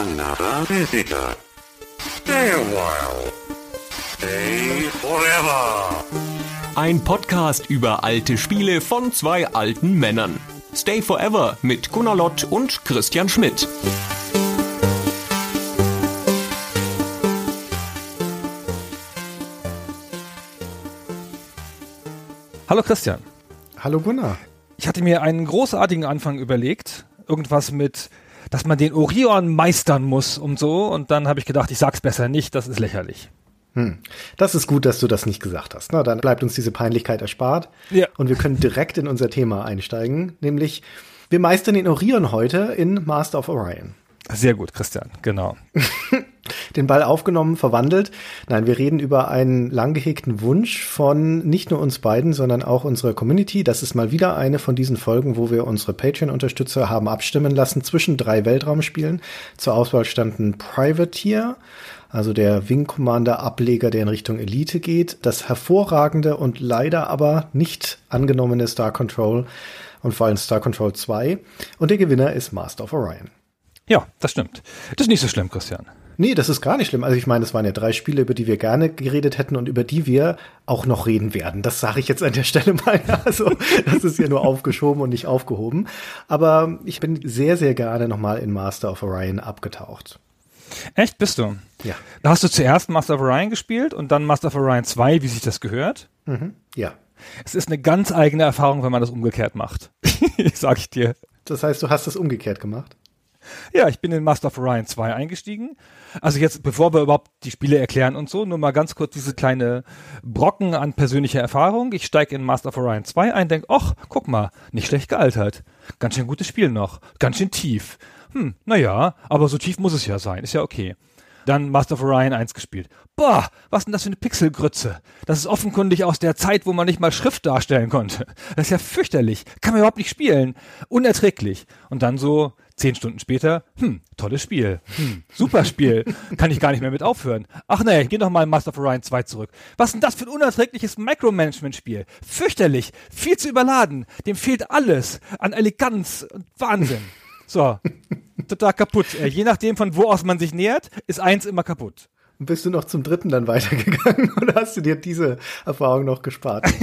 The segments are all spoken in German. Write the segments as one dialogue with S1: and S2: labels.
S1: another visitor. Stay a while. Stay forever.
S2: Ein Podcast über alte Spiele von zwei alten Männern. Stay Forever mit Gunnar Lott und Christian Schmidt.
S3: Hallo Christian.
S4: Hallo Gunnar.
S3: Ich hatte mir einen großartigen Anfang überlegt. Irgendwas mit, dass man den Orion meistern muss und so. Und dann habe ich gedacht, ich sag's besser nicht, das ist lächerlich.
S4: Hm. Das ist gut, dass du das nicht gesagt hast. Na, dann bleibt uns diese Peinlichkeit erspart.
S3: Ja.
S4: Und wir können direkt in unser Thema einsteigen, nämlich wir meistern den Orion heute in Master of Orion.
S3: Sehr gut, Christian, genau.
S4: Den Ball aufgenommen, verwandelt. Nein, wir reden über einen lang gehegten Wunsch von nicht nur uns beiden, sondern auch unserer Community. Das ist mal wieder eine von diesen Folgen, wo wir unsere Patreon-Unterstützer haben abstimmen lassen zwischen drei Weltraumspielen. Zur Auswahl standen Privateer, also der Wing Commander Ableger, der in Richtung Elite geht, das hervorragende und leider aber nicht angenommene Star Control und vor allem Star Control 2 und der Gewinner ist Master of Orion.
S3: Ja, das stimmt. Das ist nicht so schlimm, Christian.
S4: Nee, das ist gar nicht schlimm. Also ich meine, es waren ja drei Spiele, über die wir gerne geredet hätten und über die wir auch noch reden werden. Das sage ich jetzt an der Stelle mal. Also das ist ja nur aufgeschoben und nicht aufgehoben. Aber ich bin sehr, sehr gerne nochmal in Master of Orion abgetaucht.
S3: Echt, bist du?
S4: Ja.
S3: Da hast du zuerst Master of Orion gespielt und dann Master of Orion 2, wie sich das gehört?
S4: Mhm. Ja.
S3: Es ist eine ganz eigene Erfahrung, wenn man das umgekehrt macht. Sag ich dir.
S4: Das heißt, du hast das umgekehrt gemacht?
S3: Ja, ich bin in Master of Orion 2 eingestiegen. Also jetzt, bevor wir überhaupt die Spiele erklären und so, nur mal ganz kurz diese kleine Brocken an persönlicher Erfahrung. Ich steige in Master of Orion 2 ein, denke, ach, guck mal, nicht schlecht gealtert. Ganz schön gutes Spiel noch. Ganz schön tief. Hm, naja, aber so tief muss es ja sein. Ist ja okay. Dann Master of Orion 1 gespielt. Boah, was denn das für eine Pixelgrütze? Das ist offenkundig aus der Zeit, wo man nicht mal Schrift darstellen konnte. Das ist ja fürchterlich. Kann man überhaupt nicht spielen. Unerträglich. Und dann so zehn Stunden später, hm, tolles Spiel. Hm, super Spiel. Kann ich gar nicht mehr mit aufhören. Ach nee, geh noch mal in Master of Orion 2 zurück. Was denn das für ein unerträgliches Micromanagement-Spiel? Fürchterlich. Viel zu überladen. Dem fehlt alles an Eleganz und Wahnsinn. So. Total kaputt. Je nachdem, von wo aus man sich nähert, ist eins immer kaputt.
S4: Und bist du noch zum dritten dann weitergegangen oder hast du dir diese Erfahrung noch gespart?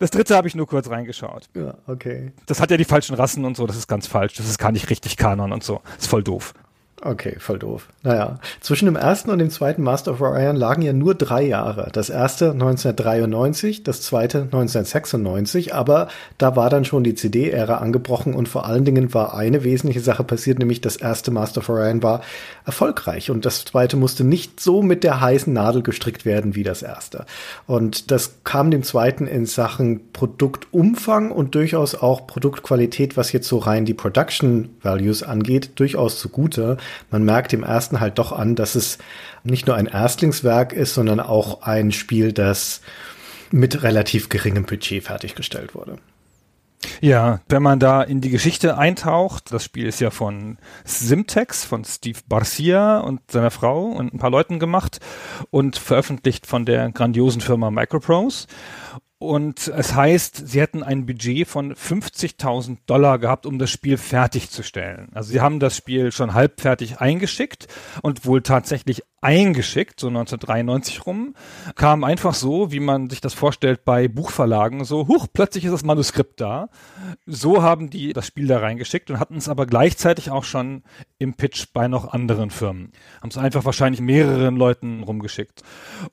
S3: Das dritte habe ich nur kurz reingeschaut.
S4: ja, okay.
S3: Das hat ja die falschen Rassen und so, das ist ganz falsch. Das ist gar nicht richtig Kanon und so. Das ist voll doof.
S4: Okay, voll doof. Naja, zwischen dem ersten und dem zweiten Master of Orion lagen ja nur drei Jahre. Das erste 1993, das zweite 1996, aber da war dann schon die CD-Ära angebrochen und vor allen Dingen war eine wesentliche Sache passiert, nämlich das erste Master of Orion war erfolgreich und das zweite musste nicht so mit der heißen Nadel gestrickt werden wie das erste. Und das kam dem zweiten in Sachen Produktumfang und durchaus auch Produktqualität, was jetzt so rein die Production Values angeht, durchaus zugute. Man merkt im ersten halt doch an, dass es nicht nur ein Erstlingswerk ist, sondern auch ein Spiel, das mit relativ geringem Budget fertiggestellt wurde.
S3: Ja, wenn man da in die Geschichte eintaucht, das Spiel ist ja von Simtex, von Steve Barcia und seiner Frau und ein paar Leuten gemacht und veröffentlicht von der grandiosen Firma Microprose. Und es heißt, sie hätten ein Budget von 50.000 Dollar gehabt, um das Spiel fertigzustellen. Also sie haben das Spiel schon halbfertig eingeschickt und wohl tatsächlich eingeschickt, so 1993 rum, kam einfach so, wie man sich das vorstellt bei Buchverlagen, so, huch, plötzlich ist das Manuskript da. So haben die das Spiel da reingeschickt und hatten es aber gleichzeitig auch schon im Pitch bei noch anderen Firmen. Haben es einfach wahrscheinlich mehreren Leuten rumgeschickt.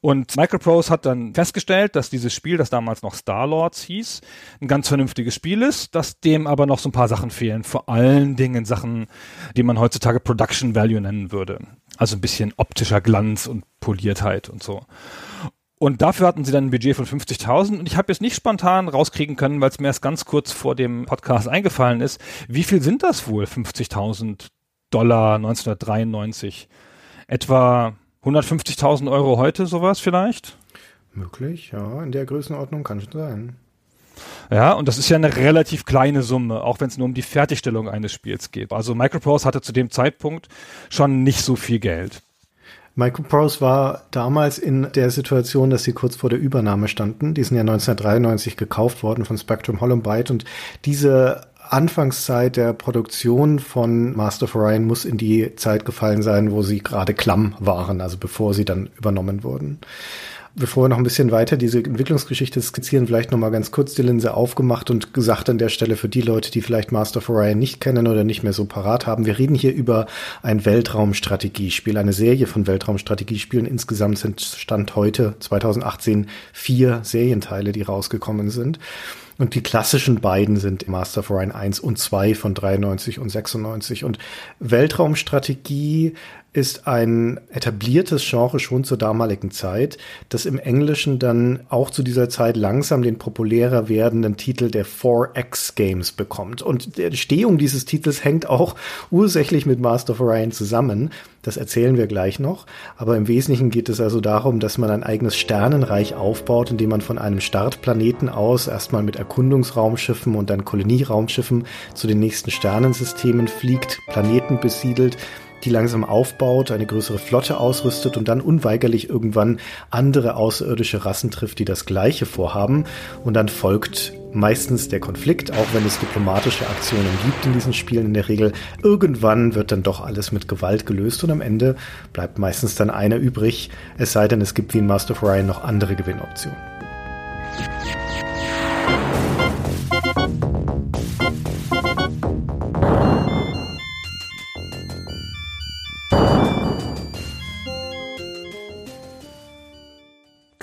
S3: Und Microprose hat dann festgestellt, dass dieses Spiel, das damals noch Starlords hieß, ein ganz vernünftiges Spiel ist, dass dem aber noch so ein paar Sachen fehlen. Vor allen Dingen Sachen, die man heutzutage Production Value nennen würde. Also ein bisschen optischer Glanz und Poliertheit und so. Und dafür hatten sie dann ein Budget von 50.000 und ich habe jetzt nicht spontan rauskriegen können, weil es mir erst ganz kurz vor dem Podcast eingefallen ist. Wie viel sind das wohl? 50.000 Dollar 1993? Etwa 150.000 Euro heute sowas vielleicht?
S4: Möglich, ja, in der Größenordnung kann schon sein.
S3: Ja, und das ist ja eine relativ kleine Summe, auch wenn es nur um die Fertigstellung eines Spiels geht. Also Microprose hatte zu dem Zeitpunkt schon nicht so viel Geld.
S4: Microprose war damals in der Situation, dass sie kurz vor der Übernahme standen. Die sind ja 1993 gekauft worden von Spectrum Hollow Byte und diese Anfangszeit der Produktion von Master of Orion muss in die Zeit gefallen sein, wo sie gerade klamm waren, also bevor sie dann übernommen wurden bevor wir noch ein bisschen weiter diese Entwicklungsgeschichte skizzieren, vielleicht noch mal ganz kurz die Linse aufgemacht und gesagt an der Stelle für die Leute, die vielleicht Master of Orion nicht kennen oder nicht mehr so parat haben. Wir reden hier über ein Weltraumstrategiespiel, eine Serie von Weltraumstrategiespielen. Insgesamt sind Stand heute 2018 vier Serienteile, die rausgekommen sind. Und die klassischen beiden sind Master of Orion 1 und 2 von 93 und 96. Und Weltraumstrategie ist ein etabliertes Genre schon zur damaligen Zeit, das im Englischen dann auch zu dieser Zeit langsam den populärer werdenden Titel der 4X Games bekommt. Und die Entstehung dieses Titels hängt auch ursächlich mit Master of Orion zusammen. Das erzählen wir gleich noch. Aber im Wesentlichen geht es also darum, dass man ein eigenes Sternenreich aufbaut, indem man von einem Startplaneten aus erstmal mit Erkundungsraumschiffen und dann Kolonieraumschiffen zu den nächsten Sternensystemen fliegt, Planeten besiedelt, die langsam aufbaut, eine größere Flotte ausrüstet und dann unweigerlich irgendwann andere außerirdische Rassen trifft, die das Gleiche vorhaben. Und dann folgt meistens der Konflikt, auch wenn es diplomatische Aktionen gibt in diesen Spielen in der Regel. Irgendwann wird dann doch alles mit Gewalt gelöst und am Ende bleibt meistens dann einer übrig, es sei denn, es gibt wie in Master of Ryan noch andere Gewinnoptionen.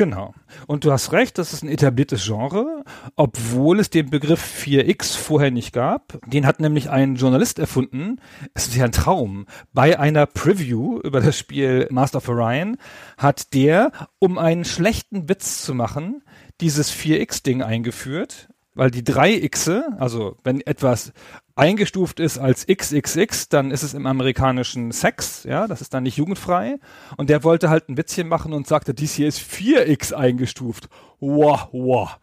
S3: Genau. Und du hast recht, das ist ein etabliertes Genre, obwohl es den Begriff 4X vorher nicht gab. Den hat nämlich ein Journalist erfunden. Es ist ja ein Traum. Bei einer Preview über das Spiel Master of Orion hat der, um einen schlechten Witz zu machen, dieses 4X-Ding eingeführt weil die drei Xe, also wenn etwas eingestuft ist als XXX, dann ist es im amerikanischen Sex, ja, das ist dann nicht jugendfrei. Und der wollte halt ein Witzchen machen und sagte, dies hier ist 4X eingestuft. Wow, wow.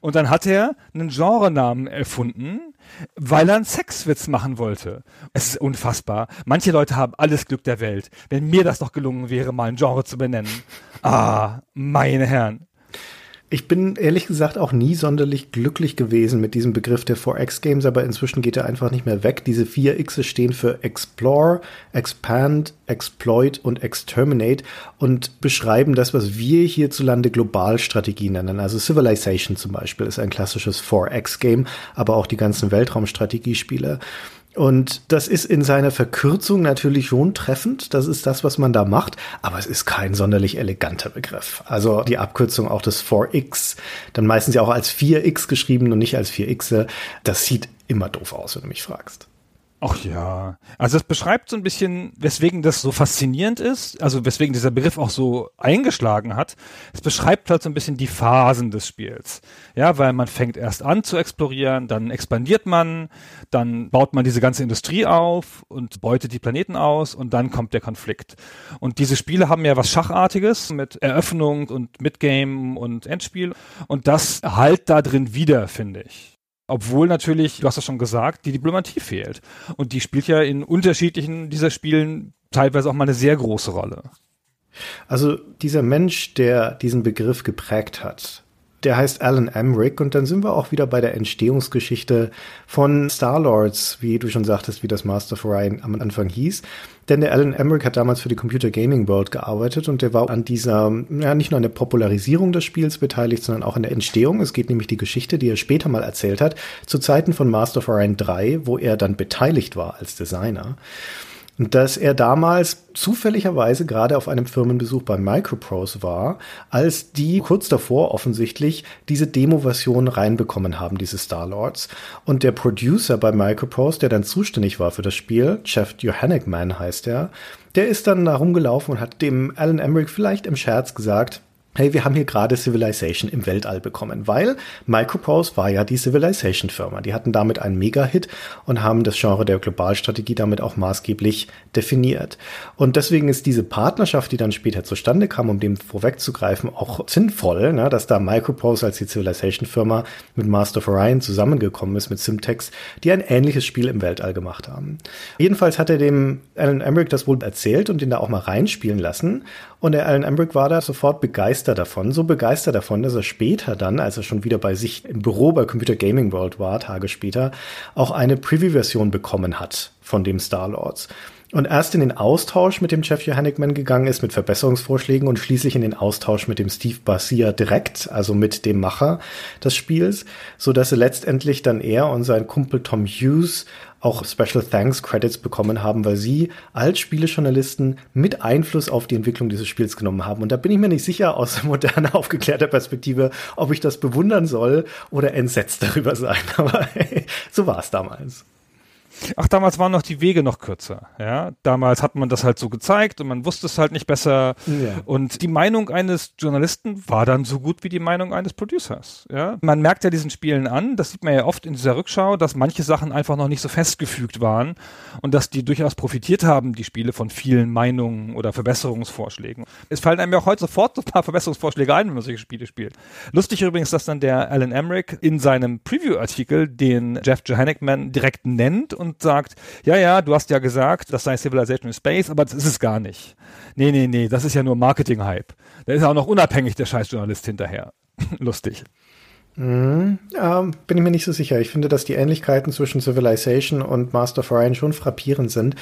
S3: Und dann hat er einen Genrenamen erfunden, weil er einen Sexwitz machen wollte. Es ist unfassbar. Manche Leute haben alles Glück der Welt. Wenn mir das doch gelungen wäre, mal ein Genre zu benennen. Ah, meine Herren.
S4: Ich bin ehrlich gesagt auch nie sonderlich glücklich gewesen mit diesem Begriff der 4X Games, aber inzwischen geht er einfach nicht mehr weg. Diese vier X stehen für Explore, Expand, Exploit und Exterminate und beschreiben das, was wir hierzulande Globalstrategie nennen. Also Civilization zum Beispiel ist ein klassisches 4X Game, aber auch die ganzen Weltraumstrategiespiele. Und das ist in seiner Verkürzung natürlich schon treffend. Das ist das, was man da macht. Aber es ist kein sonderlich eleganter Begriff. Also die Abkürzung auch des 4x, dann meistens ja auch als 4x geschrieben und nicht als 4x. Das sieht immer doof aus, wenn du mich fragst.
S3: Ach ja. Also es beschreibt so ein bisschen, weswegen das so faszinierend ist, also weswegen dieser Begriff auch so eingeschlagen hat. Es beschreibt halt so ein bisschen die Phasen des Spiels. Ja, weil man fängt erst an zu explorieren, dann expandiert man, dann baut man diese ganze Industrie auf und beutet die Planeten aus und dann kommt der Konflikt. Und diese Spiele haben ja was Schachartiges mit Eröffnung und Midgame und Endspiel und das halt da drin wieder, finde ich. Obwohl natürlich, du hast es schon gesagt, die Diplomatie fehlt. Und die spielt ja in unterschiedlichen dieser Spielen teilweise auch mal eine sehr große Rolle.
S4: Also dieser Mensch, der diesen Begriff geprägt hat, der heißt Alan Emmerich und dann sind wir auch wieder bei der Entstehungsgeschichte von Starlords, wie du schon sagtest, wie das Master of Orion am Anfang hieß. Denn der Alan Emmerich hat damals für die Computer Gaming World gearbeitet und der war an dieser, ja, nicht nur an der Popularisierung des Spiels beteiligt, sondern auch an der Entstehung. Es geht nämlich die Geschichte, die er später mal erzählt hat, zu Zeiten von Master of Orion 3, wo er dann beteiligt war als Designer dass er damals zufälligerweise gerade auf einem Firmenbesuch bei Microprose war, als die kurz davor offensichtlich diese Demo-Version reinbekommen haben, diese Starlords. Und der Producer bei Microprose, der dann zuständig war für das Spiel, Jeff Johannickman heißt er, der ist dann da rumgelaufen und hat dem Alan Emmerich vielleicht im Scherz gesagt, hey, wir haben hier gerade Civilization im Weltall bekommen, weil Microprose war ja die Civilization-Firma. Die hatten damit einen Mega-Hit und haben das Genre der Globalstrategie damit auch maßgeblich definiert. Und deswegen ist diese Partnerschaft, die dann später zustande kam, um dem vorwegzugreifen, auch sinnvoll, ne, dass da Microprose als die Civilization-Firma mit Master of Orion zusammengekommen ist, mit Simtex, die ein ähnliches Spiel im Weltall gemacht haben. Jedenfalls hat er dem Alan Emmerich das wohl erzählt und ihn da auch mal reinspielen lassen. Und der Alan Emmerich war da sofort begeistert begeistert davon, so begeistert davon, dass er später dann, als er schon wieder bei sich im Büro bei Computer Gaming World war, Tage später, auch eine Preview-Version bekommen hat von dem Star-Lords und erst in den Austausch mit dem Jeff Johannickman gegangen ist mit Verbesserungsvorschlägen und schließlich in den Austausch mit dem Steve Barcia direkt, also mit dem Macher des Spiels, so dass er letztendlich dann er und sein Kumpel Tom Hughes auch Special Thanks Credits bekommen haben, weil sie als Spielejournalisten mit Einfluss auf die Entwicklung dieses Spiels genommen haben. Und da bin ich mir nicht sicher aus moderner, aufgeklärter Perspektive, ob ich das bewundern soll oder entsetzt darüber sein. Aber hey, so war es damals.
S3: Ach, damals waren noch die Wege noch kürzer. Ja, damals hat man das halt so gezeigt und man wusste es halt nicht besser. Ja. Und die Meinung eines Journalisten war dann so gut wie die Meinung eines Producers. Ja, man merkt ja diesen Spielen an, das sieht man ja oft in dieser Rückschau, dass manche Sachen einfach noch nicht so festgefügt waren und dass die durchaus profitiert haben, die Spiele von vielen Meinungen oder Verbesserungsvorschlägen. Es fallen einem ja auch heute sofort so ein paar Verbesserungsvorschläge ein, wenn man solche Spiele spielt. Lustig übrigens, dass dann der Alan Emmerich in seinem Preview-Artikel den Jeff Johannickman direkt nennt und sagt, ja, ja, du hast ja gesagt, das sei Civilization in Space, aber das ist es gar nicht. Nee, nee, nee, das ist ja nur Marketing-Hype. Da ist ja auch noch unabhängig der Scheißjournalist hinterher. Lustig.
S4: Mhm, ähm, bin ich mir nicht so sicher. Ich finde, dass die Ähnlichkeiten zwischen Civilization und Master of Orion schon frappierend sind.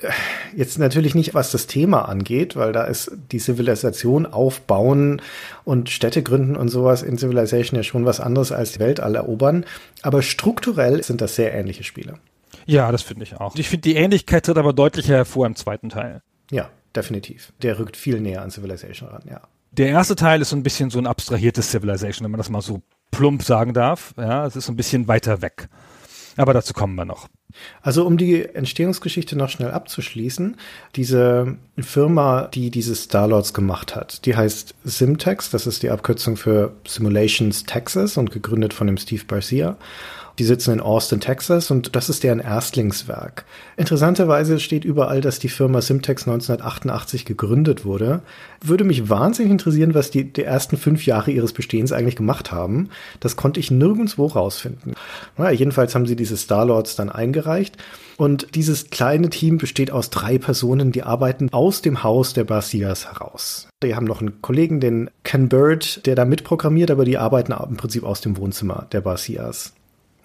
S4: Äh, jetzt natürlich nicht, was das Thema angeht, weil da ist die Zivilisation aufbauen und Städte gründen und sowas in Civilization ja schon was anderes als die Welt erobern. Aber strukturell sind das sehr ähnliche Spiele.
S3: Ja, das finde ich auch. Ich finde, die Ähnlichkeit tritt aber deutlicher hervor im zweiten Teil.
S4: Ja, definitiv. Der rückt viel näher an Civilization ran, ja.
S3: Der erste Teil ist so ein bisschen so ein abstrahiertes Civilization, wenn man das mal so plump sagen darf. Ja, es ist so ein bisschen weiter weg. Aber dazu kommen wir noch.
S4: Also um die Entstehungsgeschichte noch schnell abzuschließen, diese Firma, die dieses Starlords gemacht hat, die heißt Simtex, das ist die Abkürzung für Simulations Texas und gegründet von dem Steve Barcia. Die sitzen in Austin, Texas und das ist deren Erstlingswerk. Interessanterweise steht überall, dass die Firma Simtex 1988 gegründet wurde. Würde mich wahnsinnig interessieren, was die, die ersten fünf Jahre ihres Bestehens eigentlich gemacht haben. Das konnte ich nirgendwo rausfinden. Naja, jedenfalls haben sie diese Starlords dann eingereicht. Und dieses kleine Team besteht aus drei Personen, die arbeiten aus dem Haus der Barcias heraus. Die haben noch einen Kollegen, den Ken Bird, der da mitprogrammiert, aber die arbeiten im Prinzip aus dem Wohnzimmer der Barcias.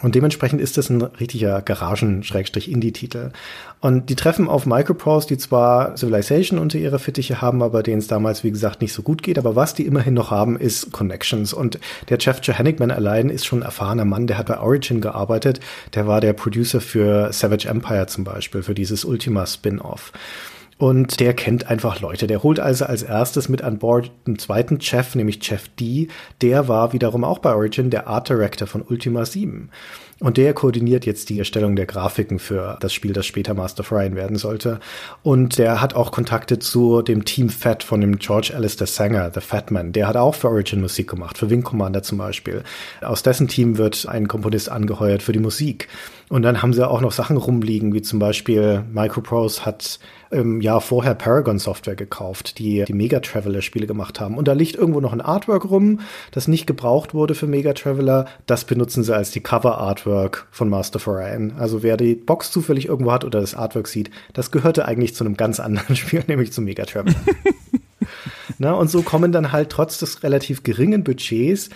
S4: Und dementsprechend ist das ein richtiger Garagen-Indie-Titel. Und die treffen auf Microprose, die zwar Civilization unter ihrer Fittiche haben, aber denen es damals, wie gesagt, nicht so gut geht. Aber was die immerhin noch haben, ist Connections. Und der Jeff Johannickman allein ist schon ein erfahrener Mann, der hat bei Origin gearbeitet. Der war der Producer für Savage Empire zum Beispiel, für dieses Ultima-Spin-Off. Und der kennt einfach Leute. Der holt also als erstes mit an Bord einen zweiten Chef, nämlich Jeff D. Der war wiederum auch bei Origin der Art Director von Ultima 7. Und der koordiniert jetzt die Erstellung der Grafiken für das Spiel, das später Master of Ryan werden sollte. Und der hat auch Kontakte zu dem Team Fat von dem George Alistair Sanger, The Fatman. Der hat auch für Origin Musik gemacht, für Wing Commander zum Beispiel. Aus dessen Team wird ein Komponist angeheuert für die Musik. Und dann haben sie auch noch Sachen rumliegen, wie zum Beispiel Microprose hat im Jahr vorher Paragon Software gekauft, die die Mega Traveler Spiele gemacht haben. Und da liegt irgendwo noch ein Artwork rum, das nicht gebraucht wurde für Mega Traveler. Das benutzen sie als die Cover Artwork von Master for Ryan. Also wer die Box zufällig irgendwo hat oder das Artwork sieht, das gehörte eigentlich zu einem ganz anderen Spiel, nämlich zu Mega Traveler. Na, und so kommen dann halt trotz des relativ geringen Budgets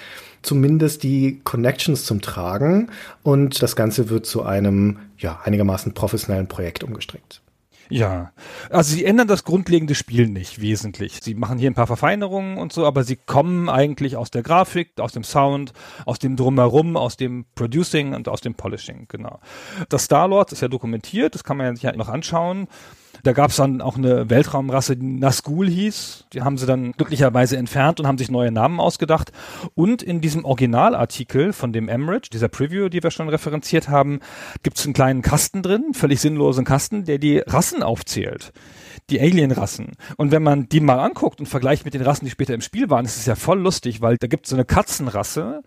S4: zumindest die Connections zum Tragen und das Ganze wird zu einem ja einigermaßen professionellen Projekt umgestrickt.
S3: Ja, also sie ändern das grundlegende Spiel nicht wesentlich. Sie machen hier ein paar Verfeinerungen und so, aber sie kommen eigentlich aus der Grafik, aus dem Sound, aus dem Drumherum, aus dem Producing und aus dem Polishing, genau. Das Star-Lord ist ja dokumentiert, das kann man ja sich ja noch anschauen. Da gab es dann auch eine Weltraumrasse, die Nazgul hieß. Die haben sie dann glücklicherweise entfernt und haben sich neue Namen ausgedacht. Und in diesem Originalartikel von dem Emmerich, dieser Preview, die wir schon referenziert haben, gibt es einen kleinen Kasten drin, völlig sinnlosen Kasten, der die Rassen aufzählt die Alien-Rassen. Und wenn man die mal anguckt und vergleicht mit den Rassen, die später im Spiel waren, ist es ja voll lustig, weil da gibt es so eine Katzenrasse,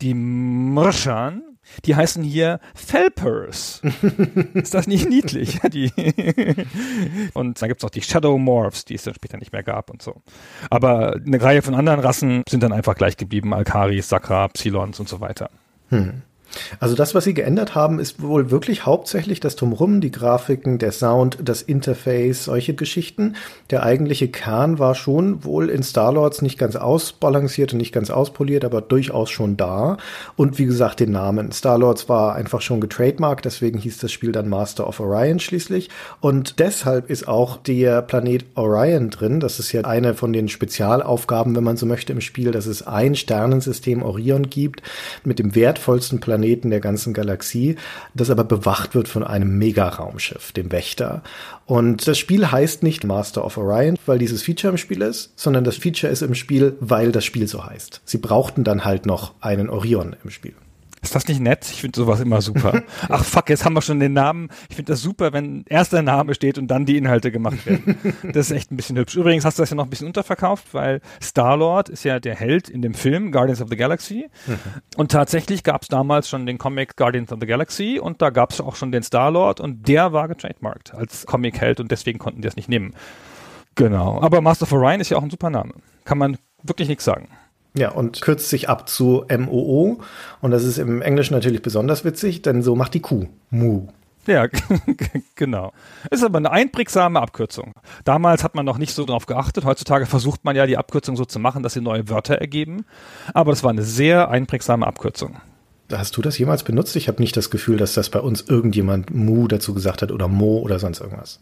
S3: die Mrschan, die heißen hier Felpers. ist das nicht niedlich? die und dann gibt's auch die Shadow Morphs, die es dann später nicht mehr gab und so. Aber eine Reihe von anderen Rassen sind dann einfach gleich geblieben. Alkaris, Sakra, Psilons und so weiter. Hm.
S4: Also das, was sie geändert haben, ist wohl wirklich hauptsächlich das Drumherum, die Grafiken, der Sound, das Interface, solche Geschichten. Der eigentliche Kern war schon wohl in Starlords nicht ganz ausbalanciert und nicht ganz auspoliert, aber durchaus schon da. Und wie gesagt, den Namen. Starlords war einfach schon getrademarkt, deswegen hieß das Spiel dann Master of Orion schließlich. Und deshalb ist auch der Planet Orion drin. Das ist ja eine von den Spezialaufgaben, wenn man so möchte, im Spiel, dass es ein Sternensystem Orion gibt mit dem wertvollsten Planeten Planeten der ganzen Galaxie, das aber bewacht wird von einem Mega-Raumschiff, dem Wächter. Und das Spiel heißt nicht Master of Orion, weil dieses Feature im Spiel ist, sondern das Feature ist im Spiel, weil das Spiel so heißt. Sie brauchten dann halt noch einen Orion im Spiel.
S3: Ist das nicht nett? Ich finde sowas immer super. Ach fuck, jetzt haben wir schon den Namen. Ich finde das super, wenn erst der Name steht und dann die Inhalte gemacht werden. Das ist echt ein bisschen hübsch. Übrigens hast du das ja noch ein bisschen unterverkauft, weil Star-Lord ist ja der Held in dem Film Guardians of the Galaxy. Mhm. Und tatsächlich gab es damals schon den Comic Guardians of the Galaxy und da gab es auch schon den Star-Lord und der war getrademarkt als Comic-Held und deswegen konnten die das nicht nehmen. Genau. Aber Master of Orion ist ja auch ein super Name. Kann man wirklich nichts sagen.
S4: Ja, und kürzt sich ab zu MOO. Und das ist im Englischen natürlich besonders witzig, denn so macht die Kuh. Mu.
S3: Ja, genau. Ist aber eine einprägsame Abkürzung. Damals hat man noch nicht so drauf geachtet. Heutzutage versucht man ja die Abkürzung so zu machen, dass sie neue Wörter ergeben. Aber das war eine sehr einprägsame Abkürzung.
S4: Hast du das jemals benutzt? Ich habe nicht das Gefühl, dass das bei uns irgendjemand Mu dazu gesagt hat oder Mo oder sonst irgendwas.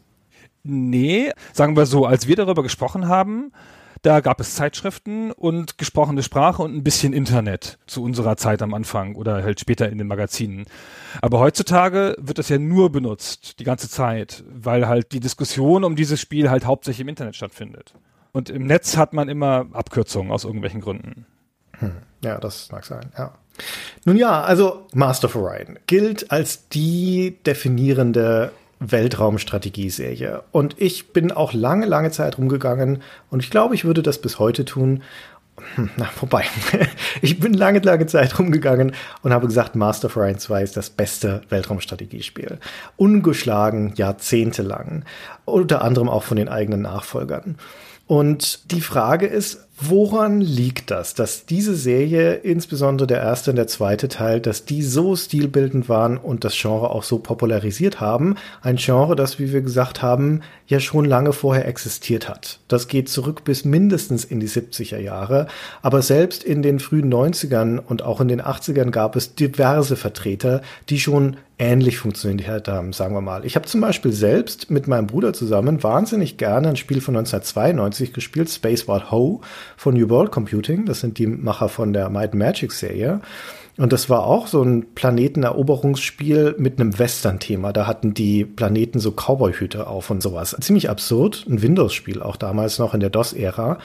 S3: Nee, sagen wir so, als wir darüber gesprochen haben, da gab es Zeitschriften und gesprochene Sprache und ein bisschen Internet zu unserer Zeit am Anfang oder halt später in den Magazinen. Aber heutzutage wird das ja nur benutzt, die ganze Zeit, weil halt die Diskussion um dieses Spiel halt hauptsächlich im Internet stattfindet. Und im Netz hat man immer Abkürzungen aus irgendwelchen Gründen.
S4: Hm. Ja, das mag sein, ja. Nun ja, also Master of Orion gilt als die definierende Weltraumstrategieserie. Und ich bin auch lange, lange Zeit rumgegangen und ich glaube, ich würde das bis heute tun. Hm, na, vorbei. ich bin lange, lange Zeit rumgegangen und habe gesagt, Master of Orion 2 ist das beste Weltraumstrategiespiel. Ungeschlagen, jahrzehntelang. Unter anderem auch von den eigenen Nachfolgern. Und die Frage ist, woran liegt das, dass diese Serie, insbesondere der erste und der zweite Teil, dass die so stilbildend waren und das Genre auch so popularisiert haben? Ein Genre, das, wie wir gesagt haben, ja schon lange vorher existiert hat. Das geht zurück bis mindestens in die 70er Jahre. Aber selbst in den frühen 90ern und auch in den 80ern gab es diverse Vertreter, die schon ähnlich funktioniert haben, sagen wir mal. Ich habe zum Beispiel selbst mit meinem Bruder zusammen wahnsinnig gerne ein Spiel von 1992 gespielt, Space War Ho von New World Computing. Das sind die Macher von der Might Magic Serie. Und das war auch so ein Planeteneroberungsspiel mit einem Western-Thema. Da hatten die Planeten so Cowboy-Hüte auf und sowas. Ziemlich absurd. Ein Windows-Spiel, auch damals noch in der DOS-Ära.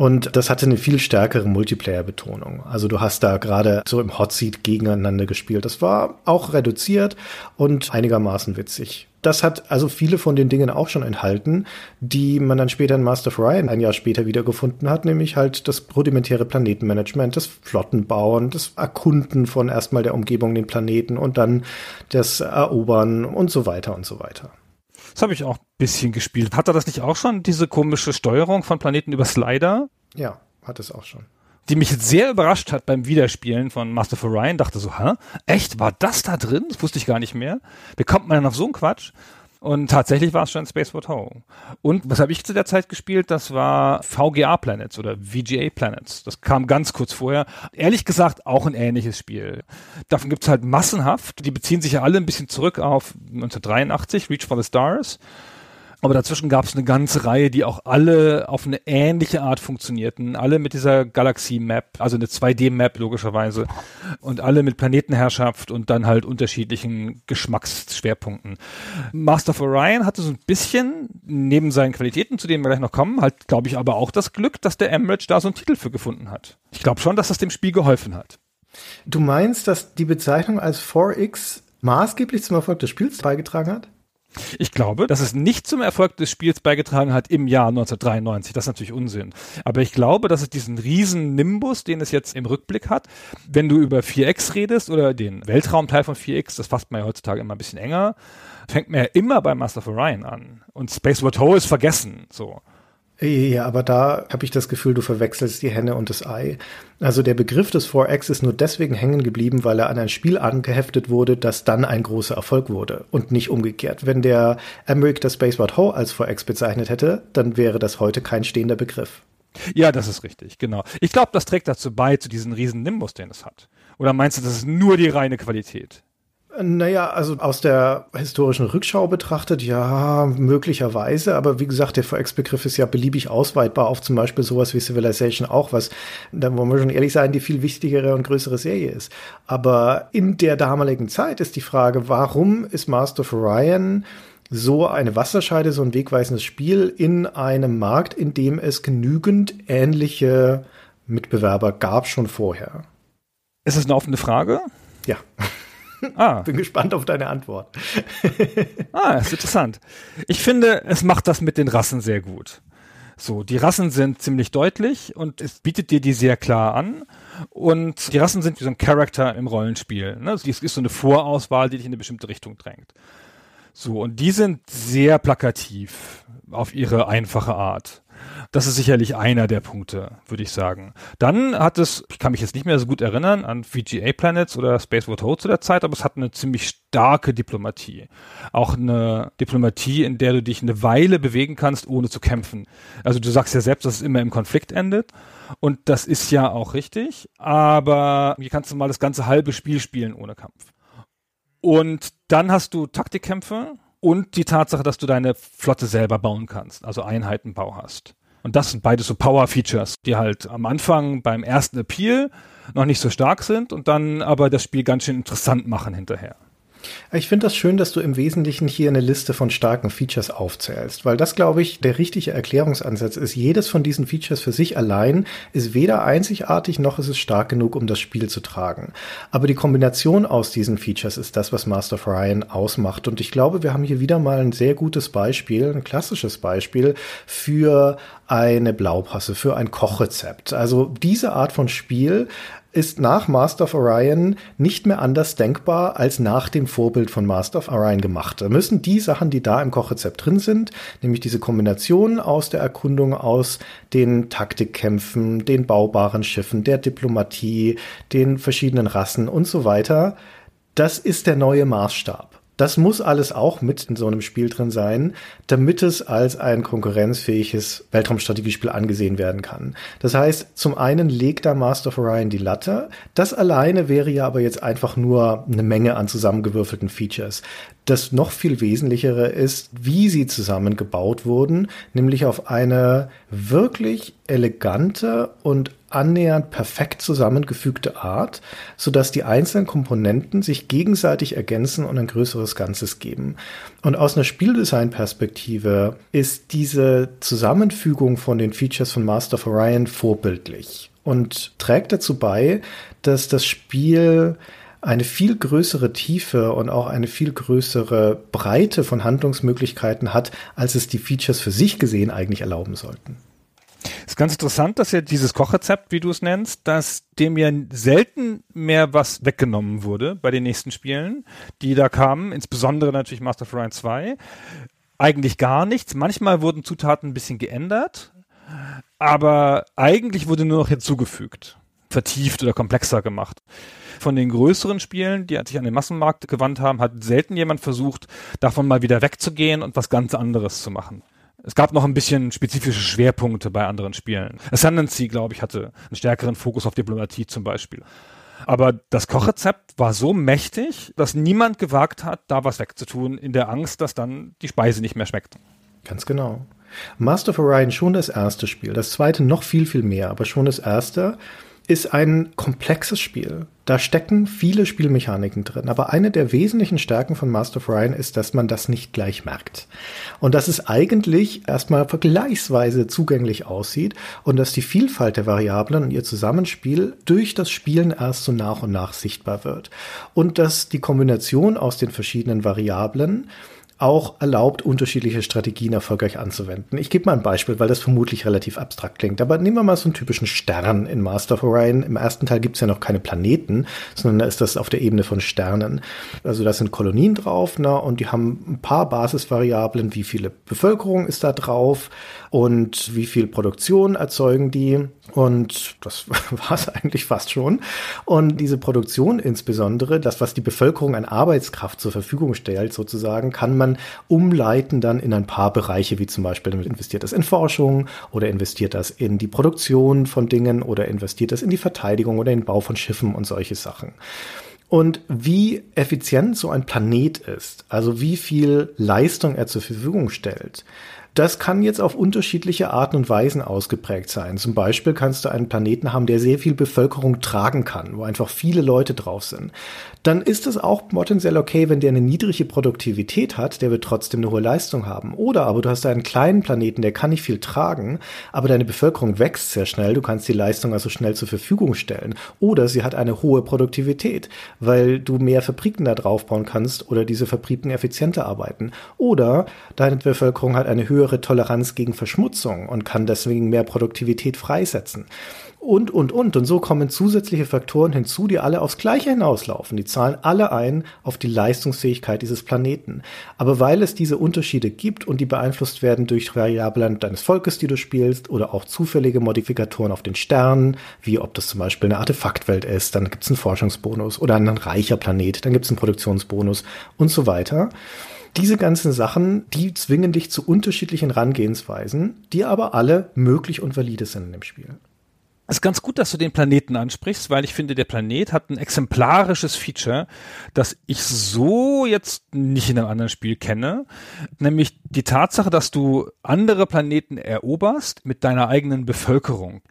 S4: Und das hatte eine viel stärkere Multiplayer-Betonung. Also du hast da gerade so im Hot Seat gegeneinander gespielt. Das war auch reduziert und einigermaßen witzig. Das hat also viele von den Dingen auch schon enthalten, die man dann später in Master of Ryan ein Jahr später wiedergefunden hat, nämlich halt das rudimentäre Planetenmanagement, das Flottenbauen, das Erkunden von erstmal der Umgebung, den Planeten und dann das Erobern und so weiter und so weiter.
S3: Das habe ich auch ein bisschen gespielt. Hat er das nicht auch schon, diese komische Steuerung von Planeten über Slider?
S4: Ja, hat es auch schon.
S3: Die mich jetzt sehr überrascht hat beim Wiederspielen von Master of Orion. Dachte so, hä? Echt? War das da drin? Das wusste ich gar nicht mehr. Wie kommt man denn auf so einen Quatsch? Und tatsächlich war es schon Space War Ho. Und was habe ich zu der Zeit gespielt? Das war VGA Planets oder VGA Planets. Das kam ganz kurz vorher. Ehrlich gesagt auch ein ähnliches Spiel. Davon gibt's halt massenhaft. Die beziehen sich ja alle ein bisschen zurück auf 1983, Reach for the Stars. Aber dazwischen gab es eine ganze Reihe, die auch alle auf eine ähnliche Art funktionierten. Alle mit dieser Galaxie-Map, also eine 2D-Map logischerweise. Und alle mit Planetenherrschaft und dann halt unterschiedlichen Geschmacksschwerpunkten. Master of Orion hatte so ein bisschen, neben seinen Qualitäten, zu denen wir gleich noch kommen, halt, glaube ich, aber auch das Glück, dass der Emmerich da so einen Titel für gefunden hat. Ich glaube schon, dass das dem Spiel geholfen hat.
S4: Du meinst, dass die Bezeichnung als 4X maßgeblich zum Erfolg des Spiels beigetragen hat?
S3: Ich glaube, dass es nicht zum Erfolg des Spiels beigetragen hat im Jahr 1993. Das ist natürlich Unsinn. Aber ich glaube, dass es diesen riesen Nimbus, den es jetzt im Rückblick hat, wenn du über 4X redest oder den Weltraumteil von 4X, das fasst man ja heutzutage immer ein bisschen enger, fängt man ja immer bei Master of Orion an. Und Space War Ho ist vergessen, so.
S4: Ja, aber da habe ich das Gefühl, du verwechselst die Henne und das Ei. Also der Begriff des 4X ist nur deswegen hängen geblieben, weil er an ein Spiel angeheftet wurde, das dann ein großer Erfolg wurde und nicht umgekehrt. Wenn der Emmerich das Spaceward Ho als 4X bezeichnet hätte, dann wäre das heute kein stehender Begriff.
S3: Ja, das ist richtig, genau. Ich glaube, das trägt dazu bei, zu diesem riesen Nimbus, den es hat. Oder meinst du, das ist nur die reine Qualität?
S4: Naja, also aus der historischen Rückschau betrachtet, ja, möglicherweise, aber wie gesagt, der VX-Begriff ist ja beliebig ausweitbar auf zum Beispiel sowas wie Civilization auch, was, da wollen wir schon ehrlich sein, die viel wichtigere und größere Serie ist. Aber in der damaligen Zeit ist die Frage, warum ist Master of Orion so eine Wasserscheide, so ein wegweisendes Spiel in einem Markt, in dem es genügend ähnliche Mitbewerber gab schon vorher?
S3: Ist das eine offene Frage?
S4: Ja. Ah. Bin gespannt auf deine Antwort.
S3: ah, ist interessant. Ich finde, es macht das mit den Rassen sehr gut. So, die Rassen sind ziemlich deutlich und es bietet dir die sehr klar an. Und die Rassen sind wie so ein Charakter im Rollenspiel. Ne? Also, es ist so eine Vorauswahl, die dich in eine bestimmte Richtung drängt. So, und die sind sehr plakativ auf ihre einfache Art. Das ist sicherlich einer der Punkte, würde ich sagen. Dann hat es, ich kann mich jetzt nicht mehr so gut erinnern an VGA Planets oder Space War Ho zu der Zeit, aber es hat eine ziemlich starke Diplomatie. Auch eine Diplomatie, in der du dich eine Weile bewegen kannst, ohne zu kämpfen. Also du sagst ja selbst, dass es immer im Konflikt endet. Und das ist ja auch richtig. Aber hier kannst du mal das ganze halbe Spiel spielen ohne Kampf. Und dann hast du Taktikkämpfe und die Tatsache, dass du deine Flotte selber bauen kannst, also Einheitenbau hast. Und das sind beides so Power-Features, die halt am Anfang beim ersten Appeal noch nicht so stark sind und dann aber das Spiel ganz schön interessant machen hinterher.
S4: Ich finde das schön, dass du im Wesentlichen hier eine Liste von starken Features aufzählst, weil das, glaube ich, der richtige Erklärungsansatz ist. Jedes von diesen Features für sich allein ist weder einzigartig noch ist es stark genug, um das Spiel zu tragen. Aber die Kombination aus diesen Features ist das, was Master of Ryan ausmacht. Und ich glaube, wir haben hier wieder mal ein sehr gutes Beispiel, ein klassisches Beispiel für eine Blaupasse, für ein Kochrezept. Also diese Art von Spiel ist nach Master of Orion nicht mehr anders denkbar als nach dem Vorbild von Master of Orion gemacht. Da müssen die Sachen, die da im Kochrezept drin sind, nämlich diese Kombination aus der Erkundung, aus den Taktikkämpfen, den baubaren Schiffen, der Diplomatie, den verschiedenen Rassen und so weiter, das ist der neue Maßstab. Das muss alles auch mit in so einem Spiel drin sein, damit es als ein konkurrenzfähiges Weltraumstrategiespiel angesehen werden kann. Das heißt, zum einen legt da Master of Orion die Latte. Das alleine wäre ja aber jetzt einfach nur eine Menge an zusammengewürfelten Features. Das noch viel wesentlichere ist, wie sie zusammengebaut wurden, nämlich auf eine wirklich elegante und annähernd perfekt zusammengefügte Art, sodass die einzelnen Komponenten sich gegenseitig ergänzen und ein größeres Ganzes geben. Und aus einer Spieldesign-Perspektive ist diese Zusammenfügung von den Features von Master of Orion vorbildlich und trägt dazu bei, dass das Spiel eine viel größere Tiefe und auch eine viel größere Breite von Handlungsmöglichkeiten hat, als es die Features für sich gesehen eigentlich erlauben sollten.
S3: Ist ganz interessant, dass ja dieses Kochrezept, wie du es nennst, dass dem ja selten mehr was weggenommen wurde bei den nächsten Spielen, die da kamen, insbesondere natürlich Master of Orion 2. Eigentlich gar nichts. Manchmal wurden Zutaten ein bisschen geändert, aber eigentlich wurde nur noch hinzugefügt, vertieft oder komplexer gemacht. Von den größeren Spielen, die sich an den Massenmarkt gewandt haben, hat selten jemand versucht, davon mal wieder wegzugehen und was ganz anderes zu machen. Es gab noch ein bisschen spezifische Schwerpunkte bei anderen Spielen. Ascendancy, glaube ich, hatte einen stärkeren Fokus auf Diplomatie zum Beispiel. Aber das Kochrezept war so mächtig, dass niemand gewagt hat, da was wegzutun, in der Angst, dass dann die Speise nicht mehr schmeckt.
S4: Ganz genau. Master of Orion schon das erste Spiel, das zweite noch viel, viel mehr, aber schon das erste ist ein komplexes Spiel. Da stecken viele Spielmechaniken drin. Aber eine der wesentlichen Stärken von Master of Ryan ist, dass man das nicht gleich merkt. Und dass es eigentlich erstmal vergleichsweise zugänglich aussieht und dass die Vielfalt der Variablen und ihr Zusammenspiel durch das Spielen erst so nach und nach sichtbar wird. Und dass die Kombination aus den verschiedenen Variablen auch erlaubt, unterschiedliche Strategien erfolgreich anzuwenden. Ich gebe mal ein Beispiel, weil das vermutlich relativ abstrakt klingt. Aber nehmen wir mal so einen typischen Stern in Master of Orion. Im ersten Teil gibt es ja noch keine Planeten, sondern da ist das auf der Ebene von Sternen. Also da sind Kolonien drauf ne, und die haben ein paar Basisvariablen, wie viele Bevölkerung ist da drauf und wie viel Produktion erzeugen die. Und das war es eigentlich fast schon. Und diese Produktion insbesondere, das, was die Bevölkerung an Arbeitskraft zur Verfügung stellt, sozusagen, kann man umleiten dann in ein paar Bereiche, wie zum Beispiel investiert das in Forschung oder investiert das in die Produktion von Dingen oder investiert das in die Verteidigung oder in den Bau von Schiffen und solche Sachen. Und wie effizient so ein Planet ist, also wie viel Leistung er zur Verfügung stellt, das kann jetzt auf unterschiedliche Arten und Weisen ausgeprägt sein. Zum Beispiel kannst du einen Planeten haben, der sehr viel Bevölkerung tragen kann, wo einfach viele Leute drauf sind. Dann ist es auch potenziell okay, wenn der eine niedrige Produktivität hat, der wird trotzdem eine hohe Leistung haben. Oder aber du hast einen kleinen Planeten, der kann nicht viel tragen, aber deine Bevölkerung wächst sehr schnell, du kannst die Leistung also schnell zur Verfügung stellen. Oder sie hat eine hohe Produktivität, weil du mehr Fabriken da drauf bauen kannst oder diese Fabriken effizienter arbeiten. Oder deine Bevölkerung hat eine höhere höhere Toleranz gegen Verschmutzung und kann deswegen mehr Produktivität freisetzen. Und, und, und. Und so kommen zusätzliche Faktoren hinzu, die alle aufs Gleiche hinauslaufen. Die zahlen alle ein auf die Leistungsfähigkeit dieses Planeten. Aber weil es diese Unterschiede gibt und die beeinflusst werden durch Variablen deines Volkes, die du spielst, oder auch zufällige Modifikatoren auf den Sternen, wie ob das zum Beispiel eine Artefaktwelt ist, dann gibt es einen Forschungsbonus oder ein reicher Planet, dann gibt es einen Produktionsbonus und so weiter diese ganzen Sachen, die zwingen dich zu unterschiedlichen Herangehensweisen, die aber alle möglich und valide sind in dem Spiel.
S3: Es ist ganz gut, dass du den Planeten ansprichst, weil ich finde, der Planet hat ein exemplarisches Feature, das ich so jetzt nicht in einem anderen Spiel kenne, nämlich die Tatsache, dass du andere Planeten eroberst mit deiner eigenen Bevölkerung.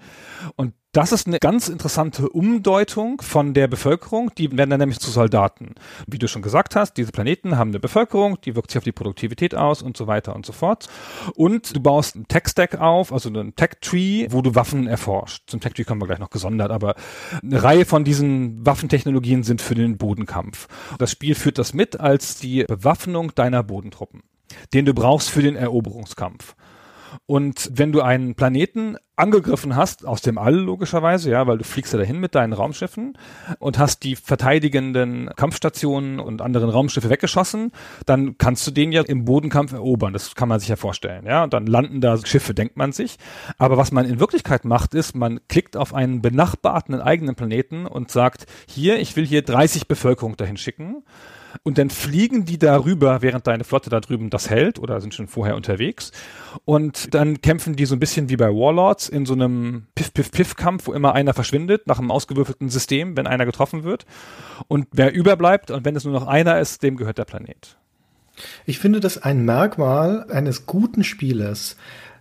S3: Und das ist eine ganz interessante Umdeutung von der Bevölkerung. Die werden dann nämlich zu Soldaten. Wie du schon gesagt hast, diese Planeten haben eine Bevölkerung, die wirkt sich auf die Produktivität aus und so weiter und so fort. Und du baust einen Tech-Stack auf, also einen Tech-Tree, wo du Waffen erforscht. Zum Tech-Tree kommen wir gleich noch gesondert, aber eine Reihe von diesen Waffentechnologien sind für den Bodenkampf. Das Spiel führt das mit als die Bewaffnung deiner Bodentruppen, den du brauchst für den Eroberungskampf. Und wenn du einen Planeten angegriffen hast, aus dem All logischerweise, ja, weil du fliegst ja dahin mit deinen Raumschiffen und hast die verteidigenden Kampfstationen und anderen Raumschiffe weggeschossen, dann kannst du den ja im Bodenkampf erobern. Das kann man sich ja vorstellen, ja. Und dann landen da Schiffe, denkt man sich. Aber was man in Wirklichkeit macht, ist, man klickt auf einen benachbarten eigenen Planeten und sagt, hier, ich will hier 30 Bevölkerung dahin schicken und dann fliegen die darüber, während deine Flotte da drüben das hält oder sind schon vorher unterwegs und dann kämpfen die so ein bisschen wie bei Warlords in so einem Piff-Piff-Piff-Kampf, wo immer einer verschwindet nach einem ausgewürfelten System, wenn einer getroffen wird und wer überbleibt und wenn es nur noch einer ist, dem gehört der Planet.
S4: Ich finde das ein Merkmal eines guten Spieles,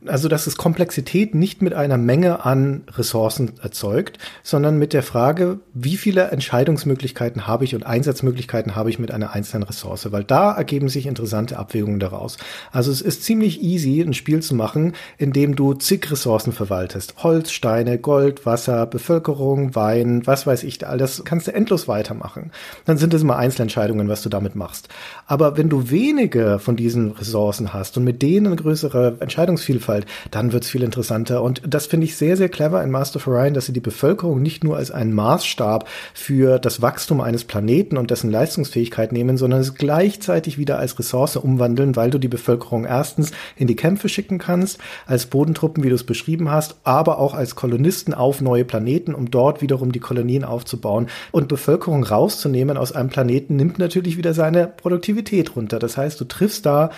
S4: also, dass es Komplexität nicht mit einer Menge an Ressourcen erzeugt, sondern mit der Frage, wie viele Entscheidungsmöglichkeiten habe ich und Einsatzmöglichkeiten habe ich mit einer einzelnen Ressource, weil da ergeben sich interessante Abwägungen daraus. Also, es ist ziemlich easy, ein Spiel zu machen, in dem du zig Ressourcen verwaltest. Holz, Steine, Gold, Wasser, Bevölkerung, Wein, was weiß ich, all das kannst du endlos weitermachen. Dann sind es immer Einzelentscheidungen, was du damit machst. Aber wenn du wenige von diesen Ressourcen hast und mit denen größere Entscheidungsvielfalt Vielfalt, dann wird es viel interessanter. Und das finde ich sehr, sehr clever in Master of Orion, dass sie die Bevölkerung nicht nur als einen Maßstab für das Wachstum eines Planeten und dessen Leistungsfähigkeit nehmen, sondern es gleichzeitig wieder als Ressource umwandeln, weil du die Bevölkerung erstens in die Kämpfe schicken kannst, als Bodentruppen, wie du es beschrieben hast, aber auch als Kolonisten auf neue Planeten, um dort wiederum die Kolonien aufzubauen. Und Bevölkerung rauszunehmen aus einem Planeten nimmt natürlich wieder seine Produktivität runter. Das heißt, du triffst da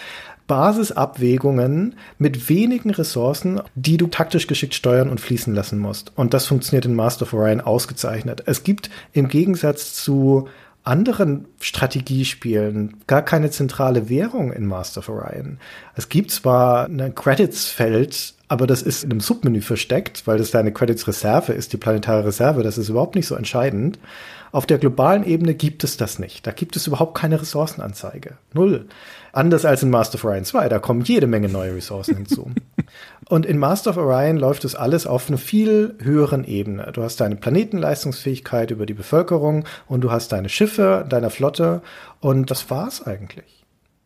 S4: Basisabwägungen mit wenigen Ressourcen, die du taktisch geschickt steuern und fließen lassen musst. Und das funktioniert in Master of Orion ausgezeichnet. Es gibt im Gegensatz zu anderen Strategiespielen gar keine zentrale Währung in Master of Orion. Es gibt zwar ein Credits-Feld, aber das ist in einem Submenü versteckt, weil das deine Credits-Reserve ist, die planetare Reserve. Das ist überhaupt nicht so entscheidend. Auf der globalen Ebene gibt es das nicht. Da gibt es überhaupt keine Ressourcenanzeige. Null. Anders als in Master of Orion 2, da kommen jede Menge neue Ressourcen hinzu. Und in Master of Orion läuft es alles auf einer viel höheren Ebene. Du hast deine Planetenleistungsfähigkeit über die Bevölkerung und du hast deine Schiffe, deine Flotte und das war's eigentlich.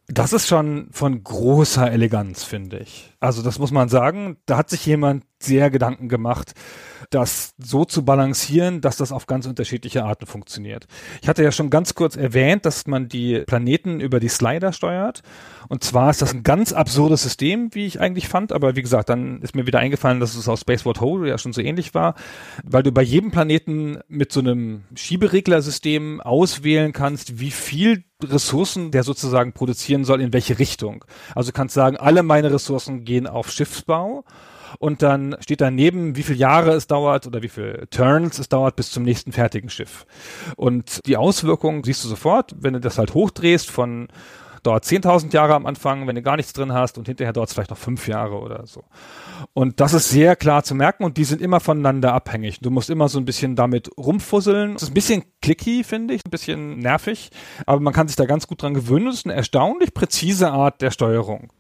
S3: Das ist schon von großer Eleganz, finde ich. Also das muss man sagen. Da hat sich jemand sehr Gedanken gemacht, das so zu balancieren, dass das auf ganz unterschiedliche Arten funktioniert. Ich hatte ja schon ganz kurz erwähnt, dass man die Planeten über die Slider steuert. Und zwar ist das ein ganz absurdes System, wie ich eigentlich fand. Aber wie gesagt, dann ist mir wieder eingefallen, dass es aus Spaceward Hole ja schon so ähnlich war, weil du bei jedem Planeten mit so einem Schiebereglersystem auswählen kannst, wie viel Ressourcen der sozusagen produzieren soll, in welche Richtung. Also kannst sagen, alle meine Ressourcen gehen auf Schiffsbau und dann steht daneben, wie viele Jahre es dauert oder wie viele Turns es dauert bis zum nächsten fertigen Schiff. Und die Auswirkungen siehst du sofort, wenn du das halt hochdrehst von dauert 10.000 Jahre am Anfang, wenn du gar nichts drin hast und hinterher es vielleicht noch fünf Jahre oder so. Und das ist sehr klar zu merken und die sind immer voneinander abhängig. Du musst immer so ein bisschen damit rumfusseln. Es ist ein bisschen clicky, finde ich, ein bisschen nervig, aber man kann sich da ganz gut dran gewöhnen. Es ist eine erstaunlich präzise Art der Steuerung.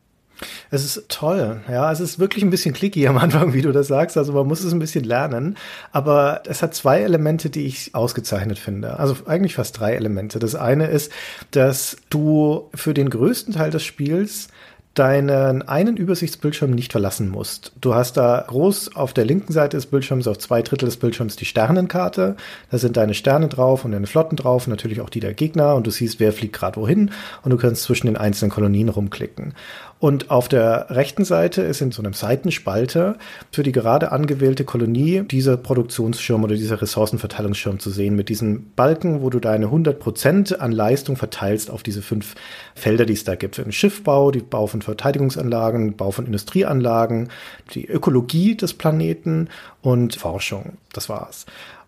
S4: Es ist toll, ja. Es ist wirklich ein bisschen clicky am Anfang, wie du das sagst. Also man muss es ein bisschen lernen. Aber es hat zwei Elemente, die ich ausgezeichnet finde. Also eigentlich fast drei Elemente. Das eine ist, dass du für den größten Teil des Spiels deinen einen Übersichtsbildschirm nicht verlassen musst. Du hast da groß auf der linken Seite des Bildschirms, auf zwei Drittel des Bildschirms die Sternenkarte. Da sind deine Sterne drauf und deine Flotten drauf, natürlich auch die der Gegner und du siehst, wer fliegt gerade wohin und du kannst zwischen den einzelnen Kolonien rumklicken. Und auf der rechten Seite ist in so einem Seitenspalter für die gerade angewählte Kolonie dieser Produktionsschirm oder dieser Ressourcenverteilungsschirm zu sehen mit diesen Balken, wo du deine 100 Prozent an Leistung verteilst auf diese fünf Felder, die es da gibt. Für den Schiffbau, die Bau von Verteidigungsanlagen, Bau von Industrieanlagen, die Ökologie des Planeten und Forschung. Das war's.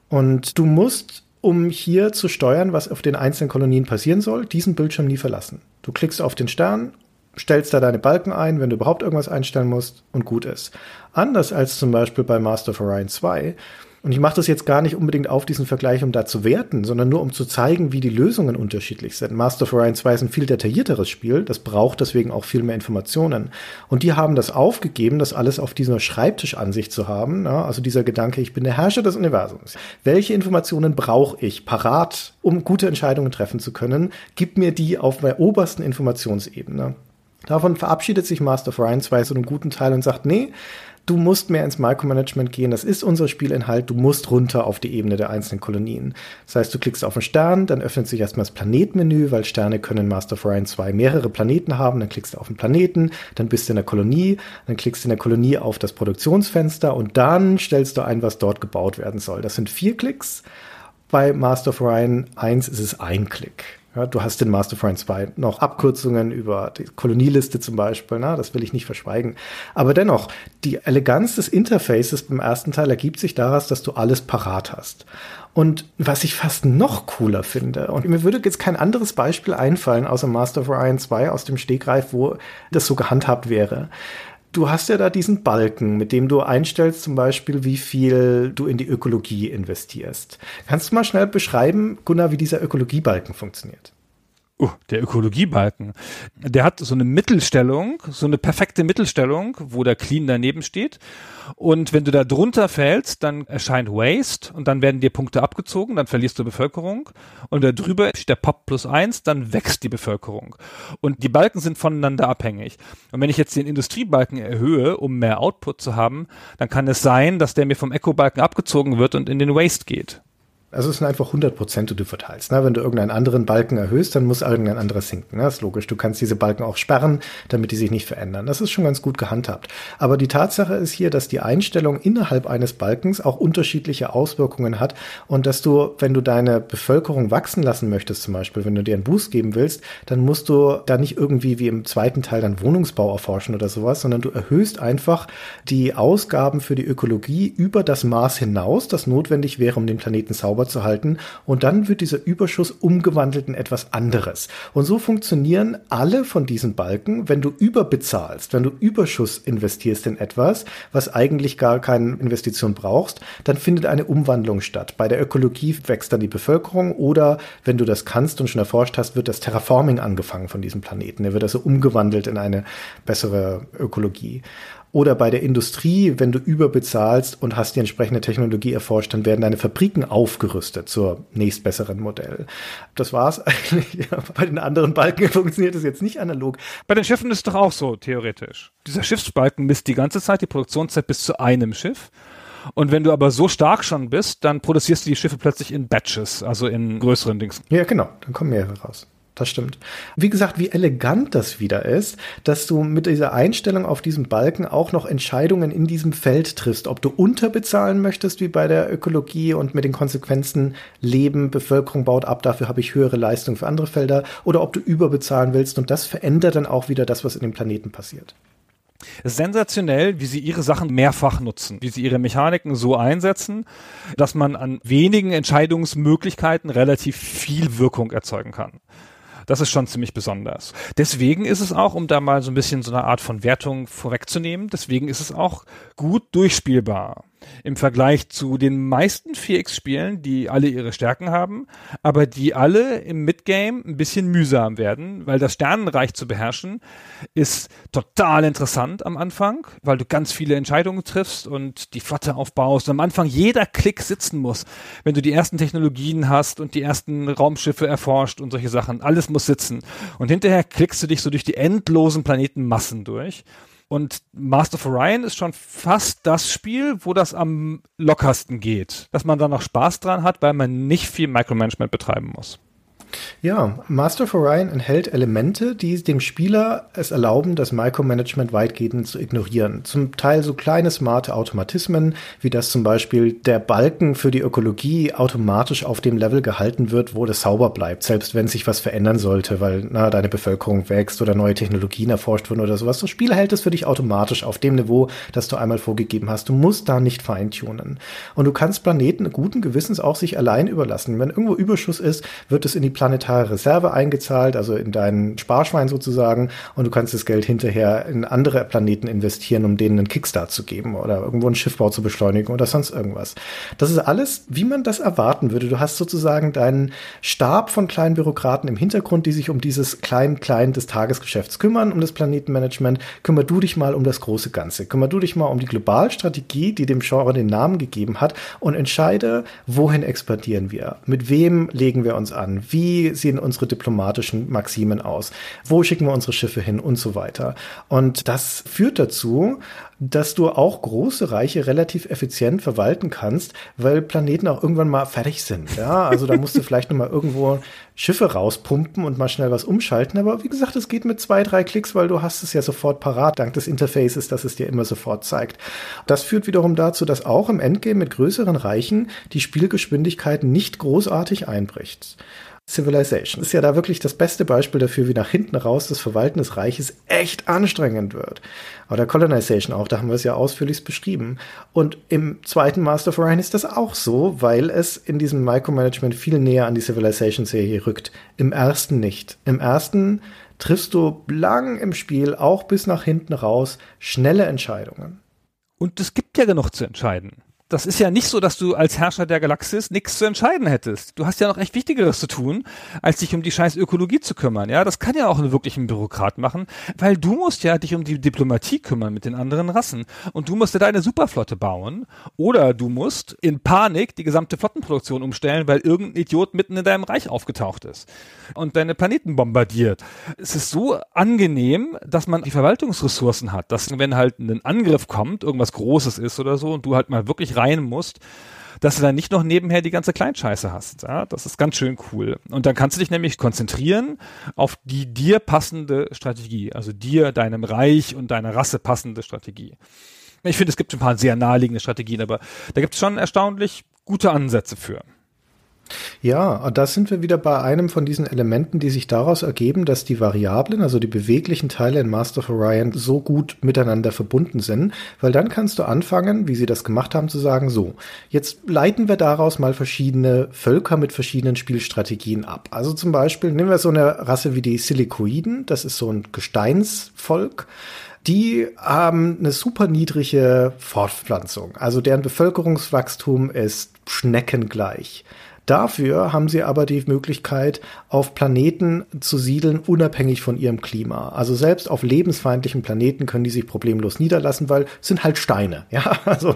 S4: Und du musst um hier zu steuern, was auf den einzelnen Kolonien passieren soll, diesen Bildschirm nie verlassen. Du klickst auf den Stern stellst da deine Balken ein, wenn du überhaupt irgendwas einstellen musst und gut ist. Anders als zum Beispiel bei Master of Orion 2. Und ich mache das jetzt gar nicht unbedingt auf diesen Vergleich, um da zu werten, sondern nur um zu zeigen, wie die Lösungen unterschiedlich sind. Master of Orion 2 ist ein viel detaillierteres Spiel, das braucht deswegen auch viel mehr Informationen. Und die haben das aufgegeben, das alles auf dieser Schreibtischansicht zu haben. Ja, also dieser Gedanke, ich bin der Herrscher des Universums. Welche Informationen brauche ich parat, um gute Entscheidungen treffen zu können? Gib mir die auf der obersten Informationsebene. Davon verabschiedet sich Master of Ryan 2 so einen guten Teil und sagt, nee, du musst mehr ins Micromanagement gehen, das ist unser Spielinhalt, du musst runter auf die Ebene der einzelnen Kolonien. Das heißt, du klickst auf einen Stern, dann öffnet sich erstmal das Planetmenü, weil Sterne können Master of Ryan 2 mehrere Planeten haben, dann klickst du auf den Planeten, dann bist du in der Kolonie, dann klickst du in der Kolonie auf das Produktionsfenster und dann stellst du ein, was dort gebaut werden soll. Das sind vier Klicks. Bei Master of Ryan 1 ist es ein Klick. Ja, du hast in Mastermind 2 noch Abkürzungen über die Kolonieliste zum Beispiel, na, das will ich nicht verschweigen. Aber dennoch, die Eleganz des Interfaces beim ersten Teil ergibt sich daraus, dass du alles parat hast. Und was ich fast noch cooler finde, und mir würde jetzt kein anderes Beispiel einfallen, außer Master of Orion 2 aus dem Stegreif, wo das so gehandhabt wäre du hast ja da diesen Balken, mit dem du einstellst zum Beispiel, wie viel du in die Ökologie investierst. Kannst du mal schnell beschreiben, Gunnar, wie dieser Ökologiebalken funktioniert?
S3: Uh, der Ökologiebalken. Der hat so eine Mittelstellung, so eine perfekte Mittelstellung, wo der Clean daneben steht. Und wenn du da drunter fällst, dann erscheint Waste und dann werden dir Punkte abgezogen, dann verlierst du Bevölkerung. Und da drüber steht der Pop plus eins, dann wächst die Bevölkerung. Und die Balken sind voneinander abhängig. Und wenn ich jetzt den Industriebalken erhöhe, um mehr Output zu haben, dann kann es sein, dass der mir vom Eco-Balken abgezogen wird und in den Waste geht.
S4: Also es sind einfach 100 Prozent, die du verteilst. Ne? Wenn du irgendeinen anderen Balken erhöhst, dann muss irgendein anderer sinken. Ne? Das ist logisch. Du kannst diese Balken auch sperren, damit die sich nicht verändern. Das ist schon ganz gut gehandhabt. Aber die Tatsache ist hier, dass die Einstellung innerhalb eines Balkens auch unterschiedliche Auswirkungen hat und dass du, wenn du deine Bevölkerung wachsen lassen möchtest, zum Beispiel, wenn du dir einen Boost geben willst, dann musst du da nicht irgendwie wie im zweiten Teil dann Wohnungsbau erforschen oder sowas, sondern du erhöhst einfach die Ausgaben für die Ökologie über das Maß hinaus, das notwendig wäre, um den Planeten sauber zu halten. Und dann wird dieser Überschuss umgewandelt in etwas anderes. Und so funktionieren alle von diesen Balken, wenn du überbezahlst, wenn du Überschuss investierst in etwas, was eigentlich gar keine Investition brauchst, dann findet eine Umwandlung statt. Bei der Ökologie wächst dann die Bevölkerung oder wenn du das kannst und schon erforscht hast, wird das Terraforming angefangen von diesem Planeten. Er wird also umgewandelt in eine bessere Ökologie. Oder bei der Industrie, wenn du überbezahlst und hast die entsprechende Technologie erforscht, dann werden deine Fabriken aufgerüstet zur nächstbesseren Modell. Das war's eigentlich. Ja, bei den anderen Balken funktioniert das jetzt nicht analog.
S3: Bei den Schiffen ist es doch auch so, theoretisch. Dieser Schiffsbalken misst die ganze Zeit die Produktionszeit bis zu einem Schiff. Und wenn du aber so stark schon bist, dann produzierst du die Schiffe plötzlich in Batches, also in größeren Dings.
S4: Ja, genau. Dann kommen mehrere raus das stimmt. Wie gesagt, wie elegant das wieder ist, dass du mit dieser Einstellung auf diesem Balken auch noch Entscheidungen in diesem Feld triffst, ob du unterbezahlen möchtest, wie bei der Ökologie und mit den Konsequenzen Leben, Bevölkerung baut ab, dafür habe ich höhere Leistung für andere Felder, oder ob du überbezahlen willst und das verändert dann auch wieder das, was in dem Planeten passiert.
S3: Sensationell, wie sie ihre Sachen mehrfach nutzen, wie sie ihre Mechaniken so einsetzen, dass man an wenigen Entscheidungsmöglichkeiten relativ viel Wirkung erzeugen kann. Das ist schon ziemlich besonders. Deswegen ist es auch, um da mal so ein bisschen so eine Art von Wertung vorwegzunehmen, deswegen ist es auch gut durchspielbar im Vergleich zu den meisten 4X-Spielen, die alle ihre Stärken haben, aber die alle im Midgame ein bisschen mühsam werden, weil das Sternenreich zu beherrschen ist total interessant am Anfang, weil du ganz viele Entscheidungen triffst und die Flotte aufbaust und am Anfang jeder Klick sitzen muss. Wenn du die ersten Technologien hast und die ersten Raumschiffe erforscht und solche Sachen, alles muss sitzen. Und hinterher klickst du dich so durch die endlosen Planetenmassen durch. Und Master of Orion ist schon fast das Spiel, wo das am lockersten geht. Dass man da noch Spaß dran hat, weil man nicht viel Micromanagement betreiben muss.
S4: Ja, Master of Orion enthält Elemente, die dem Spieler es erlauben, das Micromanagement weitgehend zu ignorieren. Zum Teil so kleine smarte Automatismen, wie dass zum Beispiel der Balken für die Ökologie automatisch auf dem Level gehalten wird, wo das sauber bleibt, selbst wenn sich was verändern sollte, weil na, deine Bevölkerung wächst oder neue Technologien erforscht wurden oder sowas. Das Spiel hält es für dich automatisch auf dem Niveau, das du einmal vorgegeben hast. Du musst da nicht feintunen. Und du kannst Planeten guten Gewissens auch sich allein überlassen. Wenn irgendwo Überschuss ist, wird es in die planetare Reserve eingezahlt, also in deinen Sparschwein sozusagen, und du kannst das Geld hinterher in andere Planeten investieren, um denen einen Kickstart zu geben oder irgendwo einen Schiffbau zu beschleunigen oder sonst irgendwas. Das ist alles, wie man das erwarten würde. Du hast sozusagen deinen Stab von kleinen Bürokraten im Hintergrund, die sich um dieses Klein-Klein des Tagesgeschäfts kümmern, um das Planetenmanagement. Kümmer du dich mal um das große Ganze. Kümmer du dich mal um die Globalstrategie, die dem Genre den Namen gegeben hat und entscheide, wohin expandieren wir? Mit wem legen wir uns an? Wie wie sehen unsere diplomatischen Maximen aus? Wo schicken wir unsere Schiffe hin und so weiter? Und das führt dazu, dass du auch große Reiche relativ effizient verwalten kannst, weil Planeten auch irgendwann mal fertig sind. Ja, also da musst du vielleicht noch mal irgendwo Schiffe rauspumpen und mal schnell was umschalten. Aber wie gesagt, es geht mit zwei, drei Klicks, weil du hast es ja sofort parat, dank des Interfaces, das es dir immer sofort zeigt. Das führt wiederum dazu, dass auch im Endgame mit größeren Reichen die Spielgeschwindigkeit nicht großartig einbricht. Civilization ist ja da wirklich das beste Beispiel dafür, wie nach hinten raus das Verwalten des Reiches echt anstrengend wird. Oder Colonization auch, da haben wir es ja ausführlich beschrieben. Und im zweiten Master of Orion ist das auch so, weil es in diesem Micromanagement viel näher an die Civilization-Serie rückt. Im ersten nicht. Im ersten triffst du lang im Spiel, auch bis nach hinten raus, schnelle Entscheidungen.
S3: Und es gibt ja genug zu entscheiden das ist ja nicht so, dass du als Herrscher der Galaxis nichts zu entscheiden hättest. Du hast ja noch echt Wichtigeres zu tun, als dich um die scheiß Ökologie zu kümmern. Ja, das kann ja auch einen wirklichen Bürokrat machen, weil du musst ja dich um die Diplomatie kümmern mit den anderen Rassen. Und du musst ja deine Superflotte bauen. Oder du musst in Panik die gesamte Flottenproduktion umstellen, weil irgendein Idiot mitten in deinem Reich aufgetaucht ist und deine Planeten bombardiert. Es ist so angenehm, dass man die Verwaltungsressourcen hat, dass wenn halt ein Angriff kommt, irgendwas Großes ist oder so und du halt mal wirklich rein musst, dass du dann nicht noch nebenher die ganze Kleinscheiße hast. Ja, das ist ganz schön cool. Und dann kannst du dich nämlich konzentrieren auf die dir passende Strategie, also dir, deinem Reich und deiner Rasse passende Strategie. Ich finde, es gibt ein paar sehr naheliegende Strategien, aber da gibt es schon erstaunlich gute Ansätze für.
S4: Ja, und da sind wir wieder bei einem von diesen Elementen, die sich daraus ergeben, dass die Variablen, also die beweglichen Teile in Master of Orion so gut miteinander verbunden sind, weil dann kannst du anfangen, wie sie das gemacht haben, zu sagen, so, jetzt leiten wir daraus mal verschiedene Völker mit verschiedenen Spielstrategien ab. Also zum Beispiel nehmen wir so eine Rasse wie die Silikoiden, das ist so ein Gesteinsvolk die haben eine super niedrige Fortpflanzung. Also deren Bevölkerungswachstum ist schneckengleich. Dafür haben sie aber die Möglichkeit, auf Planeten zu siedeln, unabhängig von ihrem Klima. Also selbst auf lebensfeindlichen Planeten können die sich problemlos niederlassen, weil es sind halt Steine. Ja, also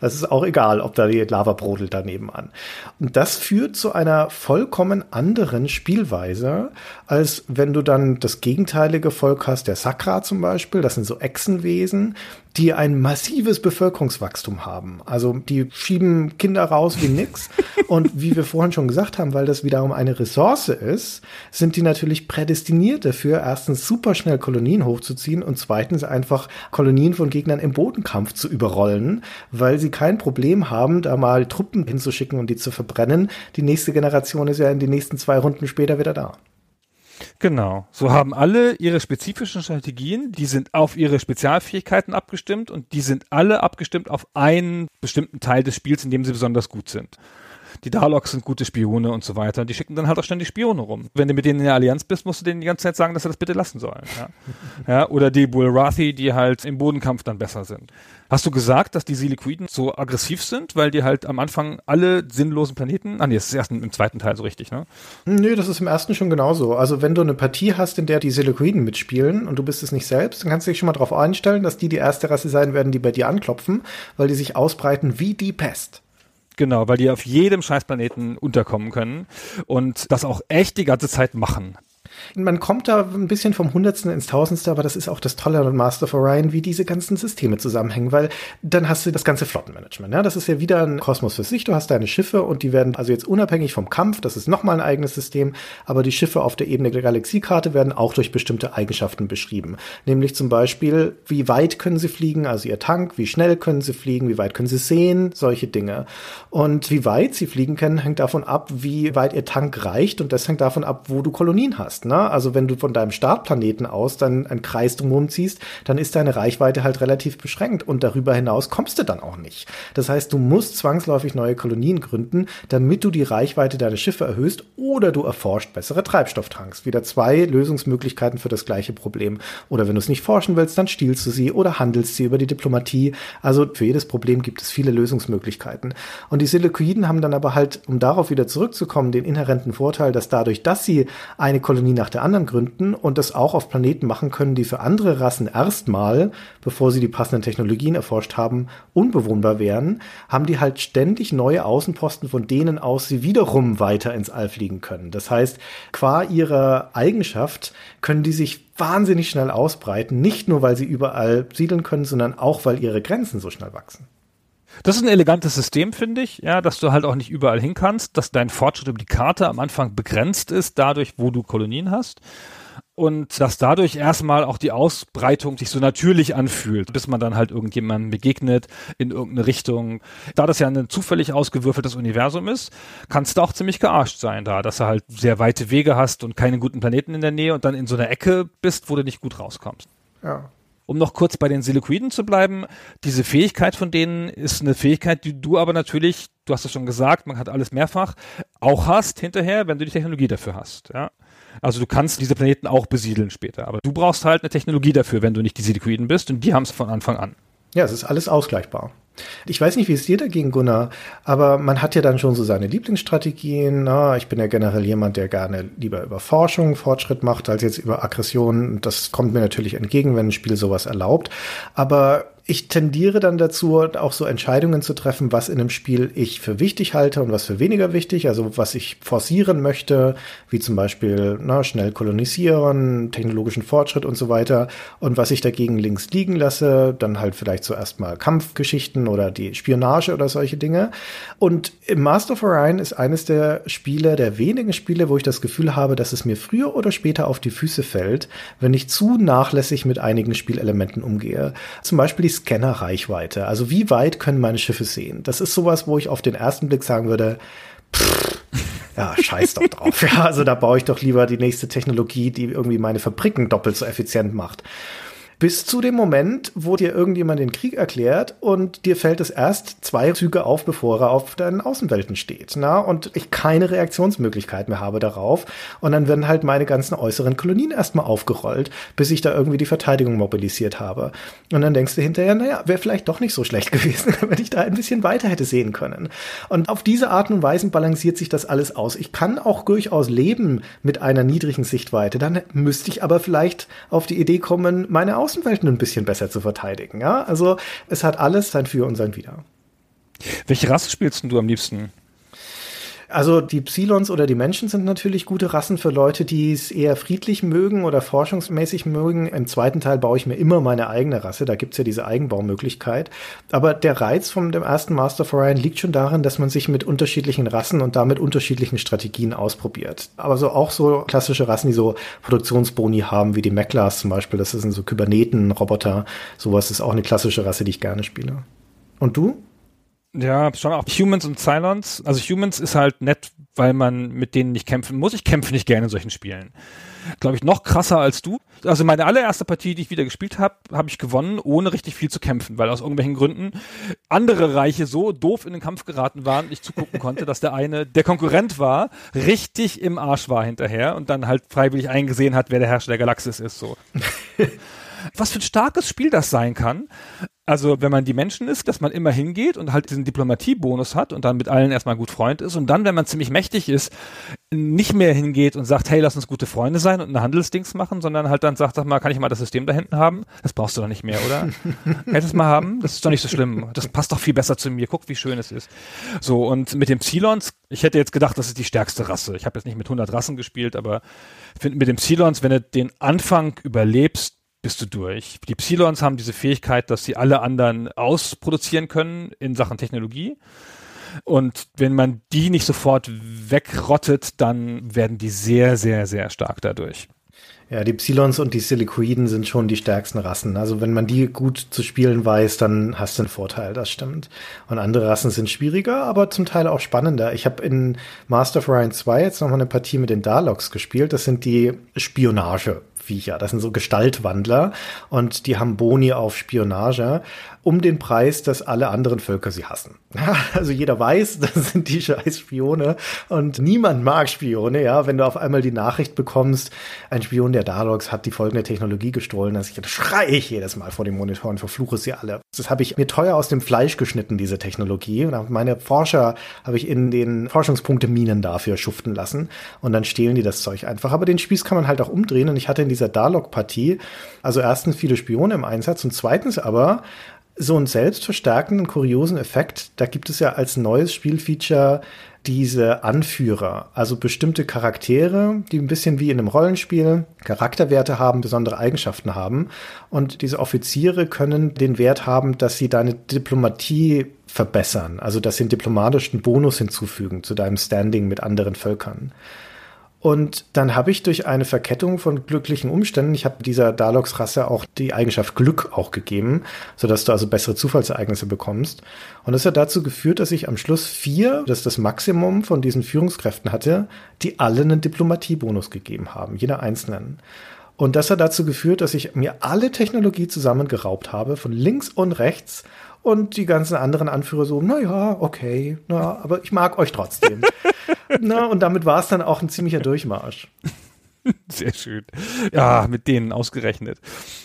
S4: das ist auch egal, ob da die Lava brodelt daneben an. Und das führt zu einer vollkommen anderen Spielweise, als wenn du dann das gegenteilige Volk hast, der Sakra zum Beispiel. Das sind so Echsenwesen, die ein massives Bevölkerungswachstum haben. Also die schieben Kinder raus wie nix. Und wie wir vorhin schon gesagt haben, weil das wiederum eine Ressource ist, sind die natürlich prädestiniert dafür, erstens super schnell Kolonien hochzuziehen und zweitens einfach Kolonien von Gegnern im Bodenkampf zu überrollen, weil sie kein Problem haben, da mal Truppen hinzuschicken und die zu verbrennen. Die nächste Generation ist ja in den nächsten zwei Runden später wieder da.
S3: Genau. So haben alle ihre spezifischen Strategien, die sind auf ihre Spezialfähigkeiten abgestimmt und die sind alle abgestimmt auf einen bestimmten Teil des Spiels, in dem sie besonders gut sind. Die Daleks sind gute Spione und so weiter. Die schicken dann halt auch ständig Spione rum. Wenn du mit denen in der Allianz bist, musst du denen die ganze Zeit sagen, dass sie das bitte lassen sollen. Ja, ja oder die Bulrathi, die halt im Bodenkampf dann besser sind. Hast du gesagt, dass die Siliquiden so aggressiv sind, weil die halt am Anfang alle sinnlosen Planeten, ah nee, das ist erst im zweiten Teil so richtig, ne?
S4: Nö, das ist im ersten schon genauso. Also wenn du eine Partie hast, in der die Siliquiden mitspielen und du bist es nicht selbst, dann kannst du dich schon mal darauf einstellen, dass die die erste Rasse sein werden, die bei dir anklopfen, weil die sich ausbreiten wie die Pest.
S3: Genau, weil die auf jedem Scheißplaneten unterkommen können und das auch echt die ganze Zeit machen.
S4: Man kommt da ein bisschen vom Hundertsten ins Tausendste, aber das ist auch das Tolle an Master of Orion, wie diese ganzen Systeme zusammenhängen, weil dann hast du das ganze Flottenmanagement. Ja? Das ist ja wieder ein Kosmos für sich. Du hast deine Schiffe und die werden also jetzt unabhängig vom Kampf, das ist nochmal ein eigenes System, aber die Schiffe auf der Ebene der Galaxiekarte werden auch durch bestimmte Eigenschaften beschrieben. Nämlich zum Beispiel, wie weit können sie fliegen, also ihr Tank, wie schnell können sie fliegen, wie weit können sie sehen, solche Dinge. Und wie weit sie fliegen können, hängt davon ab, wie weit ihr Tank reicht und das hängt davon ab, wo du Kolonien hast. Ne? Also wenn du von deinem Startplaneten aus dann einen Kreis drumherum ziehst, dann ist deine Reichweite halt relativ beschränkt und darüber hinaus kommst du dann auch nicht. Das heißt, du musst zwangsläufig neue Kolonien gründen, damit du die Reichweite deiner Schiffe erhöhst oder du erforscht bessere Treibstofftanks. Wieder zwei Lösungsmöglichkeiten für das gleiche Problem. Oder wenn du es nicht forschen willst, dann stiehlst du sie oder handelst sie über die Diplomatie. Also für jedes Problem gibt es viele Lösungsmöglichkeiten. Und die Selekoiden haben dann aber halt, um darauf wieder zurückzukommen, den inhärenten Vorteil, dass dadurch, dass sie eine Kolonie nach der anderen gründen und das auch auf Planeten machen können, die für andere Rassen erstmal, bevor sie die passenden Technologien erforscht haben, unbewohnbar wären, haben die halt ständig neue Außenposten, von denen aus sie wiederum weiter ins All fliegen können. Das heißt, qua ihrer Eigenschaft können die sich wahnsinnig schnell ausbreiten, nicht nur weil sie überall siedeln können, sondern auch weil ihre Grenzen so schnell wachsen.
S3: Das ist ein elegantes System, finde ich, ja, dass du halt auch nicht überall hin kannst, dass dein Fortschritt über die Karte am Anfang begrenzt ist, dadurch, wo du Kolonien hast. Und dass dadurch erstmal auch die Ausbreitung sich so natürlich anfühlt, bis man dann halt irgendjemandem begegnet in irgendeine Richtung. Da das ja ein zufällig ausgewürfeltes Universum ist, kannst du auch ziemlich gearscht sein da, dass du halt sehr weite Wege hast und keine guten Planeten in der Nähe und dann in so einer Ecke bist, wo du nicht gut rauskommst.
S4: Ja.
S3: Um noch kurz bei den Siliquiden zu bleiben, diese Fähigkeit von denen ist eine Fähigkeit, die du aber natürlich, du hast es schon gesagt, man hat alles mehrfach, auch hast hinterher, wenn du die Technologie dafür hast. Ja? Also du kannst diese Planeten auch besiedeln später, aber du brauchst halt eine Technologie dafür, wenn du nicht die Siliquiden bist und die haben es von Anfang an.
S4: Ja, es ist alles ausgleichbar. Ich weiß nicht, wie es dir dagegen, Gunnar, aber man hat ja dann schon so seine Lieblingsstrategien. Na, ich bin ja generell jemand, der gerne lieber über Forschung Fortschritt macht, als jetzt über Aggression. Das kommt mir natürlich entgegen, wenn ein Spiel sowas erlaubt. Aber ich tendiere dann dazu, auch so Entscheidungen zu treffen, was in einem Spiel ich für wichtig halte und was für weniger wichtig, also was ich forcieren möchte, wie zum Beispiel na, schnell kolonisieren, technologischen Fortschritt und so weiter, und was ich dagegen links liegen lasse, dann halt vielleicht zuerst mal Kampfgeschichten oder die Spionage oder solche Dinge. Und Master of Orion ist eines der Spiele, der wenigen Spiele, wo ich das Gefühl habe, dass es mir früher oder später auf die Füße fällt, wenn ich zu nachlässig mit einigen Spielelementen umgehe. Zum Beispiel die Scannerreichweite. Also wie weit können meine Schiffe sehen? Das ist sowas, wo ich auf den ersten Blick sagen würde, pff, ja, scheiß doch drauf. Ja, also da baue ich doch lieber die nächste Technologie, die irgendwie meine Fabriken doppelt so effizient macht. Bis zu dem Moment, wo dir irgendjemand den Krieg erklärt und dir fällt es erst zwei Züge auf, bevor er auf deinen Außenwelten steht. Na? Und ich keine Reaktionsmöglichkeit mehr habe darauf. Und dann werden halt meine ganzen äußeren Kolonien erstmal aufgerollt, bis ich da irgendwie die Verteidigung mobilisiert habe. Und dann denkst du hinterher, naja, wäre vielleicht doch nicht so schlecht gewesen, wenn ich da ein bisschen weiter hätte sehen können. Und auf diese Art und Weise balanciert sich das alles aus. Ich kann auch durchaus leben mit einer niedrigen Sichtweite. Dann müsste ich aber vielleicht auf die Idee kommen, meine Außenwelten ein bisschen besser zu verteidigen. Ja, also es hat alles sein Für und sein Wider.
S3: Welche Rasse spielst du am liebsten?
S4: Also die Psilons oder die Menschen sind natürlich gute Rassen für Leute, die es eher friedlich mögen oder forschungsmäßig mögen. Im zweiten Teil baue ich mir immer meine eigene Rasse, da gibt's ja diese Eigenbaumöglichkeit. Aber der Reiz von dem ersten Master of Orion liegt schon darin, dass man sich mit unterschiedlichen Rassen und damit unterschiedlichen Strategien ausprobiert. Aber so auch so klassische Rassen, die so Produktionsboni haben, wie die Meklas zum Beispiel, das sind so Kyberneten, Roboter, sowas ist auch eine klassische Rasse, die ich gerne spiele. Und du?
S3: Ja, schon auch Humans und Cylons. Also Humans ist halt nett, weil man mit denen nicht kämpfen muss. Ich kämpfe nicht gerne in solchen Spielen. Glaube ich, noch krasser als du. Also meine allererste Partie, die ich wieder gespielt habe, habe ich gewonnen, ohne richtig viel zu kämpfen, weil aus irgendwelchen Gründen andere Reiche so doof in den Kampf geraten waren, ich zugucken konnte, dass der eine, der Konkurrent war, richtig im Arsch war hinterher und dann halt freiwillig eingesehen hat, wer der Herrscher der Galaxis ist. So. Was für ein starkes Spiel das sein kann. Also, wenn man die Menschen ist, dass man immer hingeht und halt diesen Diplomatiebonus hat und dann mit allen erstmal gut Freund ist und dann, wenn man ziemlich mächtig ist, nicht mehr hingeht und sagt, hey, lass uns gute Freunde sein und ein Handelsdings machen, sondern halt dann sagt, sag mal, kann ich mal das System da hinten haben? Das brauchst du doch nicht mehr, oder? ich das mal haben? Das ist doch nicht so schlimm. Das passt doch viel besser zu mir. Guck, wie schön es ist. So, und mit dem Cylons, ich hätte jetzt gedacht, das ist die stärkste Rasse. Ich habe jetzt nicht mit 100 Rassen gespielt, aber finde mit dem Cylons, wenn du den Anfang überlebst, bist du durch. Die Psilons haben diese Fähigkeit, dass sie alle anderen ausproduzieren können in Sachen Technologie. Und wenn man die nicht sofort wegrottet, dann werden die sehr, sehr, sehr stark dadurch.
S4: Ja, die Psilons und die Silicoiden sind schon die stärksten Rassen. Also wenn man die gut zu spielen weiß, dann hast du einen Vorteil, das stimmt. Und andere Rassen sind schwieriger, aber zum Teil auch spannender. Ich habe in Master of Orion 2 jetzt nochmal eine Partie mit den Daleks gespielt. Das sind die Spionage. Viecher. Das sind so Gestaltwandler und die haben Boni auf Spionage um den Preis, dass alle anderen Völker sie hassen. Also jeder weiß, das sind die scheiß Spione und niemand mag Spione, ja. Wenn du auf einmal die Nachricht bekommst, ein Spion der Daleks hat die folgende Technologie gestohlen, dann schreie ich jedes Mal vor dem Monitor und verfluche sie alle. Das habe ich mir teuer aus dem Fleisch geschnitten, diese Technologie. Und meine Forscher habe ich in den Forschungspunkte-Minen dafür schuften lassen und dann stehlen die das Zeug einfach. Aber den Spieß kann man halt auch umdrehen und ich hatte in dieser Dalok-Partie also erstens viele Spione im Einsatz und zweitens aber so einen selbstverstärkenden, kuriosen Effekt. Da gibt es ja als neues Spielfeature diese Anführer, also bestimmte Charaktere, die ein bisschen wie in einem Rollenspiel Charakterwerte haben, besondere Eigenschaften haben. Und diese Offiziere können den Wert haben, dass sie deine Diplomatie verbessern, also dass sie einen diplomatischen Bonus hinzufügen zu deinem Standing mit anderen Völkern. Und dann habe ich durch eine Verkettung von glücklichen Umständen, ich habe dieser Dalox-Rasse auch die Eigenschaft Glück auch gegeben, sodass du also bessere Zufallsereignisse bekommst. Und das hat dazu geführt, dass ich am Schluss vier, das ist das Maximum von diesen Führungskräften hatte, die alle einen Diplomatiebonus gegeben haben, jeder einzelnen. Und das hat dazu geführt, dass ich mir alle Technologie zusammengeraubt habe, von links und rechts, und die ganzen anderen Anführer so, na ja, okay, na, aber ich mag euch trotzdem. na, und damit war es dann auch ein ziemlicher Durchmarsch.
S3: Sehr schön. Ja, mit denen ausgerechnet.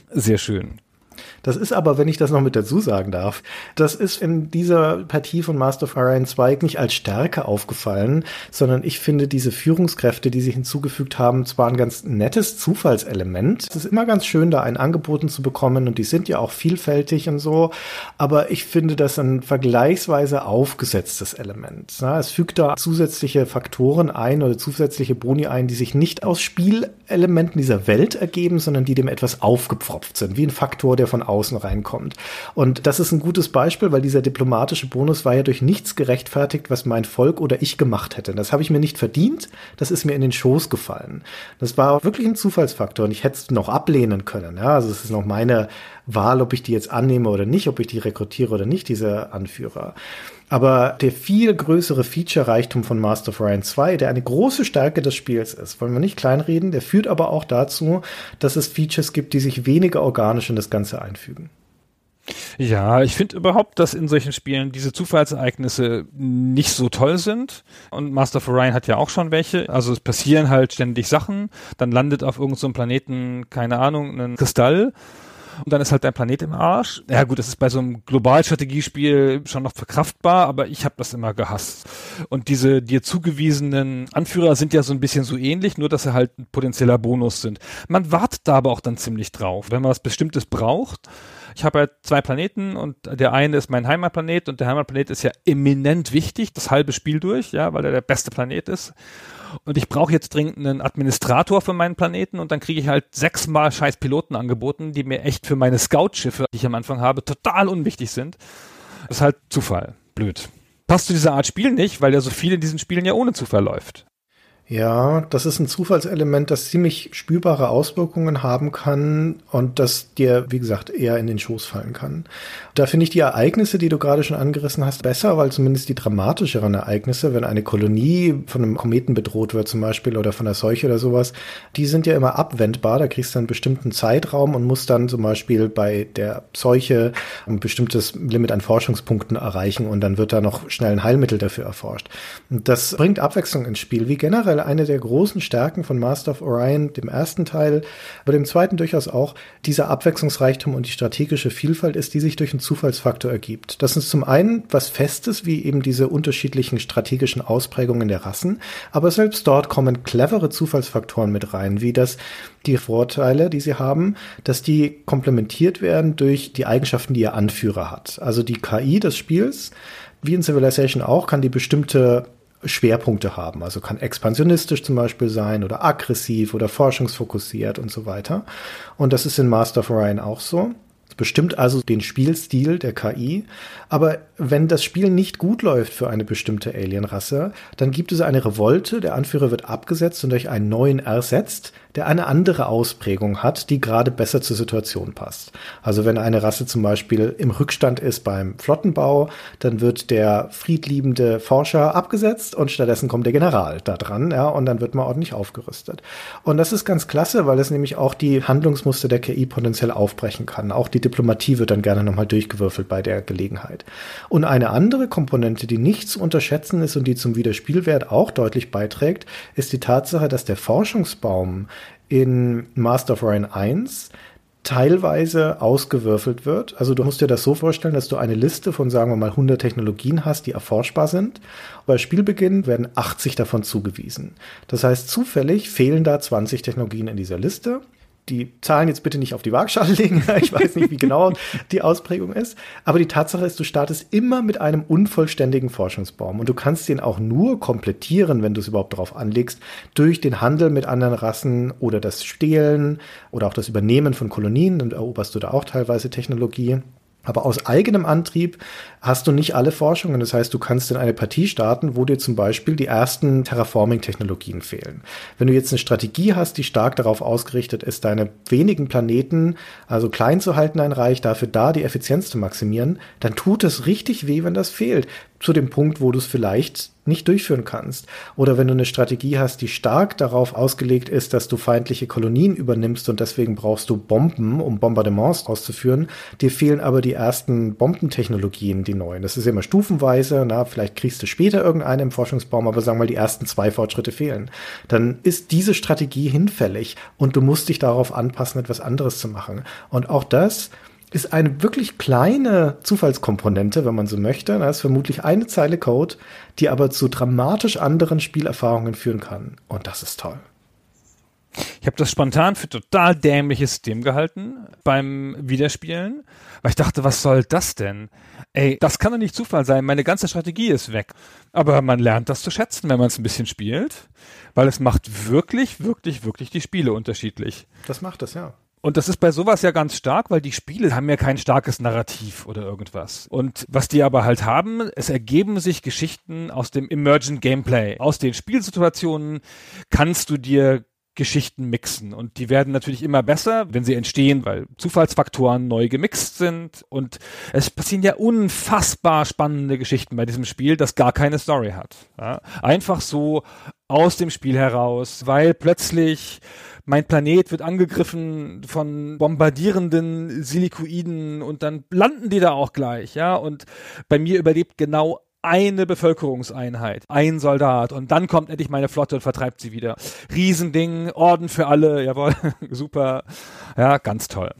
S3: Sehr schön.
S4: Das ist aber, wenn ich das noch mit dazu sagen darf, das ist in dieser Partie von Master of Orion 2 nicht als Stärke aufgefallen, sondern ich finde diese Führungskräfte, die sie hinzugefügt haben, zwar ein ganz nettes Zufallselement. Es ist immer ganz schön, da einen angeboten zu bekommen und die sind ja auch vielfältig und so, aber ich finde das ein vergleichsweise aufgesetztes Element. Es fügt da zusätzliche Faktoren ein oder zusätzliche Boni ein, die sich nicht aus Spielelementen dieser Welt ergeben, sondern die dem etwas aufgepfropft sind, wie ein Faktor, der von außen reinkommt. Und das ist ein gutes Beispiel, weil dieser diplomatische Bonus war ja durch nichts gerechtfertigt, was mein Volk oder ich gemacht hätte. Das habe ich mir nicht verdient, das ist mir in den Schoß gefallen. Das war wirklich ein Zufallsfaktor und ich hätte es noch ablehnen können. Ja, also es ist noch meine Wahl, ob ich die jetzt annehme oder nicht, ob ich die rekrutiere oder nicht, diese Anführer. Aber der viel größere Feature-Reichtum von Master of Orion 2, der eine große Stärke des Spiels ist, wollen wir nicht kleinreden, der führt aber auch dazu, dass es Features gibt, die sich weniger organisch in das Ganze einfügen.
S3: Ja, ich finde überhaupt, dass in solchen Spielen diese Zufallsereignisse nicht so toll sind. Und Master of Orion hat ja auch schon welche. Also es passieren halt ständig Sachen. Dann landet auf irgendeinem so Planeten, keine Ahnung, ein Kristall und dann ist halt dein Planet im Arsch. Ja gut, das ist bei so einem Globalstrategiespiel schon noch verkraftbar, aber ich habe das immer gehasst. Und diese dir zugewiesenen Anführer sind ja so ein bisschen so ähnlich, nur dass sie halt ein potenzieller Bonus sind. Man wartet da aber auch dann ziemlich drauf. Wenn man was Bestimmtes braucht, ich habe ja zwei Planeten und der eine ist mein Heimatplanet und der Heimatplanet ist ja eminent wichtig, das halbe Spiel durch, ja, weil er der beste Planet ist und ich brauche jetzt dringend einen Administrator für meinen Planeten und dann kriege ich halt sechsmal scheiß Piloten angeboten, die mir echt für meine Scout-Schiffe, die ich am Anfang habe, total unwichtig sind. Das ist halt Zufall. Blöd. Passt zu dieser Art Spiel nicht, weil ja so viel in diesen Spielen ja ohne Zufall läuft.
S4: Ja, das ist ein Zufallselement, das ziemlich spürbare Auswirkungen haben kann und das dir, wie gesagt, eher in den Schoß fallen kann. Da finde ich die Ereignisse, die du gerade schon angerissen hast, besser, weil zumindest die dramatischeren Ereignisse, wenn eine Kolonie von einem Kometen bedroht wird zum Beispiel oder von einer Seuche oder sowas, die sind ja immer abwendbar. Da kriegst du einen bestimmten Zeitraum und musst dann zum Beispiel bei der Seuche ein bestimmtes Limit an Forschungspunkten erreichen und dann wird da noch schnell ein Heilmittel dafür erforscht. Und das bringt Abwechslung ins Spiel, wie generell generell eine der großen Stärken von Master of Orion, dem ersten Teil, aber dem zweiten durchaus auch, dieser Abwechslungsreichtum und die strategische Vielfalt ist, die sich durch einen Zufallsfaktor ergibt. Das ist zum einen was Festes, wie eben diese unterschiedlichen strategischen Ausprägungen der Rassen, aber selbst dort kommen clevere Zufallsfaktoren mit rein, wie das die Vorteile, die sie haben, dass die komplementiert werden durch die Eigenschaften, die ihr Anführer hat. Also die KI des Spiels, wie in Civilization auch, kann die bestimmte Schwerpunkte haben. Also kann expansionistisch zum Beispiel sein oder aggressiv oder forschungsfokussiert und so weiter. Und das ist in Master of Orion auch so. Es bestimmt also den Spielstil der KI. Aber wenn das Spiel nicht gut läuft für eine bestimmte Alienrasse, dann gibt es eine Revolte, der Anführer wird abgesetzt und durch einen neuen ersetzt, der eine andere Ausprägung hat, die gerade besser zur Situation passt. Also wenn eine Rasse zum Beispiel im Rückstand ist beim Flottenbau, dann wird der friedliebende Forscher abgesetzt und stattdessen kommt der General da dran, ja, und dann wird man ordentlich aufgerüstet. Und das ist ganz klasse, weil es nämlich auch die Handlungsmuster der KI potenziell aufbrechen kann. Auch die Diplomatie wird dann gerne nochmal durchgewürfelt bei der Gelegenheit. Und eine andere Komponente, die nicht zu unterschätzen ist und die zum Wiederspielwert auch deutlich beiträgt, ist die Tatsache, dass der Forschungsbaum in Master of Orion 1 teilweise ausgewürfelt wird. Also du musst dir das so vorstellen, dass du eine Liste von, sagen wir mal, 100 Technologien hast, die erforschbar sind. Bei Spielbeginn werden 80 davon zugewiesen. Das heißt, zufällig fehlen da 20 Technologien in dieser Liste die Zahlen jetzt bitte nicht auf die Waagschale legen. ich weiß nicht, wie genau die Ausprägung ist. Aber die Tatsache ist, du startest immer mit einem unvollständigen Forschungsbaum. Und du kannst den auch nur komplettieren, wenn du es überhaupt darauf anlegst, durch den Handel mit anderen Rassen oder das Stehlen oder auch das Übernehmen von Kolonien. Dann eroberst du da auch teilweise Technologie. Aber aus eigenem Antrieb hast du nicht alle Forschungen. Das heißt, du kannst in eine Partie starten, wo dir zum Beispiel die ersten Terraforming-Technologien fehlen. Wenn du jetzt eine Strategie hast, die stark darauf ausgerichtet ist, deine wenigen Planeten also klein zu halten, ein Reich, dafür da die Effizienz zu maximieren, dann tut es richtig weh, wenn das fehlt zu dem Punkt, wo du es vielleicht nicht durchführen kannst. Oder wenn du eine Strategie hast, die stark darauf ausgelegt ist, dass du feindliche Kolonien übernimmst und deswegen brauchst du Bomben, um Bombardements auszuführen, dir fehlen aber die ersten Bombentechnologien, die neuen. Das ist immer stufenweise, na, vielleicht kriegst du später irgendeine im Forschungsbaum, aber sagen wir mal, die ersten zwei Fortschritte fehlen. Dann ist diese Strategie hinfällig und du musst dich darauf anpassen, etwas anderes zu machen. Und auch das ist eine wirklich kleine Zufallskomponente, wenn man so möchte. Da ist vermutlich eine Zeile Code, die aber zu dramatisch anderen Spielerfahrungen führen kann. Und das ist toll.
S3: Ich habe das spontan für total dämliches System gehalten beim Wiederspielen, weil ich dachte, was soll das denn? Ey, das kann doch nicht Zufall sein, meine ganze Strategie ist weg. Aber man lernt das zu schätzen, wenn man es ein bisschen spielt, weil es macht wirklich, wirklich, wirklich die Spiele unterschiedlich.
S4: Das macht es, ja.
S3: Und das ist bei sowas ja ganz stark, weil die Spiele haben ja kein starkes Narrativ oder irgendwas. Und was die aber halt haben, es ergeben sich Geschichten aus dem Emergent Gameplay. Aus den Spielsituationen kannst du dir Geschichten mixen. Und die werden natürlich immer besser, wenn sie entstehen, weil Zufallsfaktoren neu gemixt sind. Und es passieren ja unfassbar spannende Geschichten bei diesem Spiel, das gar keine Story hat. Ja? Einfach so aus dem Spiel heraus, weil plötzlich mein Planet wird angegriffen von bombardierenden Silikoiden und dann landen die da auch gleich, ja. Und bei mir überlebt genau eine Bevölkerungseinheit, ein Soldat und dann kommt endlich meine Flotte und vertreibt sie wieder. Riesending, Orden für alle, jawohl, super, ja, ganz toll.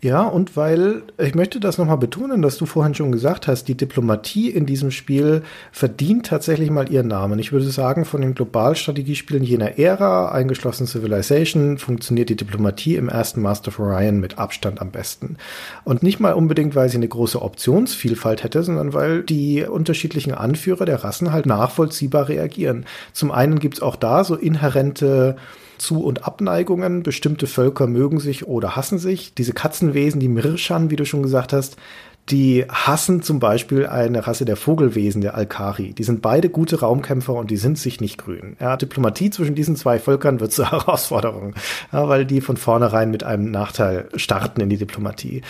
S4: Ja, und weil ich möchte das nochmal betonen, dass du vorhin schon gesagt hast, die Diplomatie in diesem Spiel verdient tatsächlich mal ihren Namen. Ich würde sagen, von den Globalstrategiespielen jener Ära, eingeschlossen Civilization, funktioniert die Diplomatie im ersten Master of Orion mit Abstand am besten. Und nicht mal unbedingt, weil sie eine große Optionsvielfalt hätte, sondern weil die unterschiedlichen Anführer der Rassen halt nachvollziehbar reagieren. Zum einen gibt's auch da so inhärente zu- und Abneigungen. Bestimmte Völker mögen sich oder hassen sich. Diese Katzenwesen, die Mirschan, wie du schon gesagt hast, die hassen zum Beispiel eine Rasse der Vogelwesen, der Alkari. Die sind beide gute Raumkämpfer und die sind sich nicht grün. Ja, Diplomatie zwischen diesen zwei Völkern wird zur Herausforderung, ja, weil die von vornherein mit einem Nachteil starten in die Diplomatie.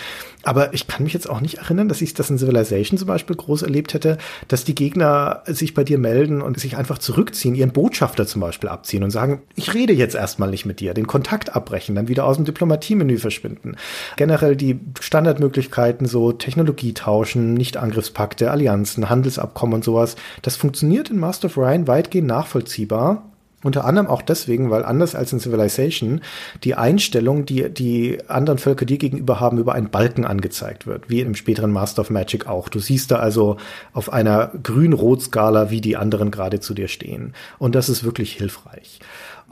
S4: Aber ich kann mich jetzt auch nicht erinnern, dass ich das in Civilization zum Beispiel groß erlebt hätte, dass die Gegner sich bei dir melden und sich einfach zurückziehen, ihren Botschafter zum Beispiel abziehen und sagen, ich rede jetzt erstmal nicht mit dir, den Kontakt abbrechen, dann wieder aus dem Diplomatiemenü verschwinden. Generell die Standardmöglichkeiten, so Technologie tauschen, Nicht-Angriffspakte, Allianzen, Handelsabkommen und sowas, das funktioniert in Master of Ryan weitgehend nachvollziehbar unter anderem auch deswegen, weil anders als in Civilization die Einstellung, die die anderen Völker dir gegenüber haben, über einen Balken angezeigt wird, wie im späteren Master of Magic auch. Du siehst da also auf einer grün-rot-Skala, wie die anderen gerade zu dir stehen. Und das ist wirklich hilfreich.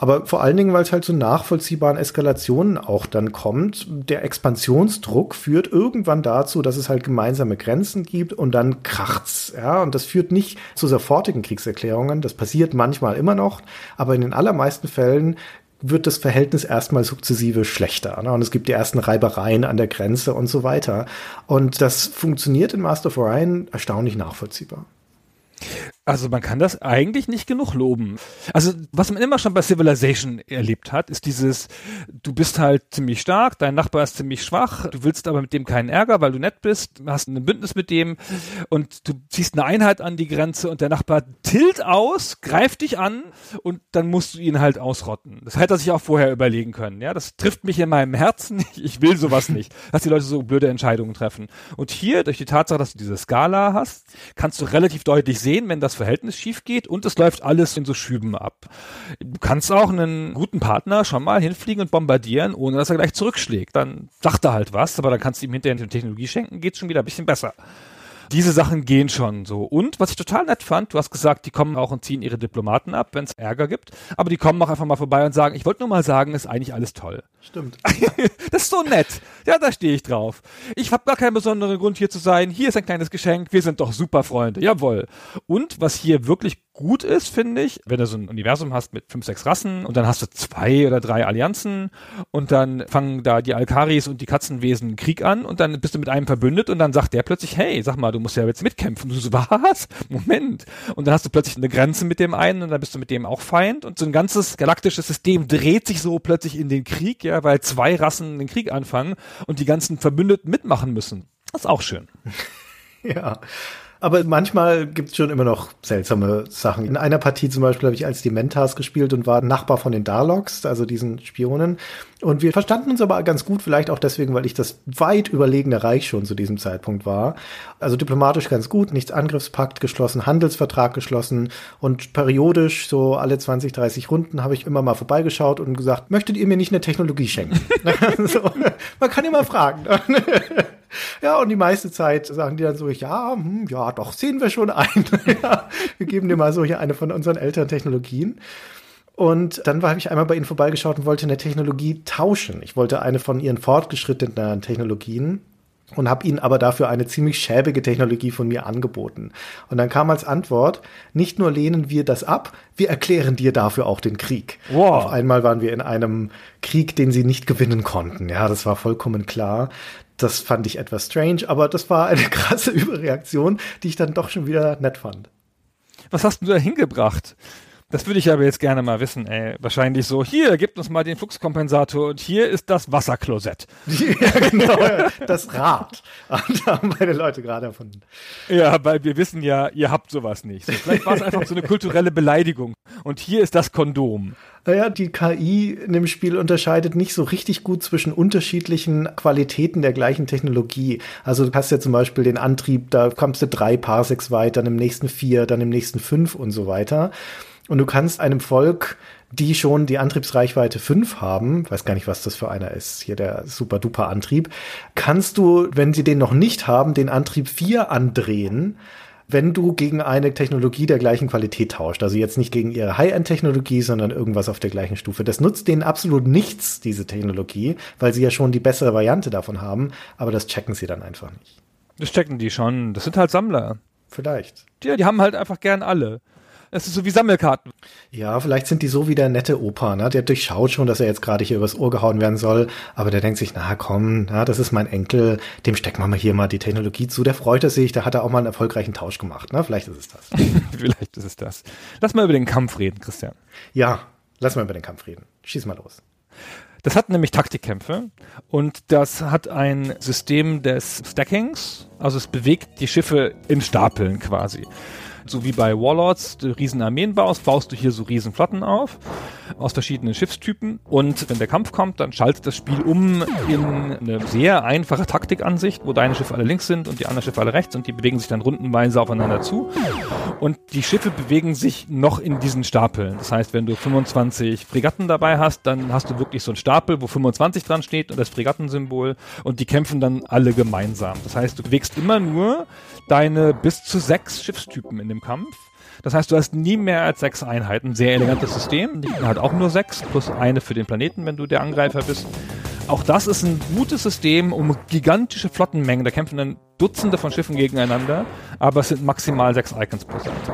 S4: Aber vor allen Dingen, weil es halt zu nachvollziehbaren Eskalationen auch dann kommt. Der Expansionsdruck führt irgendwann dazu, dass es halt gemeinsame Grenzen gibt und dann kracht's. Ja, und das führt nicht zu sofortigen Kriegserklärungen. Das passiert manchmal immer noch, aber in den allermeisten Fällen wird das Verhältnis erstmal sukzessive schlechter. Ne? Und es gibt die ersten Reibereien an der Grenze und so weiter. Und das funktioniert in Master of Orion erstaunlich nachvollziehbar.
S3: Also man kann das eigentlich nicht genug loben. Also was man immer schon bei Civilization erlebt hat, ist dieses, du bist halt ziemlich stark, dein Nachbar ist ziemlich schwach, du willst aber mit dem keinen Ärger, weil du nett bist, hast ein Bündnis mit dem und du ziehst eine Einheit an die Grenze und der Nachbar tilt aus, greift dich an und dann musst du ihn halt ausrotten. Das hätte er sich auch vorher überlegen können. Ja, das trifft mich in meinem Herzen. Ich will sowas nicht, dass die Leute so blöde Entscheidungen treffen. Und hier, durch die Tatsache, dass du diese Skala hast, kannst du relativ deutlich sehen, wenn das Verhältnis schief geht und es läuft alles in so Schüben ab. Du kannst auch einen guten Partner schon mal hinfliegen und bombardieren, ohne dass er gleich zurückschlägt. Dann sagt er halt was, aber dann kannst du ihm hinterher eine Technologie schenken, geht schon wieder ein bisschen besser diese Sachen gehen schon so. Und was ich total nett fand, du hast gesagt, die kommen auch und ziehen ihre Diplomaten ab, wenn es Ärger gibt. Aber die kommen auch einfach mal vorbei und sagen, ich wollte nur mal sagen, ist eigentlich alles toll.
S4: Stimmt.
S3: das ist so nett. Ja, da stehe ich drauf. Ich habe gar keinen besonderen Grund hier zu sein. Hier ist ein kleines Geschenk. Wir sind doch super Freunde. Jawohl. Und was hier wirklich gut ist, finde ich, wenn du so ein Universum hast mit fünf, sechs Rassen und dann hast du zwei oder drei Allianzen und dann fangen da die Alkaris und die Katzenwesen Krieg an und dann bist du mit einem verbündet und dann sagt der plötzlich, hey, sag mal, du musst ja jetzt mitkämpfen. Du so, was? Moment. Und dann hast du plötzlich eine Grenze mit dem einen und dann bist du mit dem auch Feind und so ein ganzes galaktisches System dreht sich so plötzlich in den Krieg, ja, weil zwei Rassen den Krieg anfangen und die ganzen Verbündeten mitmachen müssen. Das ist auch schön.
S4: ja. Aber manchmal gibt's schon immer noch seltsame Sachen. In einer Partie zum Beispiel habe ich als die Mentars gespielt und war Nachbar von den Darlocks, also diesen Spionen. Und wir verstanden uns aber ganz gut, vielleicht auch deswegen, weil ich das weit überlegene Reich schon zu diesem Zeitpunkt war. Also diplomatisch ganz gut, nichts Angriffspakt geschlossen, Handelsvertrag geschlossen und periodisch, so alle 20, 30 Runden, habe ich immer mal vorbeigeschaut und gesagt, möchtet ihr mir nicht eine Technologie schenken? so, man kann immer fragen. Ja, und die meiste Zeit sagen die dann so, ja, hm, ja, doch, sehen wir schon ein. ja, wir geben dir mal so hier eine von unseren älteren Technologien. Und dann habe ich einmal bei ihnen vorbeigeschaut und wollte eine Technologie tauschen. Ich wollte eine von ihren fortgeschrittenen Technologien und habe ihnen aber dafür eine ziemlich schäbige Technologie von mir angeboten. Und dann kam als Antwort, nicht nur lehnen wir das ab, wir erklären dir dafür auch den Krieg. Wow. Auf einmal waren wir in einem Krieg, den sie nicht gewinnen konnten. Ja, das war vollkommen klar. Das fand ich etwas strange, aber das war eine krasse Überreaktion, die ich dann doch schon wieder nett fand.
S3: Was hast du da hingebracht? Das würde ich aber jetzt gerne mal wissen, ey. Wahrscheinlich so, hier, gib uns mal den Fluxkompensator und hier ist das Wasserklosett.
S4: ja, genau, das Rad. da haben meine Leute gerade erfunden.
S3: Ja, weil wir wissen ja, ihr habt sowas nicht. So, vielleicht war es einfach so eine kulturelle Beleidigung. Und hier ist das Kondom.
S4: Naja, die KI in dem Spiel unterscheidet nicht so richtig gut zwischen unterschiedlichen Qualitäten der gleichen Technologie. Also du hast ja zum Beispiel den Antrieb, da kommst du drei Parsecs weiter, dann im nächsten vier, dann im nächsten fünf und so weiter. Und du kannst einem Volk, die schon die Antriebsreichweite 5 haben, weiß gar nicht, was das für einer ist, hier der Super-Duper-Antrieb, kannst du, wenn sie den noch nicht haben, den Antrieb 4 andrehen, wenn du gegen eine Technologie der gleichen Qualität tauscht. Also jetzt nicht gegen ihre High-End-Technologie, sondern irgendwas auf der gleichen Stufe. Das nutzt denen absolut nichts, diese Technologie, weil sie ja schon die bessere Variante davon haben, aber das checken sie dann einfach nicht.
S3: Das checken die schon. Das sind halt Sammler.
S4: Vielleicht.
S3: Ja, die haben halt einfach gern alle. Das ist so wie Sammelkarten.
S4: Ja, vielleicht sind die so wie der nette Opa, ne? Der durchschaut schon, dass er jetzt gerade hier übers Ohr gehauen werden soll, aber der denkt sich, na komm, na, das ist mein Enkel, dem stecken wir mal hier mal die Technologie zu, der freut sich, da hat er auch mal einen erfolgreichen Tausch gemacht, ne? Vielleicht ist es das.
S3: vielleicht ist es das. Lass mal über den Kampf reden, Christian.
S4: Ja, lass mal über den Kampf reden. Schieß mal los.
S3: Das hat nämlich Taktikkämpfe und das hat ein System des Stackings, also es bewegt die Schiffe in Stapeln quasi so wie bei Warlords, du riesen Armeen baust, baust du hier so riesen Flotten auf aus verschiedenen Schiffstypen und wenn der Kampf kommt, dann schaltet das Spiel um in eine sehr einfache Taktikansicht, wo deine Schiffe alle links sind und die anderen Schiffe alle rechts und die bewegen sich dann rundenweise aufeinander zu und die Schiffe bewegen sich noch in diesen Stapeln. Das heißt, wenn du 25 Fregatten dabei hast, dann hast du wirklich so einen Stapel, wo 25 dran steht und das Fregattensymbol und die kämpfen dann alle gemeinsam. Das heißt, du bewegst immer nur deine bis zu sechs Schiffstypen in dem Kampf. Das heißt, du hast nie mehr als sechs Einheiten. Sehr elegantes System. Die hat auch nur sechs plus eine für den Planeten, wenn du der Angreifer bist. Auch das ist ein gutes System um gigantische Flottenmengen. Da kämpfen dann Dutzende von Schiffen gegeneinander, aber es sind maximal sechs Icons pro Seite.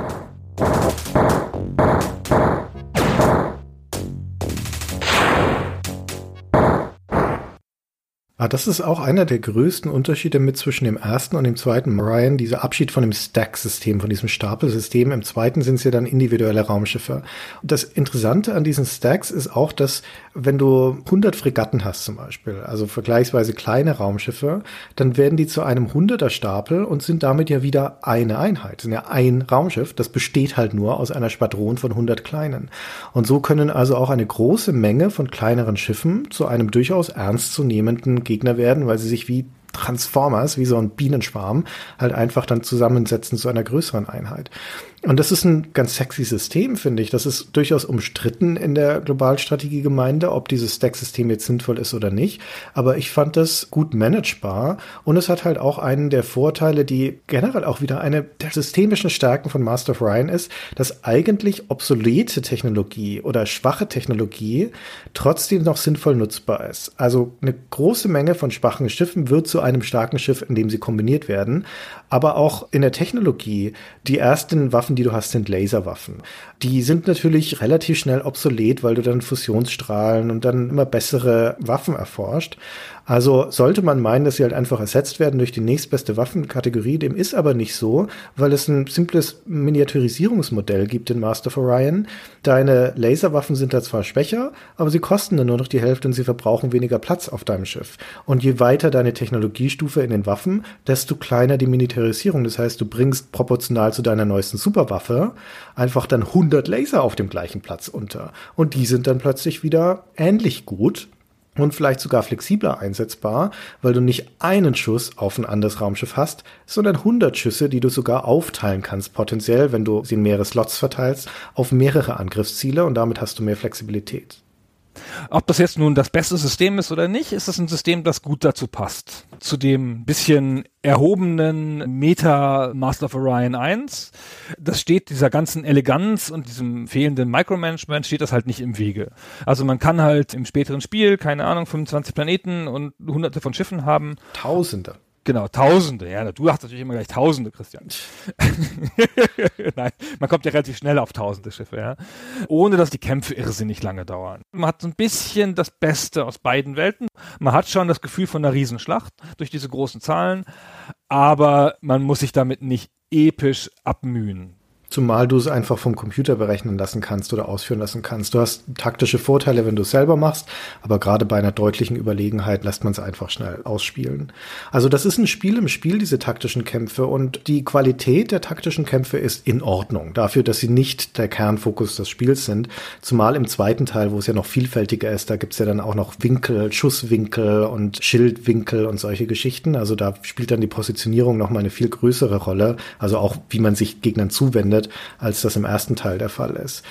S4: Ah, das ist auch einer der größten Unterschiede mit zwischen dem ersten und dem zweiten Ryan, dieser Abschied von dem Stack-System, von diesem Stapelsystem. Im zweiten sind es ja dann individuelle Raumschiffe. Und das Interessante an diesen Stacks ist auch, dass wenn du 100 Fregatten hast zum Beispiel, also vergleichsweise kleine Raumschiffe, dann werden die zu einem 100er Stapel und sind damit ja wieder eine Einheit. sind ja ein Raumschiff, das besteht halt nur aus einer Schwadron von 100 kleinen. Und so können also auch eine große Menge von kleineren Schiffen zu einem durchaus ernstzunehmenden Gegner werden, weil sie sich wie Transformers, wie so ein Bienenschwarm, halt einfach dann zusammensetzen zu einer größeren Einheit. Und das ist ein ganz sexy System, finde ich. Das ist durchaus umstritten in der Globalstrategiegemeinde, ob dieses Stack-System jetzt sinnvoll ist oder nicht. Aber ich fand das gut managebar und es hat halt auch einen der Vorteile, die generell auch wieder eine der systemischen Stärken von Master of Ryan ist, dass eigentlich obsolete Technologie oder schwache Technologie trotzdem noch sinnvoll nutzbar ist. Also eine große Menge von schwachen Schiffen wird zu einem starken Schiff, indem sie kombiniert werden. Aber auch in der Technologie, die ersten Waffen, die du hast, sind Laserwaffen. Die sind natürlich relativ schnell obsolet, weil du dann Fusionsstrahlen und dann immer bessere Waffen erforscht. Also sollte man meinen, dass sie halt einfach ersetzt werden durch die nächstbeste Waffenkategorie. Dem ist aber nicht so, weil es ein simples Miniaturisierungsmodell gibt in Master of Orion. Deine Laserwaffen sind da zwar schwächer, aber sie kosten dann nur noch die Hälfte und sie verbrauchen weniger Platz auf deinem Schiff. Und je weiter deine Technologiestufe in den Waffen, desto kleiner die Militarisierung. Das heißt, du bringst proportional zu deiner neuesten Superwaffe einfach dann 100 Laser auf dem gleichen Platz unter. Und die sind dann plötzlich wieder ähnlich gut und vielleicht sogar flexibler einsetzbar, weil du nicht einen Schuss auf ein anderes Raumschiff hast, sondern 100 Schüsse, die du sogar aufteilen kannst, potenziell, wenn du sie in mehrere Slots verteilst, auf mehrere Angriffsziele und damit hast du mehr Flexibilität.
S3: Ob das jetzt nun das beste System ist oder nicht, ist es ein System, das gut dazu passt. Zu dem bisschen erhobenen Meta Master of Orion 1. Das steht dieser ganzen Eleganz und diesem fehlenden Micromanagement steht das halt nicht im Wege. Also man kann halt im späteren Spiel, keine Ahnung, 25 Planeten und hunderte von Schiffen haben.
S4: Tausende.
S3: Genau, Tausende. Ja, du hast natürlich immer gleich Tausende, Christian. Nein, man kommt ja relativ schnell auf Tausende Schiffe, ja. Ohne dass die Kämpfe irrsinnig lange dauern. Man hat so ein bisschen das Beste aus beiden Welten. Man hat schon das Gefühl von einer Riesenschlacht durch diese großen Zahlen, aber man muss sich damit nicht episch abmühen.
S4: Zumal du es einfach vom Computer berechnen lassen kannst oder ausführen lassen kannst. Du hast taktische Vorteile, wenn du es selber machst, aber gerade bei einer deutlichen Überlegenheit lässt man es einfach schnell ausspielen. Also das ist ein Spiel im Spiel, diese taktischen Kämpfe und die Qualität der taktischen Kämpfe ist in Ordnung. Dafür, dass sie nicht der Kernfokus des Spiels sind. Zumal im zweiten Teil, wo es ja noch vielfältiger ist, da gibt's ja dann auch noch Winkel, Schusswinkel und Schildwinkel und solche Geschichten. Also da spielt dann die Positionierung noch mal eine viel größere Rolle. Also auch, wie man sich Gegnern zuwendet findet, als das im ersten Teil der Fall ist.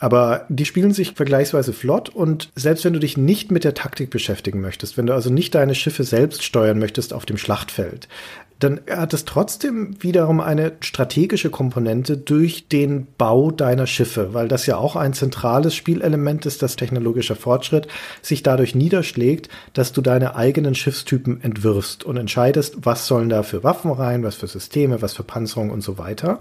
S4: Aber die spielen sich vergleichsweise flott und selbst wenn du dich nicht mit der Taktik beschäftigen möchtest, wenn du also nicht deine Schiffe selbst steuern möchtest auf dem Schlachtfeld, dann hat es trotzdem wiederum eine strategische Komponente durch den Bau deiner Schiffe, weil das ja auch ein zentrales Spielelement ist, dass technologischer Fortschritt sich dadurch niederschlägt, dass du deine eigenen Schiffstypen entwirfst und entscheidest, was sollen da für Waffen rein, was für Systeme, was für Panzerung und so weiter.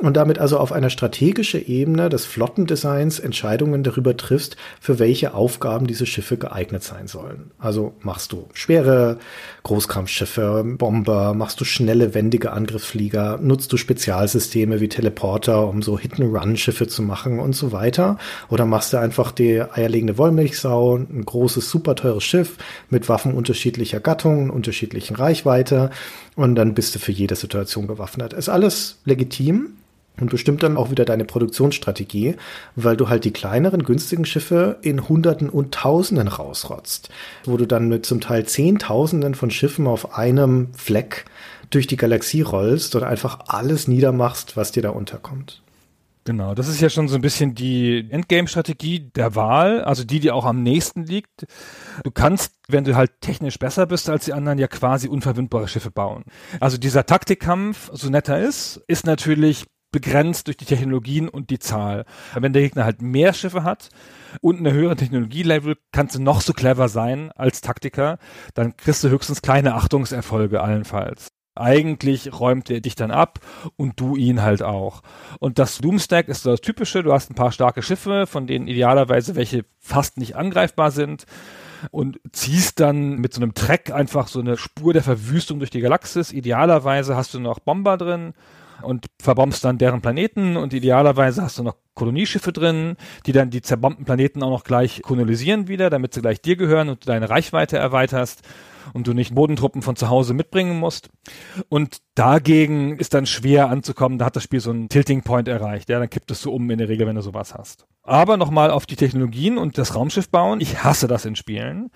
S4: Und damit also auf einer strategischen Ebene des Flottendesigns Entscheidungen darüber triffst, für welche Aufgaben diese Schiffe geeignet sein sollen. Also machst du schwere Großkampfschiffe, Bomber, machst du schnelle, wendige Angriffsflieger, nutzt du Spezialsysteme wie Teleporter, um so Hit-and-Run-Schiffe zu machen und so weiter. Oder machst du einfach die eierlegende Wollmilchsau, ein großes, super teures Schiff mit Waffen unterschiedlicher Gattungen, unterschiedlichen Reichweite und dann bist du für jede Situation bewaffnet. Ist alles legitim und bestimmt dann auch wieder deine Produktionsstrategie, weil du halt die kleineren, günstigen Schiffe in Hunderten und Tausenden rausrotzt, wo du dann mit zum Teil Zehntausenden von Schiffen auf einem Fleck durch die Galaxie rollst und einfach alles niedermachst, was dir da unterkommt.
S3: Genau, das ist ja schon so ein bisschen die Endgame-Strategie der Wahl, also die, die auch am nächsten liegt. Du kannst, wenn du halt technisch besser bist als die anderen, ja quasi unverwundbare Schiffe bauen. Also dieser Taktikkampf, so netter ist, ist natürlich begrenzt durch die Technologien und die Zahl. Wenn der Gegner halt mehr Schiffe hat und eine höhere Technologielevel, kannst du noch so clever sein als Taktiker, dann kriegst du höchstens kleine Achtungserfolge allenfalls. Eigentlich räumt er dich dann ab und du ihn halt auch. Und das Doomstack ist das Typische. Du hast ein paar starke Schiffe, von denen idealerweise welche fast nicht angreifbar sind und ziehst dann mit so einem Track einfach so eine Spur der Verwüstung durch die Galaxis. Idealerweise hast du noch Bomber drin und verbombst dann deren Planeten und idealerweise hast du noch Kolonieschiffe drin, die dann die zerbombten Planeten auch noch gleich kolonisieren wieder, damit sie gleich dir gehören und du deine Reichweite erweiterst und du nicht Bodentruppen von zu Hause mitbringen musst. Und dagegen ist dann schwer anzukommen, da hat das Spiel so einen Tilting Point erreicht, ja, dann kippt es so um in der Regel, wenn du sowas hast. Aber nochmal auf die Technologien und das Raumschiff bauen, ich hasse das in Spielen.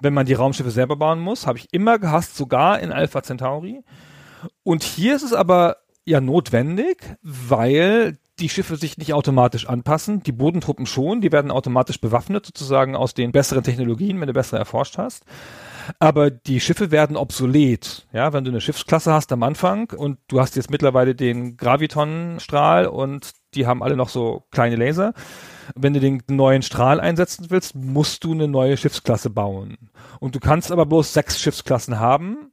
S3: Wenn man die Raumschiffe selber bauen muss, habe ich immer gehasst, sogar in Alpha Centauri. Und hier ist es aber ja notwendig, weil die Schiffe sich nicht automatisch anpassen, die Bodentruppen schon, die werden automatisch bewaffnet sozusagen aus den besseren Technologien, wenn du bessere erforscht hast. Aber die Schiffe werden obsolet. Ja, wenn du eine Schiffsklasse hast am Anfang und du hast jetzt mittlerweile den Graviton-Strahl und die haben alle noch so kleine Laser. Wenn du den neuen Strahl einsetzen willst, musst du eine neue Schiffsklasse bauen. Und du kannst aber bloß sechs Schiffsklassen haben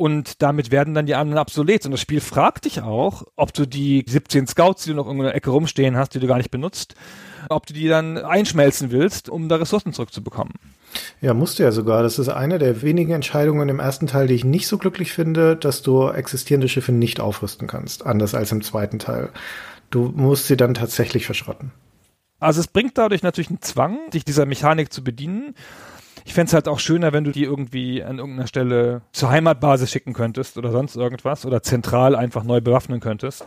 S3: und damit werden dann die anderen obsolet. Und das Spiel fragt dich auch, ob du die 17 Scouts, die du noch in einer Ecke rumstehen hast, die du gar nicht benutzt, ob du die dann einschmelzen willst, um da Ressourcen zurückzubekommen.
S4: Ja, musst du ja sogar. Das ist eine der wenigen Entscheidungen im ersten Teil, die ich nicht so glücklich finde, dass du existierende Schiffe nicht aufrüsten kannst. Anders als im zweiten Teil. Du musst sie dann tatsächlich verschrotten.
S3: Also es bringt dadurch natürlich einen Zwang, sich dieser Mechanik zu bedienen. Ich fände es halt auch schöner, wenn du die irgendwie an irgendeiner Stelle zur Heimatbasis schicken könntest oder sonst irgendwas oder zentral einfach neu bewaffnen könntest.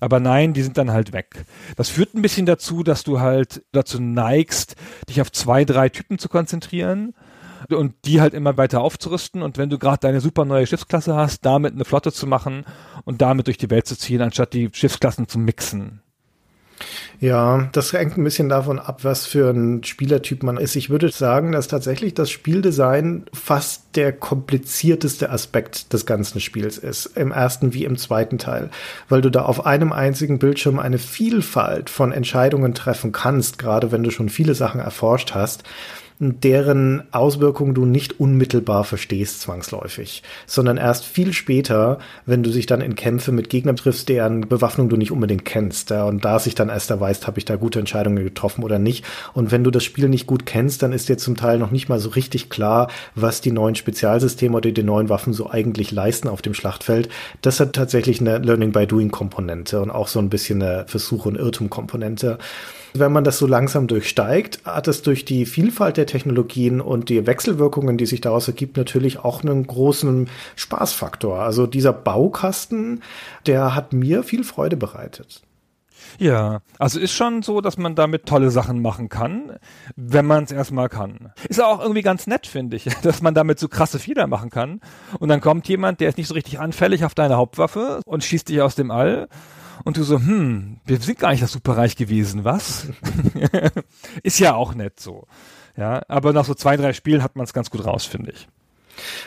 S3: Aber nein, die sind dann halt weg. Das führt ein bisschen dazu, dass du halt dazu neigst, dich auf zwei, drei Typen zu konzentrieren und die halt immer weiter aufzurüsten. Und wenn du gerade deine super neue Schiffsklasse hast, damit eine Flotte zu machen und damit durch die Welt zu ziehen, anstatt die Schiffsklassen zu mixen.
S4: Ja, das hängt ein bisschen davon ab, was für ein Spielertyp man ist. Ich würde sagen, dass tatsächlich das Spieldesign fast der komplizierteste Aspekt des ganzen Spiels ist. Im ersten wie im zweiten Teil. Weil du da auf einem einzigen Bildschirm eine Vielfalt von Entscheidungen treffen kannst, gerade wenn du schon viele Sachen erforscht hast deren Auswirkungen du nicht unmittelbar verstehst zwangsläufig, sondern erst viel später, wenn du dich dann in Kämpfe mit Gegnern triffst, deren Bewaffnung du nicht unbedingt kennst. Und da sich dann erst erweist, habe ich da gute Entscheidungen getroffen oder nicht. Und wenn du das Spiel nicht gut kennst, dann ist dir zum Teil noch nicht mal so richtig klar, was die neuen Spezialsysteme oder die neuen Waffen so eigentlich leisten auf dem Schlachtfeld. Das hat tatsächlich eine Learning by Doing Komponente und auch so ein bisschen eine Versuch- und Irrtum-Komponente. Wenn man das so langsam durchsteigt, hat es durch die Vielfalt der Technologien und die Wechselwirkungen, die sich daraus ergibt, natürlich auch einen großen Spaßfaktor. Also dieser Baukasten, der hat mir viel Freude bereitet.
S3: Ja, also ist schon so, dass man damit tolle Sachen machen kann, wenn man es erstmal kann. Ist auch irgendwie ganz nett, finde ich, dass man damit so krasse Fehler machen kann. Und dann kommt jemand, der ist nicht so richtig anfällig auf deine Hauptwaffe und schießt dich aus dem All. Und du so, hm, wir sind gar nicht das Superreich gewesen, was? ist ja auch nett so. Ja, aber nach so zwei, drei Spielen hat man es ganz gut raus, finde ich.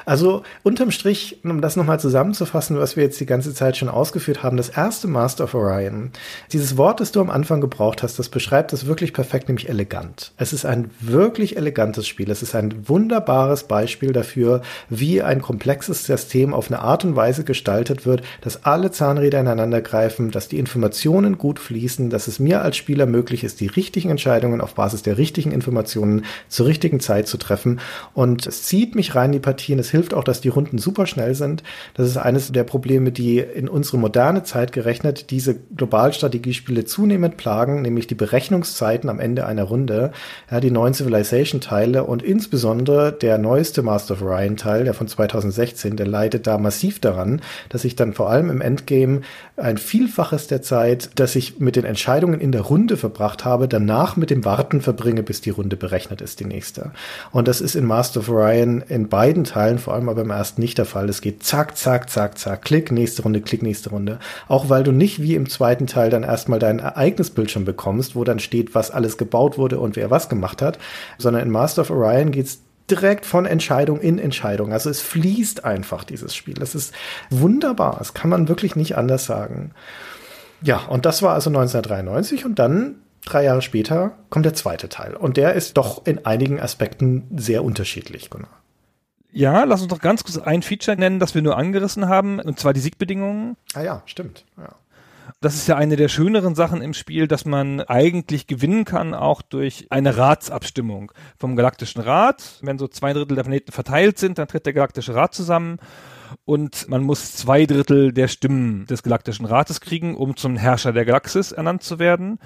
S4: Also unterm Strich, um das nochmal zusammenzufassen, was wir jetzt die ganze Zeit schon ausgeführt haben, das erste Master of Orion, dieses Wort, das du am Anfang gebraucht hast, das beschreibt das wirklich perfekt, nämlich elegant. Es ist ein wirklich elegantes Spiel. Es ist ein wunderbares Beispiel dafür, wie ein komplexes System auf eine Art und Weise gestaltet wird, dass alle Zahnräder ineinander greifen, dass die Informationen gut fließen, dass es mir als Spieler möglich ist, die richtigen Entscheidungen auf Basis der richtigen Informationen zur richtigen Zeit zu treffen. Und es zieht mich rein in die Partie Partien. Es hilft auch, dass die Runden super schnell sind. Das ist eines der Probleme, die in unsere moderne Zeit gerechnet diese Globalstrategiespiele zunehmend plagen, nämlich die Berechnungszeiten am Ende einer Runde. Ja, die neuen Civilization-Teile und insbesondere der neueste Master of Orion-Teil, der von 2016, der leidet da massiv daran, dass ich dann vor allem im Endgame ein Vielfaches der Zeit, dass ich mit den Entscheidungen in der Runde verbracht habe, danach mit dem Warten verbringe, bis die Runde berechnet ist, die nächste. Und das ist in Master of Orion in beiden Teilen, vor allem aber im ersten nicht der Fall. Es geht zack, zack, zack, zack, klick, nächste Runde, klick, nächste Runde. Auch weil du nicht wie im zweiten Teil dann erstmal dein Ereignisbildschirm bekommst, wo dann steht, was alles gebaut wurde und wer was gemacht hat, sondern in Master of Orion geht's direkt von Entscheidung in Entscheidung. Also es fließt einfach dieses Spiel. Das ist wunderbar. Das kann man wirklich nicht anders sagen. Ja, und das war also 1993 und dann drei Jahre später kommt der zweite Teil. Und der ist doch in einigen Aspekten sehr unterschiedlich, Gunnar.
S3: Ja, lass uns doch ganz kurz ein Feature nennen, das wir nur angerissen haben, und zwar die Siegbedingungen.
S4: Ah ja, stimmt. Ja.
S3: Das ist ja eine der schöneren Sachen im Spiel, dass man eigentlich gewinnen kann, auch durch eine Ratsabstimmung vom Galaktischen Rat. Wenn so zwei Drittel der Planeten verteilt sind, dann tritt der Galaktische Rat zusammen und man muss zwei Drittel der Stimmen des Galaktischen Rates kriegen, um zum Herrscher der Galaxis ernannt zu werden.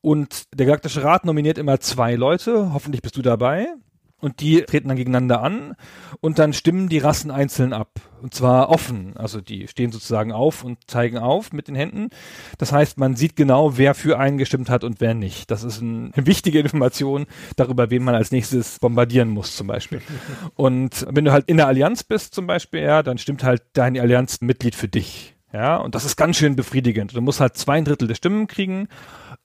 S3: Und der Galaktische Rat nominiert immer zwei Leute, hoffentlich bist du dabei und die treten dann gegeneinander an und dann stimmen die Rassen einzeln ab. Und zwar offen. Also die stehen sozusagen auf und zeigen auf mit den Händen. Das heißt, man sieht genau, wer für einen gestimmt hat und wer nicht. Das ist ein, eine wichtige Information darüber, wen man als nächstes bombardieren muss zum Beispiel. Und wenn du halt in der Allianz bist zum Beispiel, ja, dann stimmt halt dein Allianzmitglied für dich. Ja, und das ist ganz schön befriedigend. Du musst halt zwei Drittel der Stimmen kriegen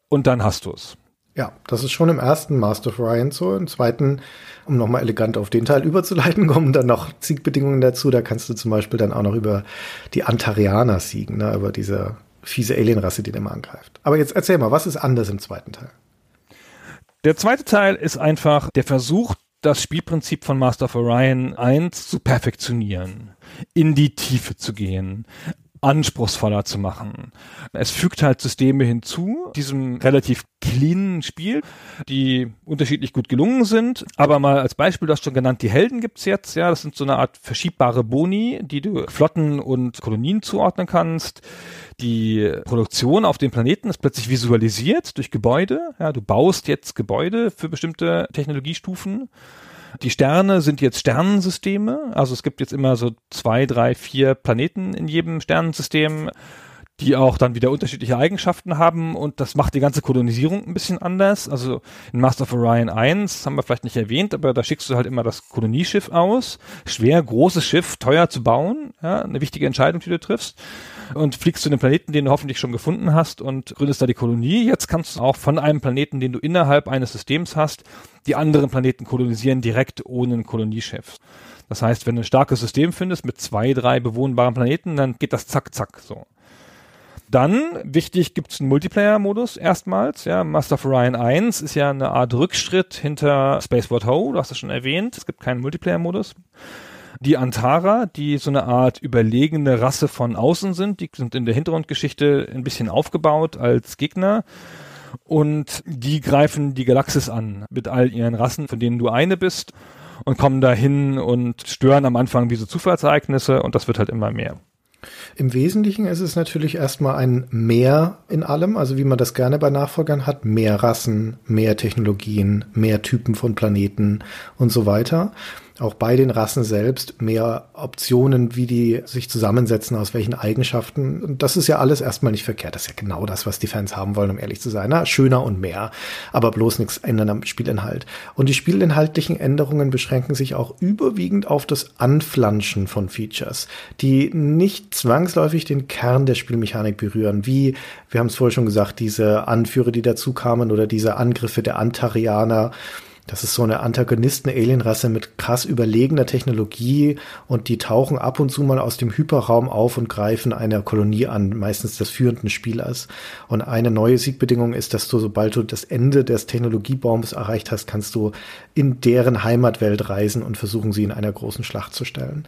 S3: und dann hast du es.
S4: Ja, das ist schon im ersten Master of Ryan so. Im zweiten, um nochmal elegant auf den Teil überzuleiten, kommen dann noch Siegbedingungen dazu. Da kannst du zum Beispiel dann auch noch über die Antarianer siegen, ne? über diese fiese Alienrasse, die den immer angreift. Aber jetzt erzähl mal, was ist anders im zweiten Teil?
S3: Der zweite Teil ist einfach der Versuch, das Spielprinzip von Master of Orion 1 zu perfektionieren, in die Tiefe zu gehen, anspruchsvoller zu machen. Es fügt halt Systeme hinzu, diesem relativ cleanen Spiel, die unterschiedlich gut gelungen sind. Aber mal als Beispiel, du hast schon genannt, die Helden gibt's jetzt, ja, das sind so eine Art verschiebbare Boni, die du Flotten und Kolonien zuordnen kannst. Die Produktion auf dem Planeten ist plötzlich visualisiert durch Gebäude. Ja, du baust jetzt Gebäude für bestimmte Technologiestufen. Die Sterne sind jetzt Sternensysteme. Also es gibt jetzt immer so zwei, drei, vier Planeten in jedem Sternensystem, die auch dann wieder unterschiedliche Eigenschaften haben und das macht die ganze Kolonisierung ein bisschen anders. Also in Master of Orion 1 haben wir vielleicht nicht erwähnt, aber da schickst du halt immer das Kolonieschiff aus. Schwer, großes Schiff, teuer zu bauen. Ja, eine wichtige Entscheidung, die du triffst und fliegst zu einem Planeten, den du hoffentlich schon gefunden hast und gründest da die Kolonie. Jetzt kannst du auch von einem Planeten, den du innerhalb eines Systems hast, die anderen Planeten kolonisieren direkt ohne ein Kolonieschiff. Das heißt, wenn du ein starkes System findest mit zwei, drei bewohnbaren Planeten, dann geht das zack, zack so. Dann, wichtig, gibt es einen Multiplayer-Modus erstmals. Ja, Master of Orion 1 ist ja eine Art Rückschritt hinter Spaceboard Ho, du hast es schon erwähnt. Es gibt keinen Multiplayer-Modus. Die Antara, die so eine Art überlegene Rasse von außen sind, die sind in der Hintergrundgeschichte ein bisschen aufgebaut als Gegner. Und die greifen die Galaxis an mit all ihren Rassen, von denen du eine bist und kommen dahin und stören am Anfang wie so Zufallsereignisse und das wird halt immer mehr.
S4: Im Wesentlichen ist es natürlich erstmal ein Mehr in allem, also wie man das gerne bei Nachfolgern hat, mehr Rassen, mehr Technologien, mehr Typen von Planeten und so weiter auch bei den Rassen selbst mehr Optionen, wie die sich zusammensetzen, aus welchen Eigenschaften. Und das ist ja alles erstmal nicht verkehrt. Das ist ja genau das, was die Fans haben wollen, um ehrlich zu sein. Na, schöner und mehr, aber bloß nichts ändern am Spielinhalt. Und die spielinhaltlichen Änderungen beschränken sich auch überwiegend auf das Anflanschen von Features, die nicht zwangsläufig den Kern der Spielmechanik berühren, wie, wir haben es vorher schon gesagt, diese Anführer, die dazu kamen oder diese Angriffe der Antarianer, das ist so eine Antagonisten-Alienrasse mit krass überlegener Technologie und die tauchen ab und zu mal aus dem Hyperraum auf und greifen eine Kolonie an, meistens des führenden Spielers. Und eine neue Siegbedingung ist, dass du, sobald du das Ende des Technologiebaums erreicht hast, kannst du in deren Heimatwelt reisen und versuchen, sie in einer großen Schlacht zu stellen.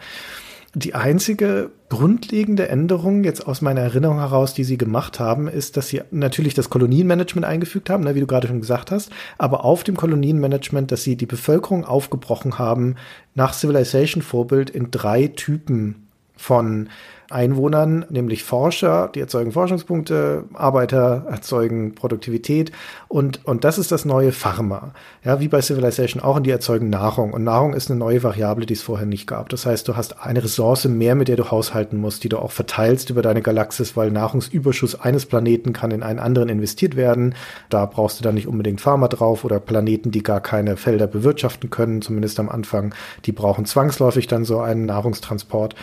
S4: Die einzige grundlegende Änderung jetzt aus meiner Erinnerung heraus, die sie gemacht haben, ist, dass sie natürlich das Kolonienmanagement eingefügt haben, ne, wie du gerade schon gesagt hast, aber auf dem Kolonienmanagement, dass sie die Bevölkerung aufgebrochen haben nach Civilization Vorbild in drei Typen von Einwohnern, nämlich Forscher, die erzeugen Forschungspunkte, Arbeiter erzeugen Produktivität und, und das ist das neue Pharma. Ja, wie bei Civilization auch, und die erzeugen Nahrung. Und Nahrung ist eine neue Variable, die es vorher nicht gab. Das heißt, du hast eine Ressource mehr, mit der du haushalten musst, die du auch verteilst über deine Galaxis, weil Nahrungsüberschuss eines Planeten kann in einen anderen investiert werden. Da brauchst du dann nicht unbedingt Pharma drauf oder Planeten, die gar keine Felder bewirtschaften können, zumindest am Anfang. Die brauchen zwangsläufig dann so einen Nahrungstransport.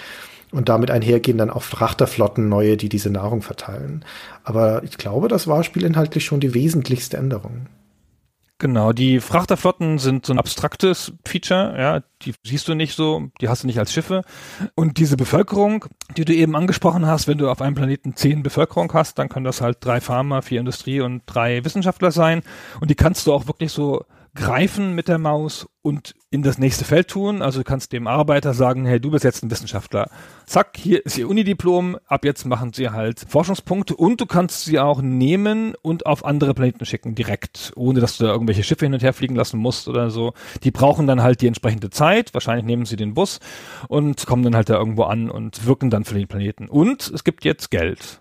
S4: Und damit einhergehen dann auch Frachterflotten neue, die diese Nahrung verteilen. Aber ich glaube, das war spielinhaltlich schon die wesentlichste Änderung.
S3: Genau, die Frachterflotten sind so ein abstraktes Feature, ja, die siehst du nicht so, die hast du nicht als Schiffe. Und diese Bevölkerung, die du eben angesprochen hast, wenn du auf einem Planeten zehn Bevölkerung hast, dann können das halt drei Farmer, vier Industrie und drei Wissenschaftler sein. Und die kannst du auch wirklich so greifen mit der Maus und in das nächste Feld tun. Also du kannst dem Arbeiter sagen, hey, du bist jetzt ein Wissenschaftler. Zack, hier ist ihr Unidiplom, ab jetzt machen sie halt Forschungspunkte und du kannst sie auch nehmen und auf andere Planeten schicken, direkt, ohne dass du da irgendwelche Schiffe hin und her fliegen lassen musst oder so. Die brauchen dann halt die entsprechende Zeit, wahrscheinlich nehmen sie den Bus und kommen dann halt da irgendwo an und wirken dann für den Planeten. Und es gibt jetzt Geld.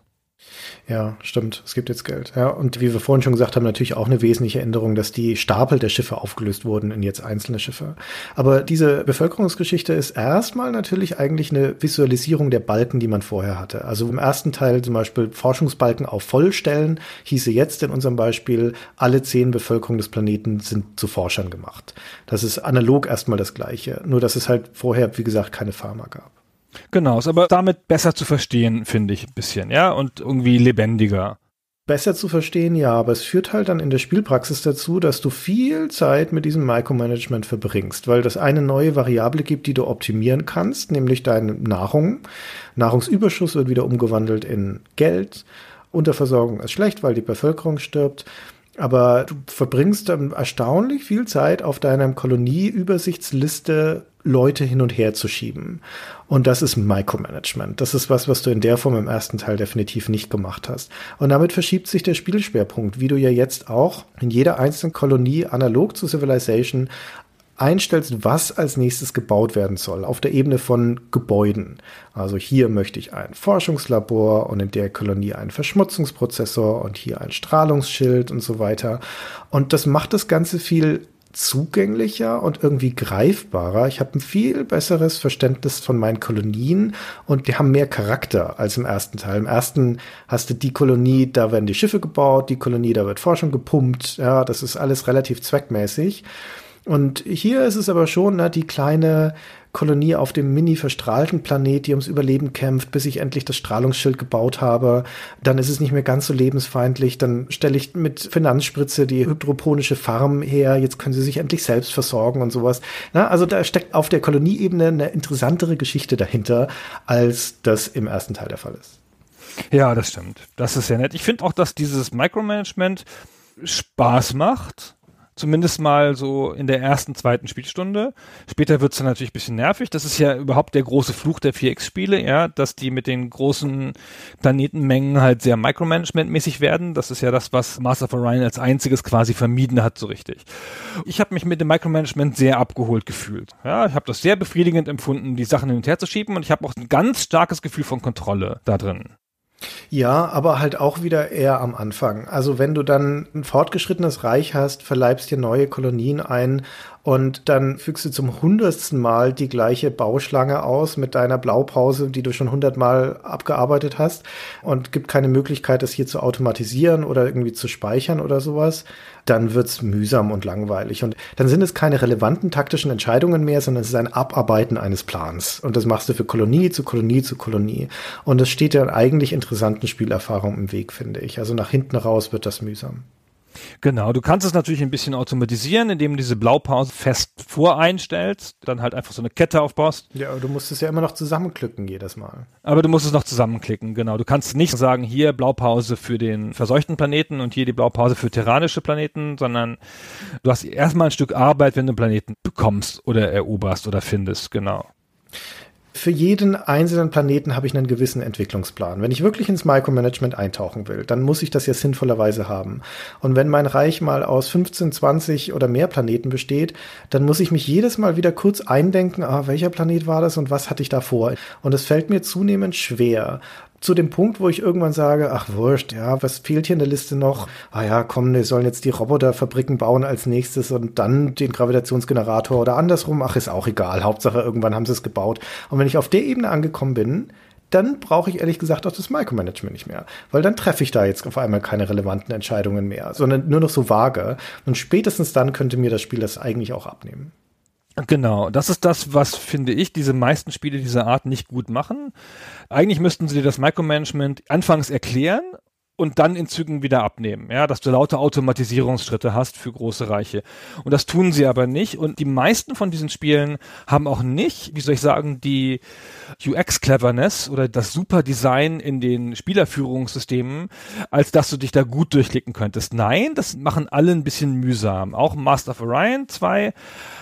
S4: Ja, stimmt. Es gibt jetzt Geld. Ja, und wie wir vorhin schon gesagt haben, natürlich auch eine wesentliche Änderung, dass die Stapel der Schiffe aufgelöst wurden in jetzt einzelne Schiffe. Aber diese Bevölkerungsgeschichte ist erstmal natürlich eigentlich eine Visualisierung der Balken, die man vorher hatte. Also im ersten Teil zum Beispiel Forschungsbalken auf Vollstellen hieße jetzt in unserem Beispiel, alle zehn Bevölkerungen des Planeten sind zu Forschern gemacht. Das ist analog erstmal das Gleiche. Nur, dass es halt vorher, wie gesagt, keine Pharma gab.
S3: Genau, ist aber damit besser zu verstehen, finde ich ein bisschen, ja, und irgendwie lebendiger.
S4: Besser zu verstehen, ja, aber es führt halt dann in der Spielpraxis dazu, dass du viel Zeit mit diesem Micromanagement verbringst, weil das eine neue Variable gibt, die du optimieren kannst, nämlich deine Nahrung. Nahrungsüberschuss wird wieder umgewandelt in Geld. Unterversorgung ist schlecht, weil die Bevölkerung stirbt. Aber du verbringst dann erstaunlich viel Zeit auf deiner Kolonieübersichtsliste Leute hin und her zu schieben. Und das ist Micromanagement. Das ist was, was du in der Form im ersten Teil definitiv nicht gemacht hast. Und damit verschiebt sich der Spielschwerpunkt, wie du ja jetzt auch in jeder einzelnen Kolonie analog zu Civilization einstellst, was als nächstes gebaut werden soll, auf der Ebene von Gebäuden. Also hier möchte ich ein Forschungslabor und in der Kolonie einen Verschmutzungsprozessor und hier ein Strahlungsschild und so weiter. Und das macht das Ganze viel zugänglicher und irgendwie greifbarer. Ich habe ein viel besseres Verständnis von meinen Kolonien und die haben mehr Charakter als im ersten Teil. Im ersten hast du die Kolonie, da werden die Schiffe gebaut, die Kolonie, da wird Forschung gepumpt. Ja, das ist alles relativ zweckmäßig. Und hier ist es aber schon ne, die kleine Kolonie auf dem mini verstrahlten Planet, die ums Überleben kämpft, bis ich endlich das Strahlungsschild gebaut habe. Dann ist es nicht mehr ganz so lebensfeindlich. Dann stelle ich mit Finanzspritze die hydroponische Farm her. Jetzt können sie sich endlich selbst versorgen und sowas. Na, also da steckt auf der Kolonieebene eine interessantere Geschichte dahinter, als das im ersten Teil der Fall ist.
S3: Ja, das stimmt. Das ist sehr nett. Ich finde auch, dass dieses Micromanagement Spaß macht. Zumindest mal so in der ersten, zweiten Spielstunde. Später wird's dann natürlich ein bisschen nervig. Das ist ja überhaupt der große Fluch der 4X-Spiele, ja, dass die mit den großen Planetenmengen halt sehr Micromanagement-mäßig werden. Das ist ja das, was Master of Orion als einziges quasi vermieden hat, so richtig. Ich habe mich mit dem Micromanagement sehr abgeholt gefühlt. Ja, ich habe das sehr befriedigend empfunden, die Sachen hin und her zu schieben und ich habe auch ein ganz starkes Gefühl von Kontrolle da drin.
S4: Ja, aber halt auch wieder eher am Anfang. Also wenn du dann ein fortgeschrittenes Reich hast, verleibst dir neue Kolonien ein und dann fügst du zum hundertsten Mal die gleiche Bauschlange aus mit deiner Blaupause, die du schon hundertmal abgearbeitet hast und gibt keine Möglichkeit, das hier zu automatisieren oder irgendwie zu speichern oder sowas, dann wird's mühsam und langweilig. Und dann sind es keine relevanten taktischen Entscheidungen mehr, sondern es ist ein Abarbeiten eines Plans. Und das machst du für Kolonie zu Kolonie zu Kolonie. Und es steht ja eigentlich interessanten Spielerfahrung im Weg, finde ich. Also nach hinten raus wird das mühsam.
S3: Genau, du kannst es natürlich ein bisschen automatisieren, indem du diese Blaupause fest voreinstellst, dann halt einfach so eine Kette aufbaust.
S4: Ja, aber du musst es ja immer noch zusammenklicken jedes Mal.
S3: Aber du musst es noch zusammenklicken, genau. Du kannst nicht sagen, hier Blaupause für den verseuchten Planeten und hier die Blaupause für terranische Planeten, sondern du hast erstmal ein Stück Arbeit, wenn du einen Planeten bekommst oder eroberst oder findest, genau
S4: für jeden einzelnen Planeten habe ich einen gewissen Entwicklungsplan. Wenn ich wirklich ins Micromanagement eintauchen will, dann muss ich das ja sinnvollerweise haben. Und wenn mein Reich mal aus 15, 20 oder mehr Planeten besteht, dann muss ich mich jedes Mal wieder kurz eindenken, ah, welcher Planet war das und was hatte ich da vor? Und es fällt mir zunehmend schwer, zu dem Punkt, wo ich irgendwann sage, ach wurscht, ja, was fehlt hier in der Liste noch? Ah ja, komm, wir sollen jetzt die Roboterfabriken bauen als nächstes und dann den Gravitationsgenerator oder andersrum, ach, ist auch egal. Hauptsache, irgendwann haben sie es gebaut. Und wenn ich auf der Ebene angekommen bin, dann brauche ich ehrlich gesagt auch das Micromanagement nicht mehr. Weil dann treffe ich da jetzt auf einmal keine relevanten Entscheidungen mehr, sondern nur noch so vage. Und spätestens dann könnte mir das Spiel das eigentlich auch abnehmen.
S3: Genau, das ist das, was finde ich diese meisten Spiele dieser Art nicht gut machen. Eigentlich müssten sie dir das Micromanagement anfangs erklären und dann in Zügen wieder abnehmen, ja, dass du lauter Automatisierungsschritte hast für große Reiche. Und das tun sie aber nicht. Und die meisten von diesen Spielen haben auch nicht, wie soll ich sagen, die UX-Cleverness oder das super Design in den Spielerführungssystemen, als dass du dich da gut durchklicken könntest. Nein, das machen alle ein bisschen mühsam. Auch Master of Orion 2,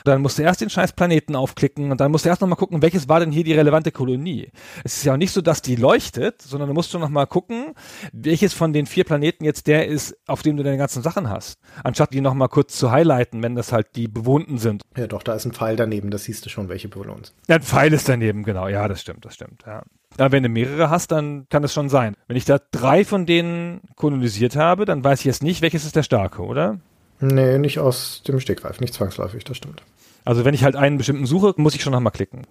S3: dann musst du erst den scheiß Planeten aufklicken und dann musst du erst nochmal gucken, welches war denn hier die relevante Kolonie. Es ist ja auch nicht so, dass die leuchtet, sondern du musst schon nochmal gucken, welches von den vier Planeten jetzt der ist, auf dem du deine ganzen Sachen hast. Anstatt die nochmal kurz zu highlighten, wenn das halt die bewohnten sind.
S4: Ja, doch, da ist ein Pfeil daneben, das siehst du schon, welche bewohnt sind.
S3: Ja, ein Pfeil ist daneben, genau. Ja, das stimmt, das stimmt, ja. Aber wenn du mehrere hast, dann kann es schon sein. Wenn ich da drei von denen kolonisiert habe, dann weiß ich jetzt nicht, welches ist der starke, oder?
S4: Nee, nicht aus dem Stegreif, nicht zwangsläufig, das stimmt.
S3: Also wenn ich halt einen bestimmten suche, muss ich schon nochmal klicken.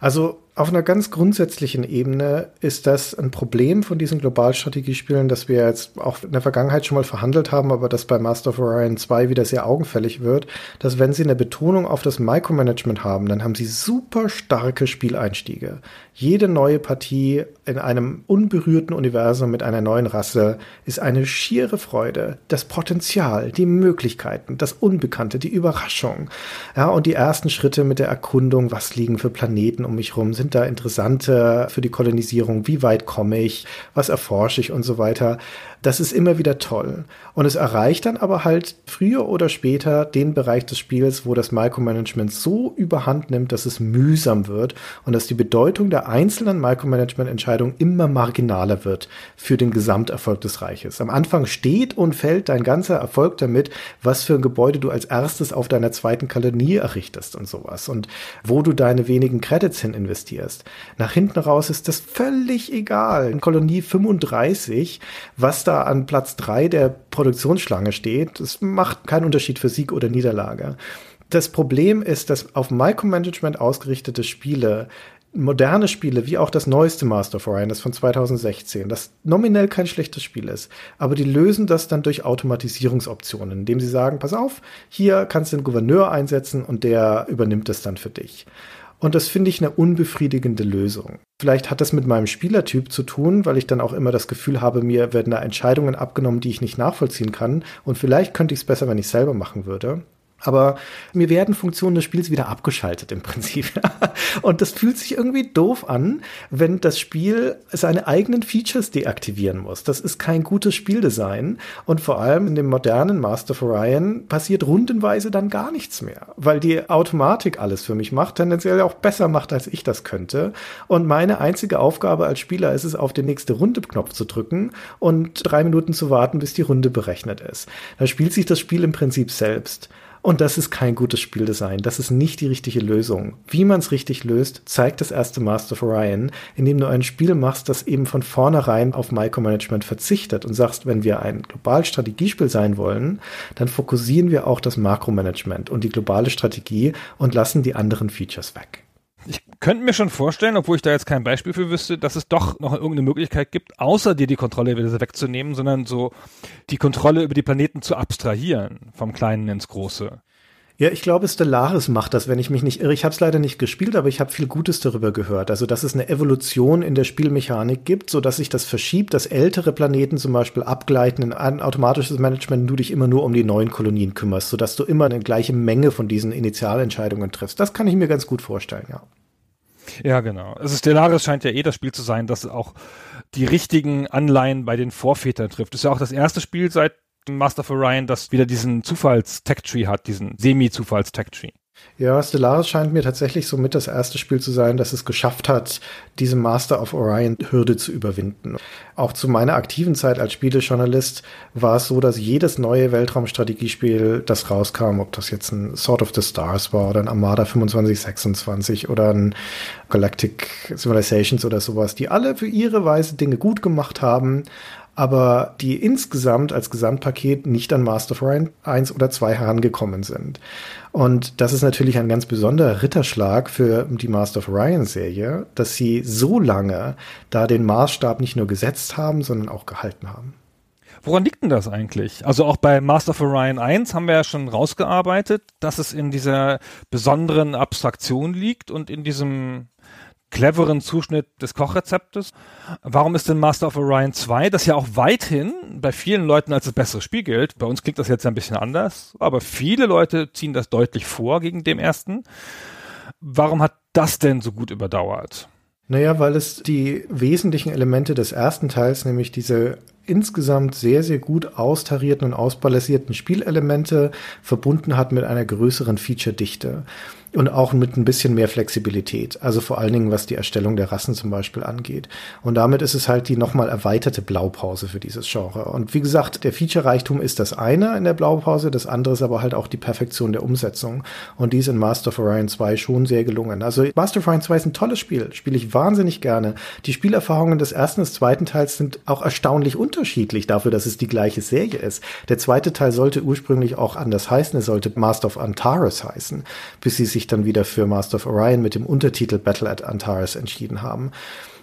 S4: Also auf einer ganz grundsätzlichen Ebene ist das ein Problem von diesen Globalstrategiespielen, das wir jetzt auch in der Vergangenheit schon mal verhandelt haben, aber das bei Master of Orion 2 wieder sehr augenfällig wird, dass wenn sie eine Betonung auf das Micromanagement haben, dann haben sie super starke Spieleinstiege. Jede neue Partie in einem unberührten Universum mit einer neuen Rasse ist eine schiere Freude. Das Potenzial, die Möglichkeiten, das Unbekannte, die Überraschung. Ja, und die ersten Schritte mit der Erkundung, was liegen für Planeten um mich rum, sind sind da interessante für die Kolonisierung? Wie weit komme ich? Was erforsche ich und so weiter? Das ist immer wieder toll. Und es erreicht dann aber halt früher oder später den Bereich des Spiels, wo das Micromanagement so überhand nimmt, dass es mühsam wird und dass die Bedeutung der einzelnen Micromanagement-Entscheidungen immer marginaler wird für den Gesamterfolg des Reiches. Am Anfang steht und fällt dein ganzer Erfolg damit, was für ein Gebäude du als erstes auf deiner zweiten Kolonie errichtest und sowas und wo du deine wenigen Credits hin investierst. Nach hinten raus ist das völlig egal. In Kolonie 35, was da an Platz drei der Produktionsschlange steht, das macht keinen Unterschied für Sieg oder Niederlage. Das Problem ist, dass auf Micromanagement ausgerichtete Spiele moderne Spiele, wie auch das neueste Master of Orion, das von 2016, das nominell kein schlechtes Spiel ist, aber die lösen das dann durch Automatisierungsoptionen, indem sie sagen, pass auf, hier kannst du einen Gouverneur einsetzen und der übernimmt es dann für dich. Und das finde ich eine unbefriedigende Lösung. Vielleicht hat das mit meinem Spielertyp zu tun, weil ich dann auch immer das Gefühl habe, mir werden da Entscheidungen abgenommen, die ich nicht nachvollziehen kann. Und vielleicht könnte ich es besser, wenn ich es selber machen würde. Aber mir werden Funktionen des Spiels wieder abgeschaltet im Prinzip. Und das fühlt sich irgendwie doof an, wenn das Spiel seine eigenen Features deaktivieren muss. Das ist kein gutes Spieldesign. Und vor allem in dem modernen Master of Orion passiert rundenweise dann gar nichts mehr, weil die Automatik alles für mich macht, tendenziell auch besser macht, als ich das könnte. Und meine einzige Aufgabe als Spieler ist es, auf den nächste Runde-Knopf zu drücken und drei Minuten zu warten, bis die Runde berechnet ist. Da spielt sich das Spiel im Prinzip selbst. Und das ist kein gutes Spieldesign. Das ist nicht die richtige Lösung. Wie man es richtig löst, zeigt das erste Master of Orion, indem du ein Spiel machst, das eben von vornherein auf Micromanagement verzichtet und sagst, wenn wir ein globales Strategiespiel sein wollen, dann fokussieren wir auch das Makromanagement und die globale Strategie und lassen die anderen Features weg.
S3: Ich könnte mir schon vorstellen, obwohl ich da jetzt kein Beispiel für wüsste, dass es doch noch irgendeine Möglichkeit gibt, außer dir die Kontrolle wieder wegzunehmen, sondern so die Kontrolle über die Planeten zu abstrahieren, vom Kleinen ins Große.
S4: Ja, ich glaube, Stellaris macht das, wenn ich mich nicht irre. Ich habe es leider nicht gespielt, aber ich habe viel Gutes darüber gehört. Also, dass es eine Evolution in der Spielmechanik gibt, so dass sich das verschiebt, dass ältere Planeten zum Beispiel abgleiten in ein automatisches Management, du dich immer nur um die neuen Kolonien kümmerst, so dass du immer eine gleiche Menge von diesen Initialentscheidungen triffst. Das kann ich mir ganz gut vorstellen, ja.
S3: Ja, genau. Also Stellaris scheint ja eh das Spiel zu sein, das auch die richtigen Anleihen bei den Vorvätern trifft. Das ist ja auch das erste Spiel seit Master of Orion, das wieder diesen Zufalls-Tech-Tree hat, diesen Semi-Zufalls-Tech-Tree.
S4: Ja, Stellaris scheint mir tatsächlich somit das erste Spiel zu sein, das es geschafft hat, diese Master of Orion-Hürde zu überwinden. Auch zu meiner aktiven Zeit als Spielejournalist war es so, dass jedes neue Weltraumstrategiespiel, das rauskam, ob das jetzt ein Sword of the Stars war oder ein Armada 2526 oder ein Galactic Civilizations oder sowas, die alle für ihre Weise Dinge gut gemacht haben, aber die insgesamt als Gesamtpaket nicht an Master of Orion 1 oder 2 herangekommen sind. Und das ist natürlich ein ganz besonderer Ritterschlag für die Master of Orion Serie, dass sie so lange da den Maßstab nicht nur gesetzt haben, sondern auch gehalten haben.
S3: Woran liegt denn das eigentlich? Also auch bei Master of Orion 1 haben wir ja schon rausgearbeitet, dass es in dieser besonderen Abstraktion liegt und in diesem cleveren Zuschnitt des Kochrezeptes. Warum ist denn Master of Orion 2, das ja auch weithin bei vielen Leuten als das bessere Spiel gilt, bei uns klingt das jetzt ein bisschen anders, aber viele Leute ziehen das deutlich vor gegen dem ersten. Warum hat das denn so gut überdauert?
S4: Naja, weil es die wesentlichen Elemente des ersten Teils, nämlich diese insgesamt sehr, sehr gut austarierten und ausbalancierten Spielelemente verbunden hat mit einer größeren Feature-Dichte und auch mit ein bisschen mehr Flexibilität. Also vor allen Dingen, was die Erstellung der Rassen zum Beispiel angeht. Und damit ist es halt die nochmal erweiterte Blaupause für dieses Genre. Und wie gesagt, der Feature-Reichtum ist das eine in der Blaupause, das andere ist aber halt auch die Perfektion der Umsetzung. Und die ist in Master of Orion 2 schon sehr gelungen. Also Master of Orion 2 ist ein tolles Spiel, spiele ich wahnsinnig gerne. Die Spielerfahrungen des ersten und des zweiten Teils sind auch erstaunlich unterschiedlich dafür, dass es die gleiche Serie ist. Der zweite Teil sollte ursprünglich auch anders heißen, es sollte Master of Antares heißen, bis sie sich sich dann wieder für Master of Orion mit dem Untertitel Battle at Antares entschieden haben.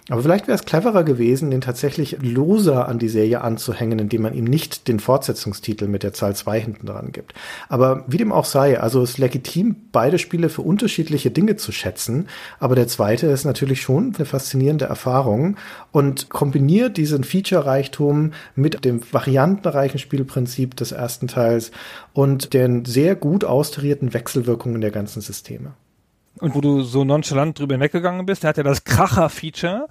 S4: Aber vielleicht wäre es cleverer gewesen, den tatsächlich loser an die Serie anzuhängen, indem man ihm nicht den Fortsetzungstitel mit der Zahl 2 hinten dran gibt. Aber wie dem auch sei, also es ist legitim, beide Spiele für unterschiedliche Dinge zu schätzen. Aber der zweite ist natürlich schon eine faszinierende Erfahrung und kombiniert diesen Feature-Reichtum mit dem variantenreichen Spielprinzip des ersten Teils und den sehr gut austarierten Wechselwirkungen der ganzen Systeme
S3: und wo du so nonchalant drüber hinweggegangen bist, der hat ja das Kracher-Feature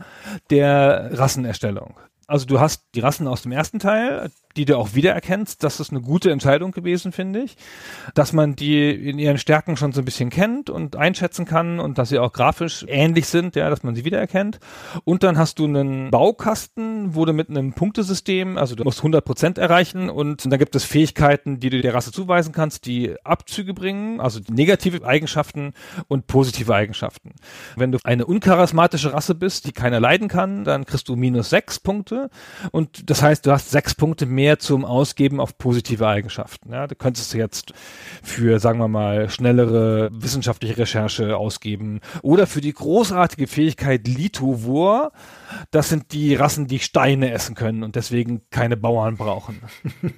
S3: der Rassenerstellung. Also du hast die Rassen aus dem ersten Teil, die du auch wiedererkennst. Das ist eine gute Entscheidung gewesen, finde ich. Dass man die in ihren Stärken schon so ein bisschen kennt und einschätzen kann und dass sie auch grafisch ähnlich sind, ja, dass man sie wiedererkennt. Und dann hast du einen Baukasten, wo du mit einem Punktesystem, also du musst 100 Prozent erreichen und dann gibt es Fähigkeiten, die du der Rasse zuweisen kannst, die Abzüge bringen, also negative Eigenschaften und positive Eigenschaften. Wenn du eine uncharismatische Rasse bist, die keiner leiden kann, dann kriegst du minus sechs Punkte und das heißt, du hast sechs Punkte mehr mehr zum Ausgeben auf positive Eigenschaften. Ja, da könntest du jetzt für, sagen wir mal, schnellere wissenschaftliche Recherche ausgeben oder für die großartige Fähigkeit Litovor. Das sind die Rassen, die Steine essen können und deswegen keine Bauern brauchen.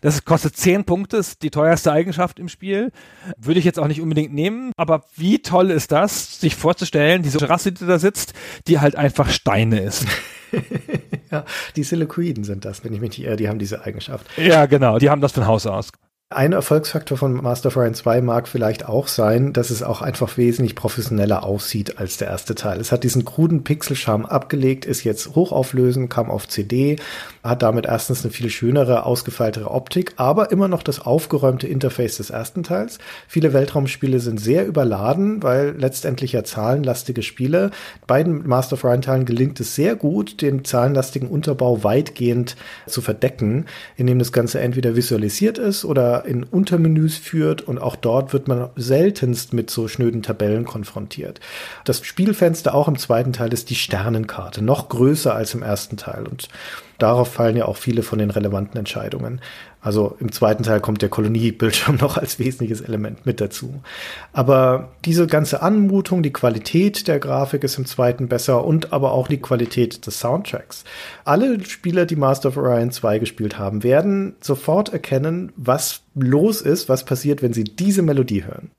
S3: Das kostet zehn Punkte, ist die teuerste Eigenschaft im Spiel. Würde ich jetzt auch nicht unbedingt nehmen, aber wie toll ist das, sich vorzustellen, diese Rasse, die da sitzt, die halt einfach Steine ist.
S4: ja, die Silicoiden sind das, wenn ich mich nicht irre, die haben diese Eigenschaft.
S3: Ja, genau, die haben das von Haus aus.
S4: Ein Erfolgsfaktor von Master of Orion 2 mag vielleicht auch sein, dass es auch einfach wesentlich professioneller aussieht als der erste Teil. Es hat diesen kruden Pixelscharm abgelegt, ist jetzt hochauflösend, kam auf CD, hat damit erstens eine viel schönere, ausgefeiltere Optik, aber immer noch das aufgeräumte Interface des ersten Teils. Viele Weltraumspiele sind sehr überladen, weil letztendlich ja zahlenlastige Spiele. Beiden Master of Orion Teilen gelingt es sehr gut, den zahlenlastigen Unterbau weitgehend zu verdecken, indem das Ganze entweder visualisiert ist oder in Untermenüs führt und auch dort wird man seltenst mit so schnöden Tabellen konfrontiert. Das Spielfenster auch im zweiten Teil ist die Sternenkarte, noch größer als im ersten Teil und darauf fallen ja auch viele von den relevanten Entscheidungen. Also im zweiten Teil kommt der Koloniebildschirm noch als wesentliches Element mit dazu. Aber diese ganze Anmutung, die Qualität der Grafik ist im zweiten besser und aber auch die Qualität des Soundtracks. Alle Spieler, die Master of Orion 2 gespielt haben, werden sofort erkennen, was los ist, was passiert, wenn sie diese Melodie hören.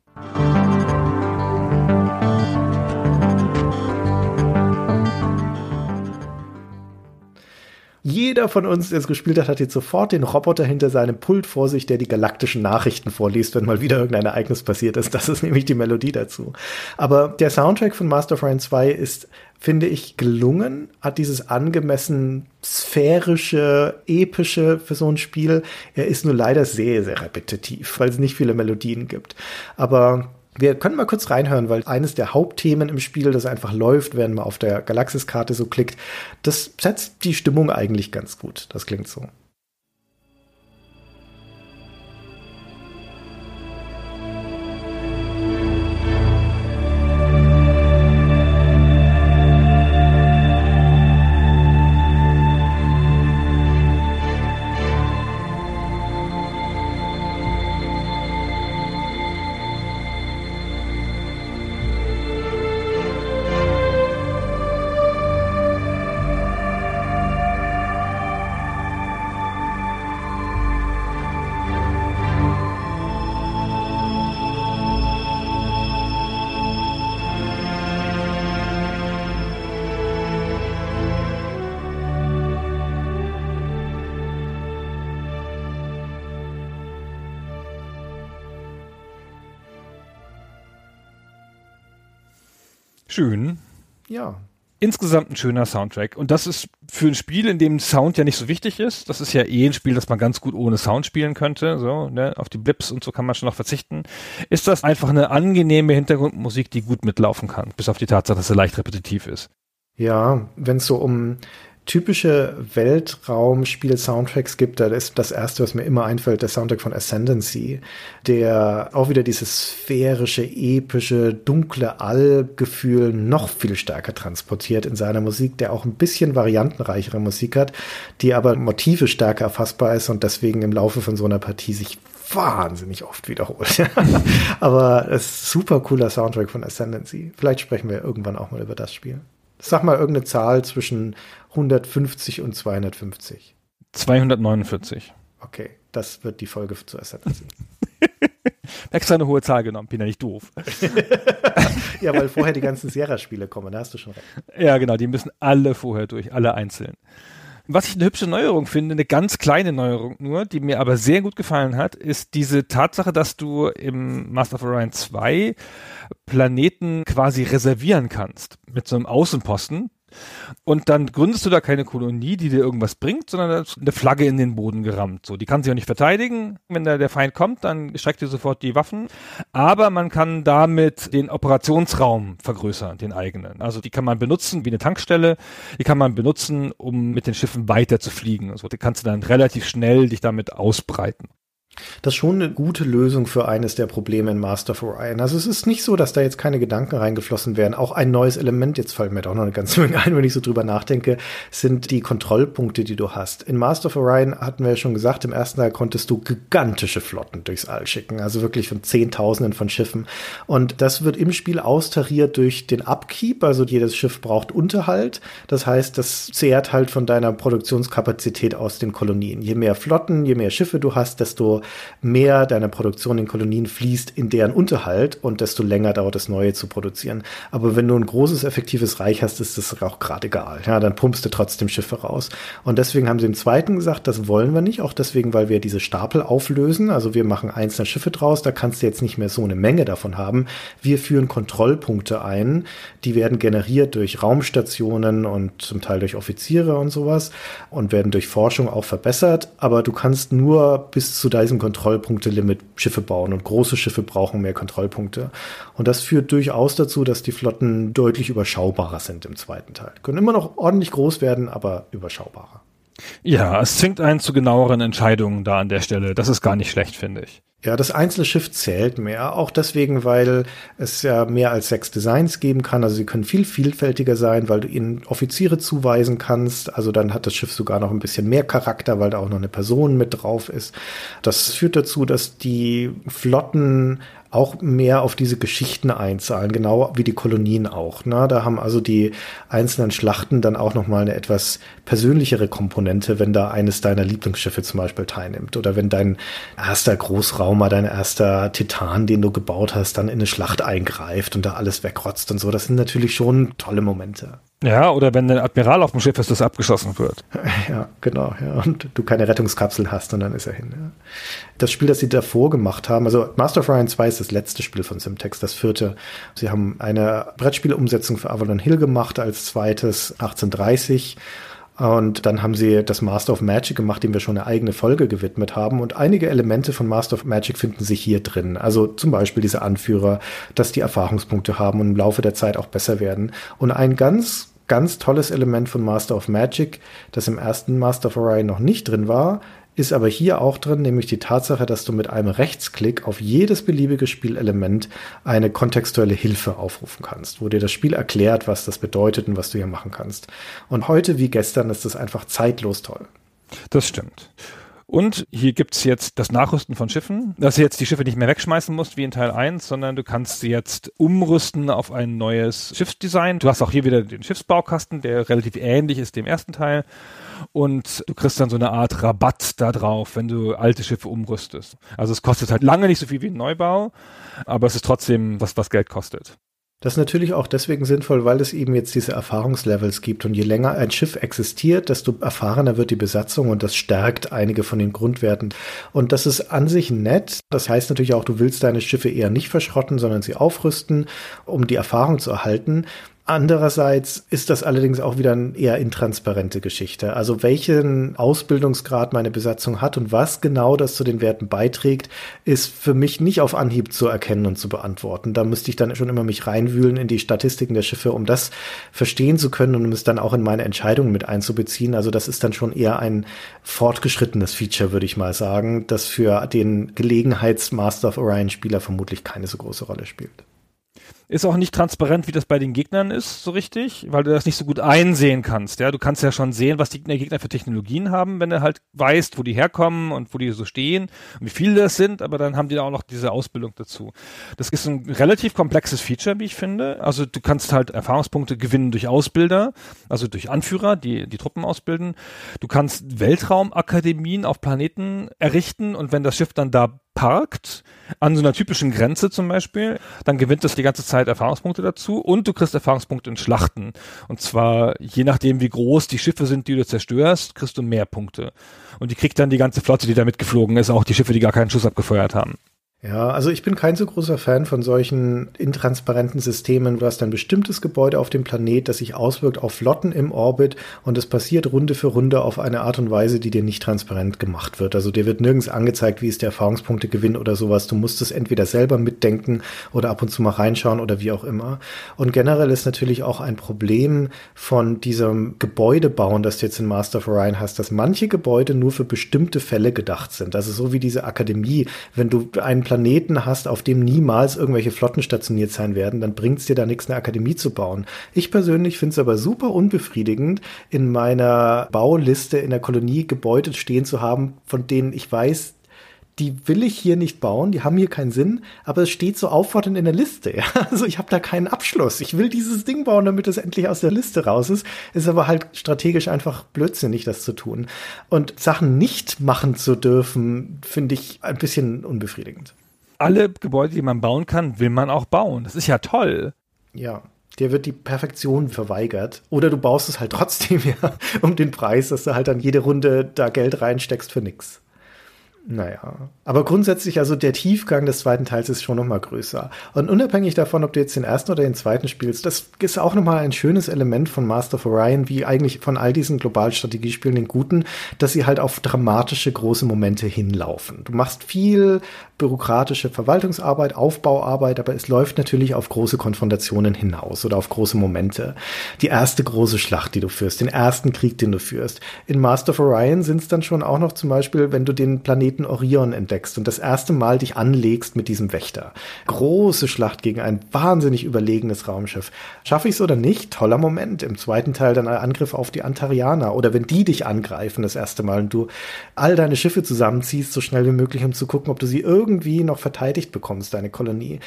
S4: Jeder von uns, der es gespielt hat, hat jetzt sofort den Roboter hinter seinem Pult vor sich, der die galaktischen Nachrichten vorliest, wenn mal wieder irgendein Ereignis passiert ist. Das ist nämlich die Melodie dazu. Aber der Soundtrack von Master of Ryan 2 ist, finde ich, gelungen, hat dieses angemessen sphärische, epische für so ein Spiel. Er ist nur leider sehr, sehr repetitiv, weil es nicht viele Melodien gibt. Aber wir können mal kurz reinhören, weil eines der Hauptthemen im Spiel, das einfach läuft, wenn man auf der Galaxiskarte so klickt, das setzt die Stimmung eigentlich ganz gut. Das klingt so.
S3: Insgesamt ein schöner Soundtrack. Und das ist für ein Spiel, in dem Sound ja nicht so wichtig ist. Das ist ja eh ein Spiel, das man ganz gut ohne Sound spielen könnte. So, ne? Auf die Blips und so kann man schon noch verzichten. Ist das einfach eine angenehme Hintergrundmusik, die gut mitlaufen kann. Bis auf die Tatsache, dass sie leicht repetitiv ist.
S4: Ja, wenn es so um typische Weltraumspiel-Soundtracks gibt, da ist das erste, was mir immer einfällt, der Soundtrack von Ascendancy, der auch wieder dieses sphärische, epische, dunkle Allgefühl noch viel stärker transportiert in seiner Musik, der auch ein bisschen variantenreichere Musik hat, die aber Motive stärker erfassbar ist und deswegen im Laufe von so einer Partie sich wahnsinnig oft wiederholt. aber es ist super cooler Soundtrack von Ascendancy. Vielleicht sprechen wir irgendwann auch mal über das Spiel. Sag mal irgendeine Zahl zwischen 150 und 250.
S3: 249.
S4: Okay, das wird die Folge zu Ascendancy.
S3: Extra eine hohe Zahl genommen, bin ja nicht doof.
S4: ja, weil vorher die ganzen Sierra-Spiele kommen, da hast du schon recht.
S3: Ja, genau, die müssen alle vorher durch, alle einzeln. Was ich eine hübsche Neuerung finde, eine ganz kleine Neuerung nur, die mir aber sehr gut gefallen hat, ist diese Tatsache, dass du im Master of Orion 2 Planeten quasi reservieren kannst mit so einem Außenposten, und dann gründest du da keine Kolonie, die dir irgendwas bringt, sondern da ist eine Flagge in den Boden gerammt. So, die kann sich auch nicht verteidigen. Wenn da der Feind kommt, dann streckt ihr sofort die Waffen. Aber man kann damit den Operationsraum vergrößern, den eigenen. Also die kann man benutzen wie eine Tankstelle. Die kann man benutzen, um mit den Schiffen weiter zu fliegen. Also die kannst du dann relativ schnell dich damit ausbreiten.
S4: Das ist schon eine gute Lösung für eines der Probleme in Master of Orion. Also es ist nicht so, dass da jetzt keine Gedanken reingeflossen werden. Auch ein neues Element, jetzt fällt mir doch noch eine ganze Menge ein, wenn ich so drüber nachdenke, sind die Kontrollpunkte, die du hast. In Master of Orion hatten wir ja schon gesagt, im ersten Teil konntest du gigantische Flotten durchs All schicken. Also wirklich von Zehntausenden von Schiffen. Und das wird im Spiel austariert durch den Upkeep. Also jedes Schiff braucht Unterhalt. Das heißt, das zehrt halt von deiner Produktionskapazität aus den Kolonien. Je mehr Flotten, je mehr Schiffe du hast, desto mehr deiner Produktion in Kolonien fließt in deren Unterhalt und desto länger dauert es, neue zu produzieren. Aber wenn du ein großes, effektives Reich hast, ist das auch gerade egal. Ja, dann pumpst du trotzdem Schiffe raus. Und deswegen haben sie im zweiten gesagt, das wollen wir nicht. Auch deswegen, weil wir diese Stapel auflösen. Also wir machen einzelne Schiffe draus. Da kannst du jetzt nicht mehr so eine Menge davon haben. Wir führen Kontrollpunkte ein. Die werden generiert durch Raumstationen und zum Teil durch Offiziere und sowas und werden durch Forschung auch verbessert. Aber du kannst nur bis zu diesem Kontrollpunkte-Limit Schiffe bauen und große Schiffe brauchen mehr Kontrollpunkte. Und das führt durchaus dazu, dass die Flotten deutlich überschaubarer sind im zweiten Teil. Können immer noch ordentlich groß werden, aber überschaubarer.
S3: Ja, es zwingt einen zu genaueren Entscheidungen da an der Stelle. Das ist gar nicht schlecht, finde ich.
S4: Ja, das einzelne Schiff zählt mehr, auch deswegen, weil es ja mehr als sechs Designs geben kann. Also sie können viel vielfältiger sein, weil du ihnen Offiziere zuweisen kannst. Also dann hat das Schiff sogar noch ein bisschen mehr Charakter, weil da auch noch eine Person mit drauf ist. Das führt dazu, dass die Flotten auch mehr auf diese Geschichten einzahlen, genau wie die Kolonien auch. Ne? Da haben also die einzelnen Schlachten dann auch nochmal eine etwas persönlichere Komponente, wenn da eines deiner Lieblingsschiffe zum Beispiel teilnimmt oder wenn dein erster Großraumer, dein erster Titan, den du gebaut hast, dann in eine Schlacht eingreift und da alles wegrotzt und so. Das sind natürlich schon tolle Momente.
S3: Ja, oder wenn ein Admiral auf dem Schiff ist, das abgeschossen wird.
S4: Ja, genau. Ja. Und du keine Rettungskapsel hast und dann ist er hin. Ja. Das Spiel, das sie davor gemacht haben, also Master of Ryan 2 ist das letzte Spiel von Simtex, das vierte. Sie haben eine Brettspielumsetzung für Avalon Hill gemacht als zweites 1830. Und dann haben sie das Master of Magic gemacht, dem wir schon eine eigene Folge gewidmet haben. Und einige Elemente von Master of Magic finden sich hier drin. Also zum Beispiel diese Anführer, dass die Erfahrungspunkte haben und im Laufe der Zeit auch besser werden. Und ein ganz ganz tolles Element von Master of Magic, das im ersten Master of Orion noch nicht drin war, ist aber hier auch drin, nämlich die Tatsache, dass du mit einem Rechtsklick auf jedes beliebige Spielelement eine kontextuelle Hilfe aufrufen kannst, wo dir das Spiel erklärt, was das bedeutet und was du hier machen kannst. Und heute wie gestern ist das einfach zeitlos toll.
S3: Das stimmt. Und hier gibt's jetzt das Nachrüsten von Schiffen, dass du jetzt die Schiffe nicht mehr wegschmeißen musst wie in Teil 1, sondern du kannst sie jetzt umrüsten auf ein neues Schiffsdesign. Du hast auch hier wieder den Schiffsbaukasten, der relativ ähnlich ist dem ersten Teil. Und du kriegst dann so eine Art Rabatt da drauf, wenn du alte Schiffe umrüstest. Also es kostet halt lange nicht so viel wie ein Neubau, aber es ist trotzdem was, was Geld kostet.
S4: Das ist natürlich auch deswegen sinnvoll, weil es eben jetzt diese Erfahrungslevels gibt. Und je länger ein Schiff existiert, desto erfahrener wird die Besatzung und das stärkt einige von den Grundwerten. Und das ist an sich nett. Das heißt natürlich auch, du willst deine Schiffe eher nicht verschrotten, sondern sie aufrüsten, um die Erfahrung zu erhalten. Andererseits ist das allerdings auch wieder eine eher intransparente Geschichte. Also welchen Ausbildungsgrad meine Besatzung hat und was genau das zu den Werten beiträgt, ist für mich nicht auf Anhieb zu erkennen und zu beantworten. Da müsste ich dann schon immer mich reinwühlen in die Statistiken der Schiffe, um das verstehen zu können und um es dann auch in meine Entscheidungen mit einzubeziehen. Also das ist dann schon eher ein fortgeschrittenes Feature, würde ich mal sagen, das für den Gelegenheits-Master of Orion-Spieler vermutlich keine so große Rolle spielt.
S3: Ist auch nicht transparent, wie das bei den Gegnern ist, so richtig, weil du das nicht so gut einsehen kannst. Ja, du kannst ja schon sehen, was die Gegner für Technologien haben, wenn du halt weißt, wo die herkommen und wo die so stehen und wie viele das sind, aber dann haben die da auch noch diese Ausbildung dazu. Das ist ein relativ komplexes Feature, wie ich finde. Also du kannst halt Erfahrungspunkte gewinnen durch Ausbilder, also durch Anführer, die die Truppen ausbilden. Du kannst Weltraumakademien auf Planeten errichten und wenn das Schiff dann da parkt, an so einer typischen Grenze zum Beispiel, dann gewinnt es die ganze Zeit Erfahrungspunkte dazu und du kriegst Erfahrungspunkte in Schlachten. Und zwar je nachdem, wie groß die Schiffe sind, die du zerstörst, kriegst du mehr Punkte. Und die kriegt dann die ganze Flotte, die da mitgeflogen ist, auch die Schiffe, die gar keinen Schuss abgefeuert haben.
S4: Ja, also ich bin kein so großer Fan von solchen intransparenten Systemen. Du hast ein bestimmtes Gebäude auf dem Planet, das sich auswirkt auf Flotten im Orbit und es passiert Runde für Runde auf eine Art und Weise, die dir nicht transparent gemacht wird. Also dir wird nirgends angezeigt, wie ist der Erfahrungspunktegewinn oder sowas. Du musst es entweder selber mitdenken oder ab und zu mal reinschauen oder wie auch immer. Und generell ist natürlich auch ein Problem von diesem Gebäudebauen, das du jetzt in Master of Orion hast, dass manche Gebäude nur für bestimmte Fälle gedacht sind. Also so wie diese Akademie, wenn du einen Planeten hast, auf dem niemals irgendwelche Flotten stationiert sein werden, dann bringt es dir da nichts, eine Akademie zu bauen. Ich persönlich finde es aber super unbefriedigend, in meiner Bauliste in der Kolonie Gebäude stehen zu haben, von denen ich weiß, die will ich hier nicht bauen, die haben hier keinen Sinn, aber es steht so auffordernd in der Liste. Ja? Also ich habe da keinen Abschluss. Ich will dieses Ding bauen, damit es endlich aus der Liste raus ist. Ist aber halt strategisch einfach blödsinnig, das zu tun. Und Sachen nicht machen zu dürfen, finde ich ein bisschen unbefriedigend.
S3: Alle Gebäude, die man bauen kann, will man auch bauen. Das ist ja toll.
S4: Ja dir wird die Perfektion verweigert. Oder du baust es halt trotzdem, ja, um den Preis, dass du halt dann jede Runde da Geld reinsteckst für nix. Naja, aber grundsätzlich, also der Tiefgang des zweiten Teils ist schon noch mal größer. Und unabhängig davon, ob du jetzt den ersten oder den zweiten spielst, das ist auch noch mal ein schönes Element von Master of Orion, wie eigentlich von all diesen Globalstrategiespielen, den guten, dass sie halt auf dramatische große Momente hinlaufen. Du machst viel bürokratische Verwaltungsarbeit, Aufbauarbeit, aber es läuft natürlich auf große Konfrontationen hinaus oder auf große Momente. Die erste große Schlacht, die du führst, den ersten Krieg, den du führst. In Master of Orion sind es dann schon auch noch zum Beispiel, wenn du den Planeten Orion entdeckst und das erste Mal dich anlegst mit diesem Wächter. Große Schlacht gegen ein wahnsinnig überlegenes Raumschiff. Schaffe ich es oder nicht? Toller Moment. Im zweiten Teil dann ein Angriff auf die Antarianer oder wenn die dich angreifen das erste Mal und du all deine Schiffe zusammenziehst, so schnell wie möglich, um zu gucken, ob du sie irgendwie irgendwie noch verteidigt bekommst, deine Kolonie.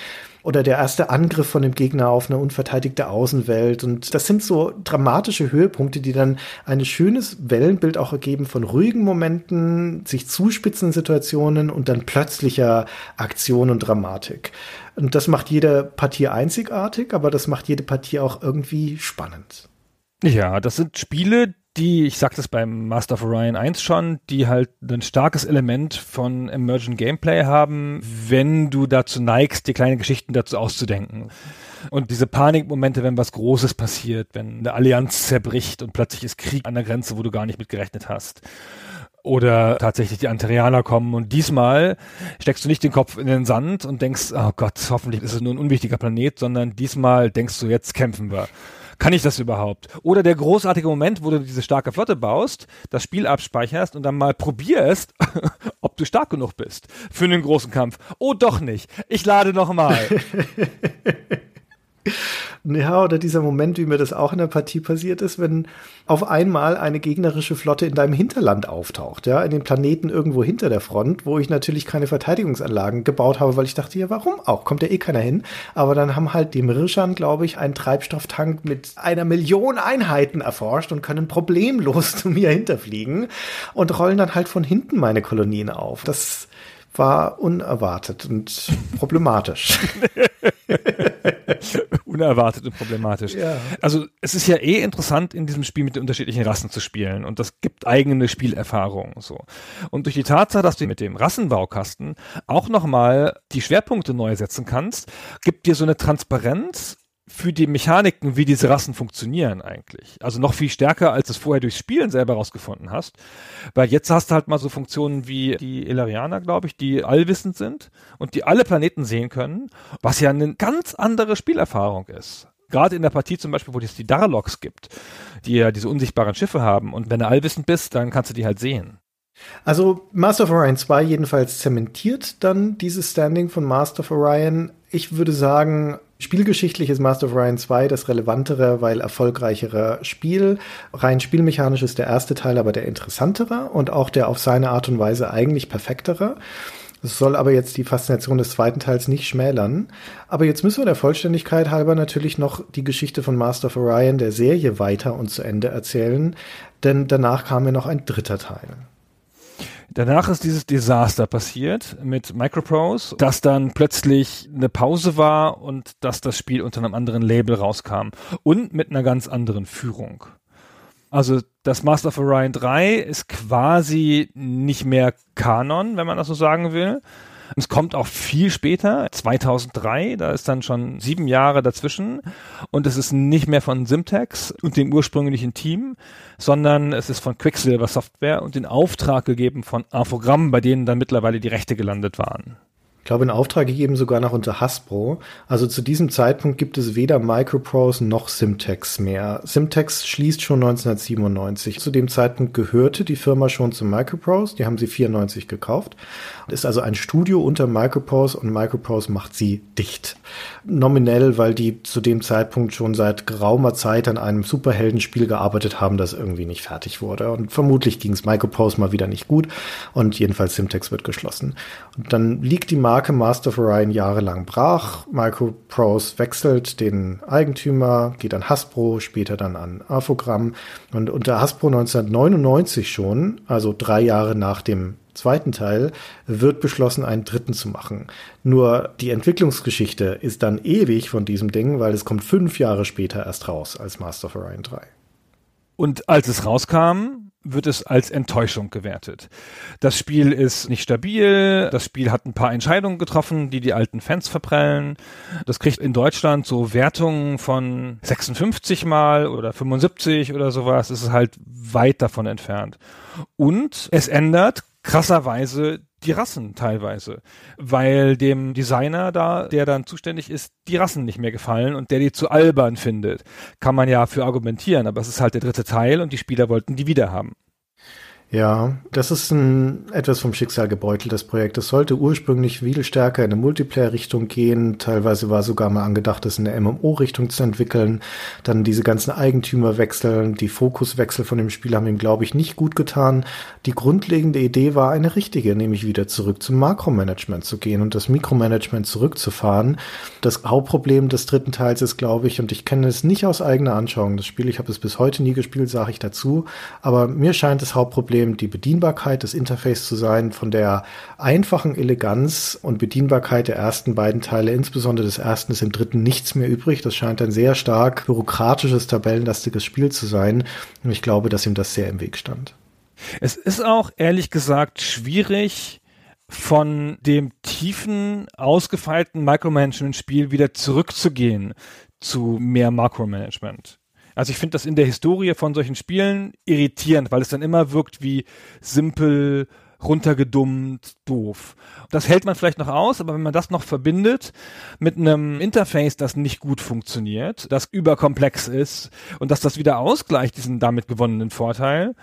S4: Oder der erste Angriff von dem Gegner auf eine unverteidigte Außenwelt. Und das sind so dramatische Höhepunkte, die dann ein schönes Wellenbild auch ergeben von ruhigen Momenten, sich zuspitzenden Situationen und dann plötzlicher Aktion und Dramatik. Und das macht jede Partie einzigartig, aber das macht jede Partie auch irgendwie spannend.
S3: Ja, das sind Spiele, die, ich sagte es beim Master of Orion 1 schon, die halt ein starkes Element von Emergent Gameplay haben, wenn du dazu neigst, die kleinen Geschichten dazu auszudenken. Und diese Panikmomente, wenn was Großes passiert, wenn eine Allianz zerbricht und plötzlich ist Krieg an der Grenze, wo du gar nicht mit gerechnet hast. Oder tatsächlich die Anterianer kommen und diesmal steckst du nicht den Kopf in den Sand und denkst, oh Gott, hoffentlich ist es nur ein unwichtiger Planet, sondern diesmal denkst du, jetzt kämpfen wir kann ich das überhaupt? Oder der großartige Moment, wo du diese starke Flotte baust, das Spiel abspeicherst und dann mal probierst, ob du stark genug bist für einen großen Kampf. Oh, doch nicht. Ich lade noch mal.
S4: Ja, oder dieser Moment, wie mir das auch in der Partie passiert ist, wenn auf einmal eine gegnerische Flotte in deinem Hinterland auftaucht, ja, in den Planeten irgendwo hinter der Front, wo ich natürlich keine Verteidigungsanlagen gebaut habe, weil ich dachte, ja, warum auch? Kommt ja eh keiner hin. Aber dann haben halt die Mirschan, glaube ich, einen Treibstofftank mit einer Million Einheiten erforscht und können problemlos zu mir hinterfliegen und rollen dann halt von hinten meine Kolonien auf. Das war unerwartet und problematisch.
S3: unerwartet und problematisch. Ja. Also es ist ja eh interessant, in diesem Spiel mit den unterschiedlichen Rassen zu spielen und das gibt eigene Spielerfahrung so. Und durch die Tatsache, dass du mit dem Rassenbaukasten auch nochmal die Schwerpunkte neu setzen kannst, gibt dir so eine Transparenz für die Mechaniken, wie diese Rassen funktionieren eigentlich. Also noch viel stärker, als es vorher durchs Spielen selber rausgefunden hast. Weil jetzt hast du halt mal so Funktionen wie die Ilarianer, glaube ich, die allwissend sind und die alle Planeten sehen können, was ja eine ganz andere Spielerfahrung ist. Gerade in der Partie zum Beispiel, wo es die Darloks gibt, die ja diese unsichtbaren Schiffe haben. Und wenn du allwissend bist, dann kannst du die halt sehen.
S4: Also Master of Orion 2 jedenfalls zementiert dann dieses Standing von Master of Orion. Ich würde sagen, Spielgeschichtlich ist Master of Orion 2 das relevantere, weil erfolgreichere Spiel. Rein spielmechanisch ist der erste Teil aber der interessantere und auch der auf seine Art und Weise eigentlich perfektere. Es soll aber jetzt die Faszination des zweiten Teils nicht schmälern. Aber jetzt müssen wir der Vollständigkeit halber natürlich noch die Geschichte von Master of Orion der Serie weiter und zu Ende erzählen, denn danach kam ja noch ein dritter Teil.
S3: Danach ist dieses Desaster passiert mit Microprose, dass dann plötzlich eine Pause war und dass das Spiel unter einem anderen Label rauskam und mit einer ganz anderen Führung. Also das Master of Orion 3 ist quasi nicht mehr Kanon, wenn man das so sagen will. Es kommt auch viel später, 2003, da ist dann schon sieben Jahre dazwischen und es ist nicht mehr von Simtex und dem ursprünglichen Team, sondern es ist von Quicksilver Software und in Auftrag gegeben von Infogramm, bei denen dann mittlerweile die Rechte gelandet waren.
S4: Ich glaube, in Auftrag gegeben sogar noch unter Hasbro. Also zu diesem Zeitpunkt gibt es weder Microprose noch Simtex mehr. Simtex schließt schon 1997. Zu dem Zeitpunkt gehörte die Firma schon zu Microprose. Die haben sie 94 gekauft. Ist also ein Studio unter Microprose und Microprose macht sie dicht. Nominell, weil die zu dem Zeitpunkt schon seit geraumer Zeit an einem Superheldenspiel gearbeitet haben, das irgendwie nicht fertig wurde. Und vermutlich ging es Microprose mal wieder nicht gut. Und jedenfalls Simtex wird geschlossen. Und dann liegt die Marke Master of Orion jahrelang brach. Microprose wechselt den Eigentümer, geht an Hasbro, später dann an Afogramm. Und unter Hasbro 1999 schon, also drei Jahre nach dem zweiten Teil, wird beschlossen, einen dritten zu machen. Nur die Entwicklungsgeschichte ist dann ewig von diesem Ding, weil es kommt fünf Jahre später erst raus als Master of Orion 3.
S3: Und als es rauskam, wird es als Enttäuschung gewertet. Das Spiel ist nicht stabil, das Spiel hat ein paar Entscheidungen getroffen, die die alten Fans verprellen. Das kriegt in Deutschland so Wertungen von 56 mal oder 75 oder sowas. Es ist halt weit davon entfernt. Und es ändert krasserweise die Rassen teilweise, weil dem Designer da, der dann zuständig ist, die Rassen nicht mehr gefallen und der die zu albern findet. Kann man ja für argumentieren, aber es ist halt der dritte Teil und die Spieler wollten die wieder haben.
S4: Ja, das ist ein etwas vom Schicksal gebeuteltes Projekt. Es sollte ursprünglich viel stärker in eine Multiplayer-Richtung gehen. Teilweise war sogar mal angedacht, es in eine MMO-Richtung zu entwickeln. Dann diese ganzen Eigentümerwechsel, die Fokuswechsel von dem Spiel haben ihm, glaube ich, nicht gut getan. Die grundlegende Idee war eine richtige, nämlich wieder zurück zum Makromanagement zu gehen und das Mikromanagement zurückzufahren. Das Hauptproblem des dritten Teils ist, glaube ich, und ich kenne es nicht aus eigener Anschauung, das Spiel, ich habe es bis heute nie gespielt, sage ich dazu, aber mir scheint das Hauptproblem Problem die Bedienbarkeit des Interface zu sein, von der einfachen Eleganz und Bedienbarkeit der ersten beiden Teile, insbesondere des ersten, ist im dritten nichts mehr übrig. Das scheint ein sehr stark bürokratisches, tabellenlastiges Spiel zu sein. Und ich glaube, dass ihm das sehr im Weg stand.
S3: Es ist auch ehrlich gesagt schwierig, von dem tiefen, ausgefeilten Micromanagement-Spiel wieder zurückzugehen zu mehr Makromanagement. Also ich finde das in der Historie von solchen Spielen irritierend, weil es dann immer wirkt wie simpel, runtergedummt, doof. Das hält man vielleicht noch aus, aber wenn man das noch verbindet mit einem Interface, das nicht gut funktioniert, das überkomplex ist und dass das wieder ausgleicht, diesen damit gewonnenen Vorteil,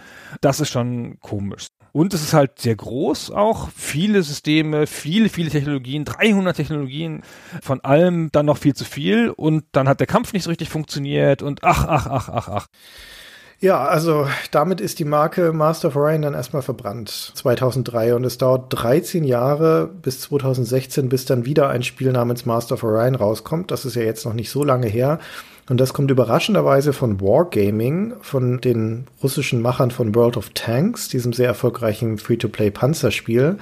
S3: das ist schon komisch. Und es ist halt sehr groß auch. Viele Systeme, viele, viele Technologien, 300 Technologien, von allem dann noch viel zu viel. Und dann hat der Kampf nicht so richtig funktioniert und ach, ach, ach, ach, ach.
S4: Ja, also damit ist die Marke Master of Orion dann erstmal verbrannt. 2003 und es dauert 13 Jahre bis 2016, bis dann wieder ein Spiel namens Master of Orion rauskommt. Das ist ja jetzt noch nicht so lange her. Und das kommt überraschenderweise von Wargaming, von den russischen Machern von World of Tanks, diesem sehr erfolgreichen Free-to-Play-Panzerspiel,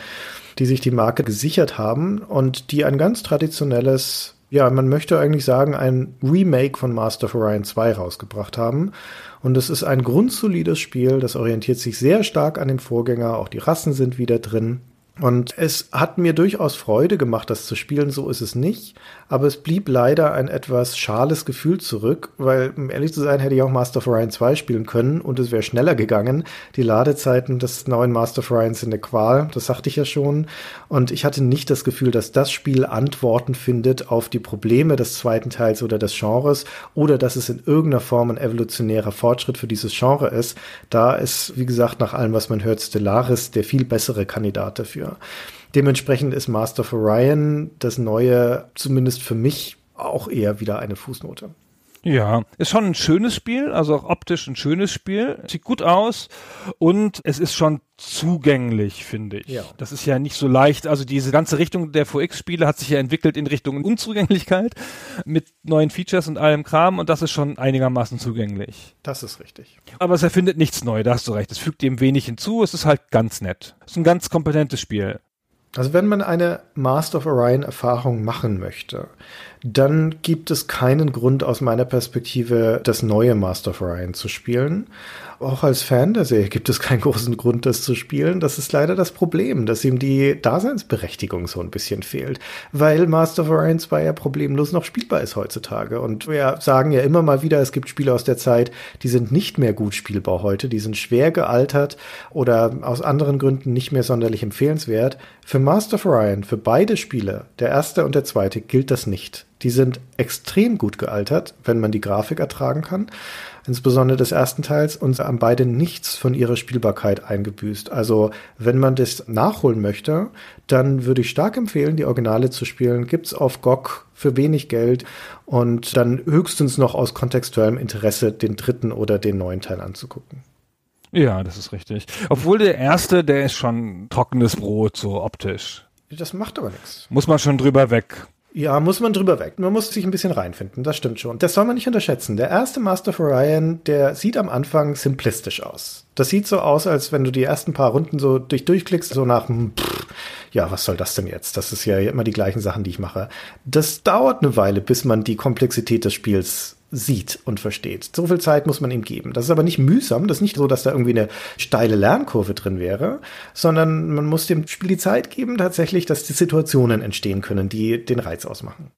S4: die sich die Marke gesichert haben und die ein ganz traditionelles, ja, man möchte eigentlich sagen, ein Remake von Master of Orion 2 rausgebracht haben. Und es ist ein grundsolides Spiel, das orientiert sich sehr stark an dem Vorgänger, auch die Rassen sind wieder drin. Und es hat mir durchaus Freude gemacht, das zu spielen, so ist es nicht. Aber es blieb leider ein etwas schales Gefühl zurück, weil, um ehrlich zu sein, hätte ich auch Master of Orion 2 spielen können und es wäre schneller gegangen. Die Ladezeiten des neuen Master of Orion sind eine Qual, das sagte ich ja schon. Und ich hatte nicht das Gefühl, dass das Spiel Antworten findet auf die Probleme des zweiten Teils oder des Genres oder dass es in irgendeiner Form ein evolutionärer Fortschritt für dieses Genre ist. Da ist, wie gesagt, nach allem, was man hört, Stellaris der viel bessere Kandidat dafür. Dementsprechend ist Master of Orion das neue, zumindest für mich, auch eher wieder eine Fußnote.
S3: Ja, ist schon ein schönes Spiel, also auch optisch ein schönes Spiel. Sieht gut aus und es ist schon zugänglich, finde ich. Ja. Das ist ja nicht so leicht. Also diese ganze Richtung der VX-Spiele hat sich ja entwickelt in Richtung Unzugänglichkeit mit neuen Features und allem Kram und das ist schon einigermaßen zugänglich.
S4: Das ist richtig.
S3: Aber es erfindet nichts neu, da hast du recht. Es fügt dem wenig hinzu, es ist halt ganz nett. Es ist ein ganz kompetentes Spiel.
S4: Also wenn man eine Master of Orion Erfahrung machen möchte, dann gibt es keinen Grund aus meiner Perspektive, das neue Master of Orion zu spielen. Auch als Fan der Serie gibt es keinen großen Grund, das zu spielen. Das ist leider das Problem, dass ihm die Daseinsberechtigung so ein bisschen fehlt, weil Master of Orion 2 ja problemlos noch spielbar ist heutzutage. Und wir sagen ja immer mal wieder, es gibt Spiele aus der Zeit, die sind nicht mehr gut spielbar heute, die sind schwer gealtert oder aus anderen Gründen nicht mehr sonderlich empfehlenswert. Für Master of Orion, für beide Spiele, der erste und der zweite, gilt das nicht. Die sind extrem gut gealtert, wenn man die Grafik ertragen kann. Insbesondere des ersten Teils und haben beide nichts von ihrer Spielbarkeit eingebüßt. Also, wenn man das nachholen möchte, dann würde ich stark empfehlen, die Originale zu spielen. Gibt's auf GOG für wenig Geld und dann höchstens noch aus kontextuellem Interesse den dritten oder den neuen Teil anzugucken.
S3: Ja, das ist richtig. Obwohl der erste, der ist schon trockenes Brot, so optisch.
S4: Das macht aber nichts.
S3: Muss man schon drüber weg.
S4: Ja, muss man drüber weg. Man muss sich ein bisschen reinfinden, das stimmt schon. Das soll man nicht unterschätzen. Der erste Master of Orion, der sieht am Anfang simplistisch aus. Das sieht so aus, als wenn du die ersten paar Runden so durch durchklickst, so nach, hm, pff, ja, was soll das denn jetzt? Das ist ja immer die gleichen Sachen, die ich mache. Das dauert eine Weile, bis man die Komplexität des Spiels sieht und versteht. So viel Zeit muss man ihm geben. Das ist aber nicht mühsam. Das ist nicht so, dass da irgendwie eine steile Lernkurve drin wäre, sondern man muss dem Spiel die Zeit geben, tatsächlich, dass die Situationen entstehen können, die den Reiz ausmachen.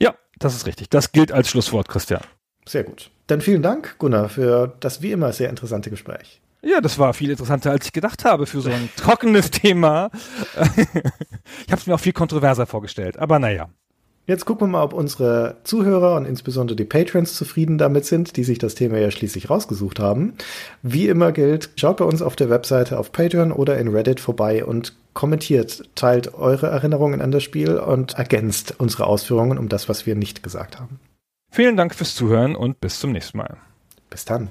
S3: Ja, das ist richtig. Das gilt als Schlusswort, Christian.
S4: Sehr gut. Dann vielen Dank, Gunnar, für das wie immer sehr interessante Gespräch.
S3: Ja, das war viel interessanter, als ich gedacht habe für so ein trockenes Thema. ich habe es mir auch viel kontroverser vorgestellt, aber naja.
S4: Jetzt gucken wir mal, ob unsere Zuhörer und insbesondere die Patrons zufrieden damit sind, die sich das Thema ja schließlich rausgesucht haben. Wie immer gilt, schaut bei uns auf der Webseite auf Patreon oder in Reddit vorbei und kommentiert, teilt eure Erinnerungen an das Spiel und ergänzt unsere Ausführungen um das, was wir nicht gesagt haben.
S3: Vielen Dank fürs Zuhören und bis zum nächsten Mal.
S4: Bis dann.